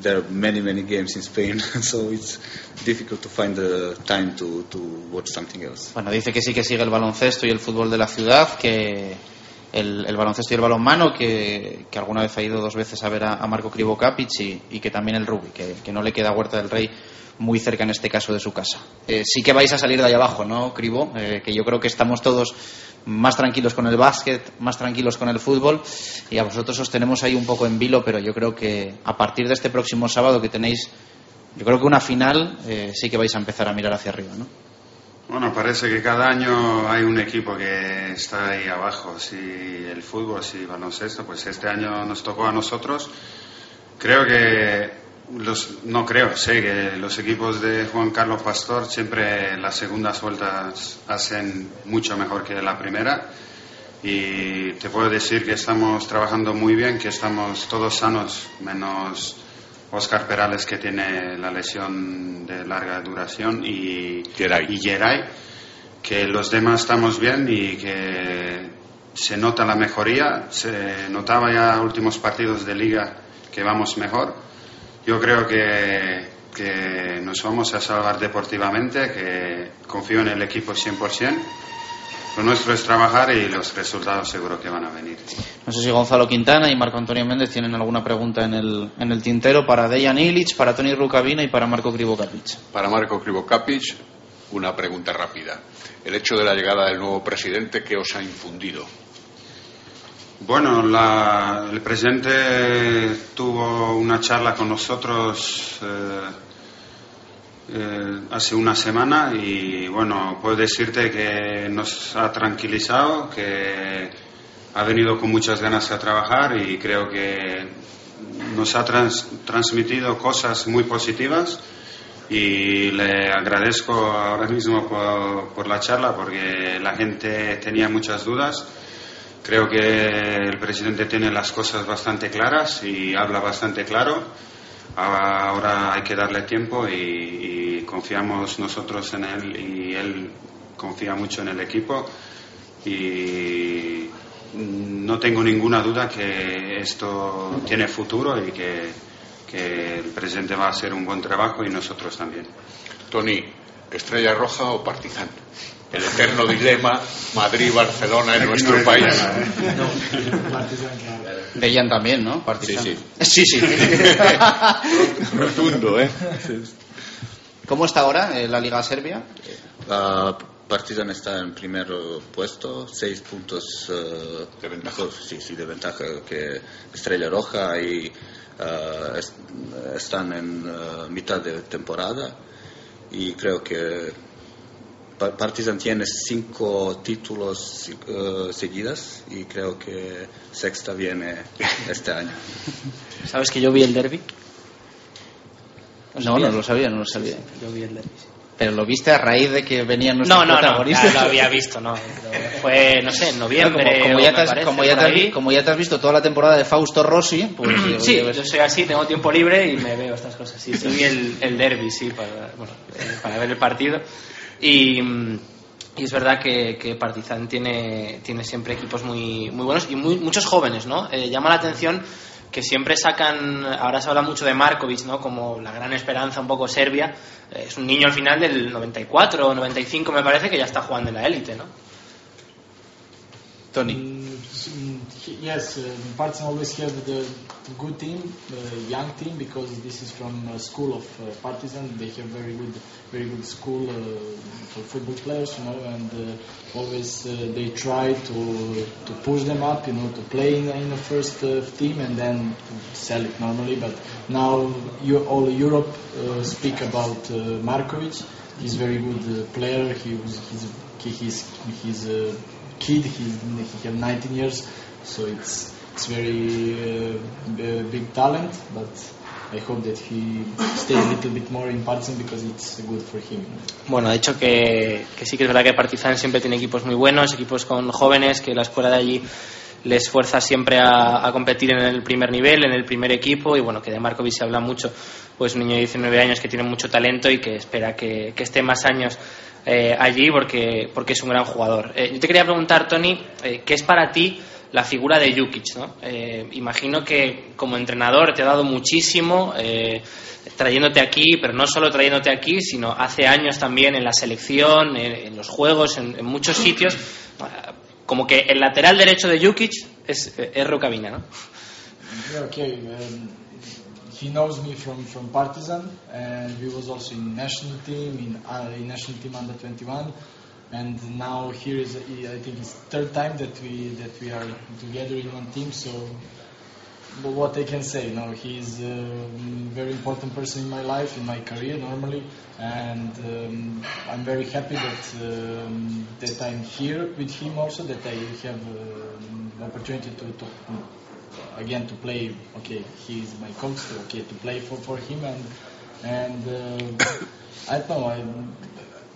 There are many many games in Spain, so it's difficult to find the time to, to watch something else. Bueno, dice que sí que sigue el baloncesto y el fútbol de la ciudad, que el, el baloncesto y el balonmano, que, que alguna vez ha ido dos veces a ver a, a Marco Krivokapic y, y que también el rugby, que, que no le queda Huerta del Rey muy cerca en este caso de su casa. Eh, sí que vais a salir de ahí abajo, ¿no, Cribo? Eh, que yo creo que estamos todos más tranquilos con el básquet, más tranquilos con el fútbol y a vosotros os tenemos ahí un poco en vilo, pero yo creo que a partir de este próximo sábado que tenéis, yo creo que una final, eh, sí que vais a empezar a mirar hacia arriba, ¿no? Bueno, parece que cada año hay un equipo que está ahí abajo. Si el fútbol, si baloncesto, pues este año nos tocó a nosotros. Creo que los, no creo, sé que los equipos de Juan Carlos Pastor siempre las segundas vueltas hacen mucho mejor que la primera y te puedo decir que estamos trabajando muy bien, que estamos todos sanos, menos Oscar Perales que tiene la lesión de larga duración y Geray. y Geray, que los demás estamos bien y que se nota la mejoría, se notaba ya últimos partidos de liga que vamos mejor. Yo creo que, que nos vamos a salvar deportivamente, que confío en el equipo 100%. Lo nuestro es trabajar y los resultados seguro que van a venir. No sé si Gonzalo Quintana y Marco Antonio Méndez tienen alguna pregunta en el, en el tintero para Dejan Ilic, para Tony Rukavina y para Marco Krivokapic. Para Marco Krivokapic, una pregunta rápida. El hecho de la llegada del nuevo presidente, ¿qué os ha infundido? Bueno, la- el presidente tuvo una charla con nosotros eh, eh, hace una semana y bueno, puedo decirte que nos ha tranquilizado, que ha venido con muchas ganas a trabajar y creo que nos ha trans- transmitido cosas muy positivas y le agradezco ahora mismo por, por la charla porque la gente tenía muchas dudas. Creo que el presidente tiene las cosas bastante claras y habla bastante claro. Ahora hay que darle tiempo y, confiamos nosotros en él y él confía mucho en el equipo y no tengo ninguna duda que esto tiene futuro y que, que el presidente va a hacer un buen trabajo y nosotros también. Tony, ¿Estrella Roja o Partizan? El eterno dilema Madrid-Barcelona en nuestro país. Dejan también, ¿no? Partizan. Sí, sí. Sí, sí. Profundo, ¿eh? ¿Cómo está ahora eh, la Liga Serbia? Ah, Partizan está en primer eh, puesto, seis puntos eh, de ventaja. sí, sí, de ventaja que Estrella Roja y ah, es- están en eh, mitad de temporada y creo que Partizan tiene cinco títulos eh, seguidas y creo que sexta viene este año. ¿Sabes que yo vi el derby? No, no lo sabía, no lo sabía. Yo vi el derby. Pero lo viste a raíz de que venían nuestros No, no, no, protagonistas. ya lo había visto, no. Fue, no sé, en noviembre. como, como ya te has, parece, como, ya por te has- ahí. como ya te has visto toda la temporada de Fausto Rossi, pues Sí, debes- yo soy así, tengo tiempo libre y me veo estas cosas. Sí, sí vi el, el derby, sí, para, bueno, eh, para ver el partido. Y, es verdad que, que Partizan tiene, tiene siempre equipos muy, muy buenos y muy, muchos jóvenes, ¿no? Eh, llama la atención que siempre sacan, ahora se habla mucho de Markovic, ¿no? Como la gran esperanza un poco serbia. Eh, es un niño al final del 94 o 95 me parece que ya está jugando en la élite, ¿no? Tony. Yes, uh, Partizan always have the good team, the young team, because this is from a school of uh, Partizan. They have very good, very good school uh, for football players, you know, and uh, always uh, they try to to push them up, you know, to play in, in the first uh, team and then sell it normally. But now you, all Europe uh, speak about uh, Markovic. He's very good uh, player. He was he's he, he's he's a kid. He's he have 19 years, so it's it's very uh, big talent. But I hope that he stays a little bit more in Partizan because it's good for him. Bueno, ha dicho que, que sí que es verdad que Partizan siempre tiene equipos muy buenos, equipos con jóvenes, que la escuela de allí les fuerza siempre a, a competir en el primer nivel, en el primer equipo, y bueno, que de Markovic se habla mucho, pues un niño de 19 años que tiene mucho talento y que espera que, que esté más años eh, allí porque, porque es un gran jugador. Eh, yo te quería preguntar, Tony, eh, ¿qué es para ti la figura de Jukic? ¿no? Eh, imagino que como entrenador te ha dado muchísimo, eh, trayéndote aquí, pero no solo trayéndote aquí, sino hace años también en la selección, en, en los juegos, en, en muchos sitios. Ah, Como que el lateral derecho de Jukic es, es Rukavina, ¿no? Okay. Um, he knows me from, from Partizan, and we was also in national team, in, uh, in national team under 21, and now here is I think it's third time that we that we are together in one team. So, but what I can say, you no, he's a very important person in my life, in my career normally, and um, I'm very happy that um, that I'm here with him also, that I have um, the opportunity to, to again to play. Okay, he's my coach. Okay, to play for, for him and and uh, I don't know. I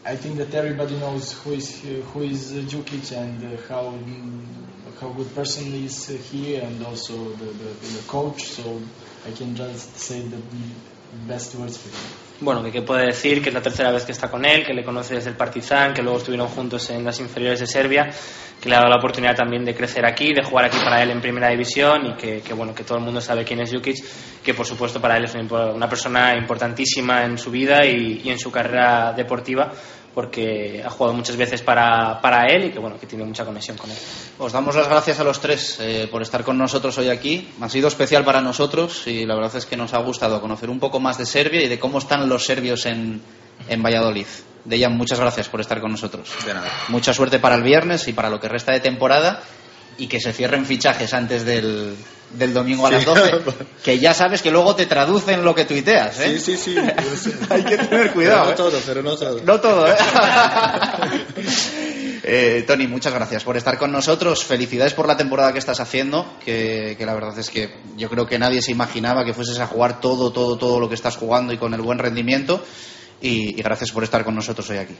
I think that everybody knows who is who is Jukic and how how good person he is he and also the, the, the coach. So I can just say the best words for him. Bueno, que puede decir que es la tercera vez que está con él, que le conoce desde el Partizan, que luego estuvieron juntos en las inferiores de Serbia, que le ha dado la oportunidad también de crecer aquí, de jugar aquí para él en primera división y que, bueno, que todo el mundo sabe quién es Jukic, que por supuesto para él es una persona importantísima en su vida y en su carrera deportiva porque ha jugado muchas veces para, para, él y que bueno que tiene mucha conexión con él. Os damos las gracias a los tres eh, por estar con nosotros hoy aquí. Ha sido especial para nosotros y la verdad es que nos ha gustado conocer un poco más de Serbia y de cómo están los serbios en, en Valladolid. Dejan, muchas gracias por estar con nosotros. De nada. Mucha suerte para el viernes y para lo que resta de temporada y que se cierren fichajes antes del, del domingo a las 12, que ya sabes que luego te traducen lo que tuiteas, ¿eh? Sí, sí, sí. Hay que tener cuidado. Pero no ¿eh? todo, pero no todo. No todo, ¿eh? eh, Tony, muchas gracias por estar con nosotros. Felicidades por la temporada que estás haciendo, que, que, la verdad es que yo creo que nadie se imaginaba que fueses a jugar todo, todo, todo lo que estás jugando y con el buen rendimiento. Y, y gracias por estar con nosotros hoy aquí.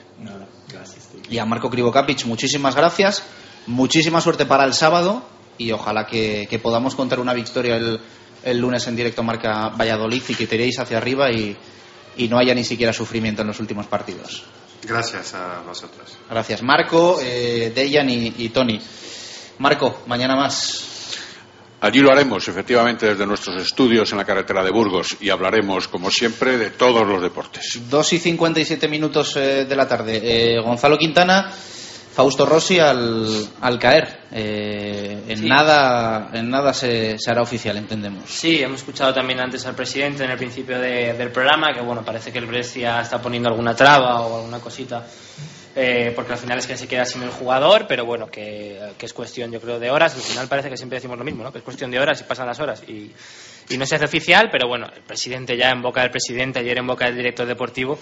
Gracias. Y a Marco Krivokapic, muchísimas gracias. Muchísima suerte para el sábado y ojalá que, que podamos contar una victoria el, el, lunes en directo Marca Valladolid y que tiréis hacia arriba y, y, no haya ni siquiera sufrimiento en los últimos partidos. Gracias a vosotros. Gracias, Marco, eh, Dejan y, y Tony. Marco, mañana más. Allí lo haremos, efectivamente, desde nuestros estudios en la carretera de Burgos y hablaremos, como siempre, de todos los deportes. 2 y 57 minutos eh, de la tarde. Eh, Gonzalo Quintana. Fausto Rossi al, al caer. Eh, en, sí. nada, en nada se, se, hará oficial, entendemos. Sí, hemos escuchado también antes al presidente en el principio de, del programa que bueno parece que el Brescia está poniendo alguna traba o alguna cosita. Eh, porque al final es que se queda sin el jugador, pero bueno, que, que, es cuestión, yo creo, de horas. Al final parece que siempre decimos lo mismo, ¿no? Que es cuestión de horas y pasan las horas y, y no se hace oficial, pero bueno, el presidente ya en boca del presidente, ayer en boca del director deportivo,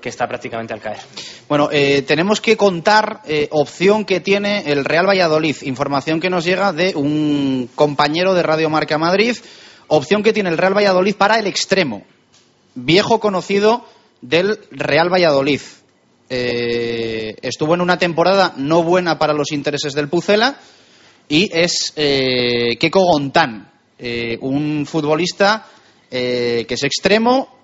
que está prácticamente al caer. Bueno, eh, tenemos que contar eh, opción que tiene el Real Valladolid, información que nos llega de un compañero de Radio Marca Madrid, opción que tiene el Real Valladolid para el extremo, viejo conocido del Real Valladolid. Eh, estuvo en una temporada no buena para los intereses del Pucela y es eh, Keko Gontán, eh, un futbolista que es extremo,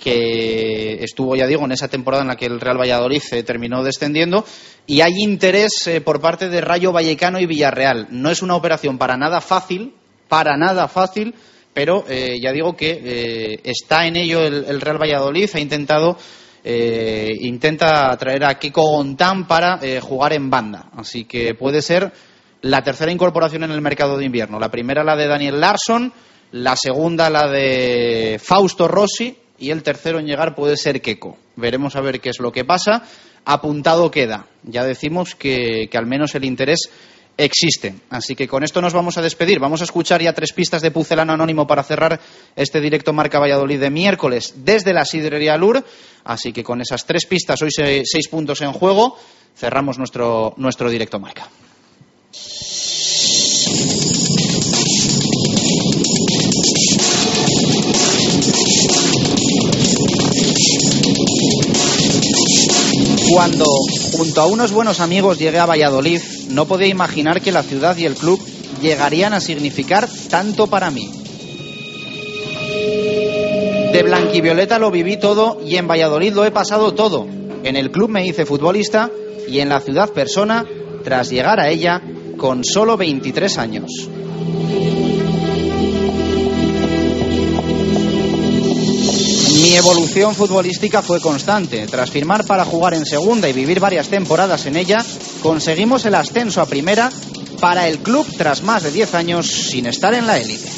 que estuvo, ya digo, en esa temporada en la que el Real Valladolid eh, terminó descendiendo, y hay interés eh, por parte de Rayo Vallecano y Villarreal. No es una operación para nada fácil, para nada fácil, pero eh, ya digo que está en ello el, el, Real Valladolid, ha intentado. intenta traer a Kiko Gontán para jugar en banda, así que puede ser la tercera incorporación en el mercado de invierno. La primera la de Daniel Larsson, la segunda la de Fausto Rossi, y el tercero en llegar puede ser Keco. Veremos a ver qué es lo que pasa. Apuntado queda. Ya decimos que, que, al menos el interés existe. Así que con esto nos vamos a despedir. Vamos a escuchar ya tres pistas de Pucelano Anónimo para cerrar este directo Marca Valladolid de miércoles desde la Sidrería Lur. Así que con esas tres pistas, hoy seis puntos en juego, cerramos nuestro, nuestro directo Marca. Cuando junto a unos buenos amigos llegué a Valladolid, no podía imaginar que la ciudad y el club llegarían a significar tanto para mí. De blanquivioleta lo viví todo y en Valladolid lo he pasado todo. En el club me hice futbolista y en la ciudad persona tras llegar a ella con solo 23 años. Mi evolución futbolística fue constante. Tras firmar para jugar en segunda y vivir varias temporadas en ella, conseguimos el ascenso a primera para el club tras más de 10 años sin estar en la élite.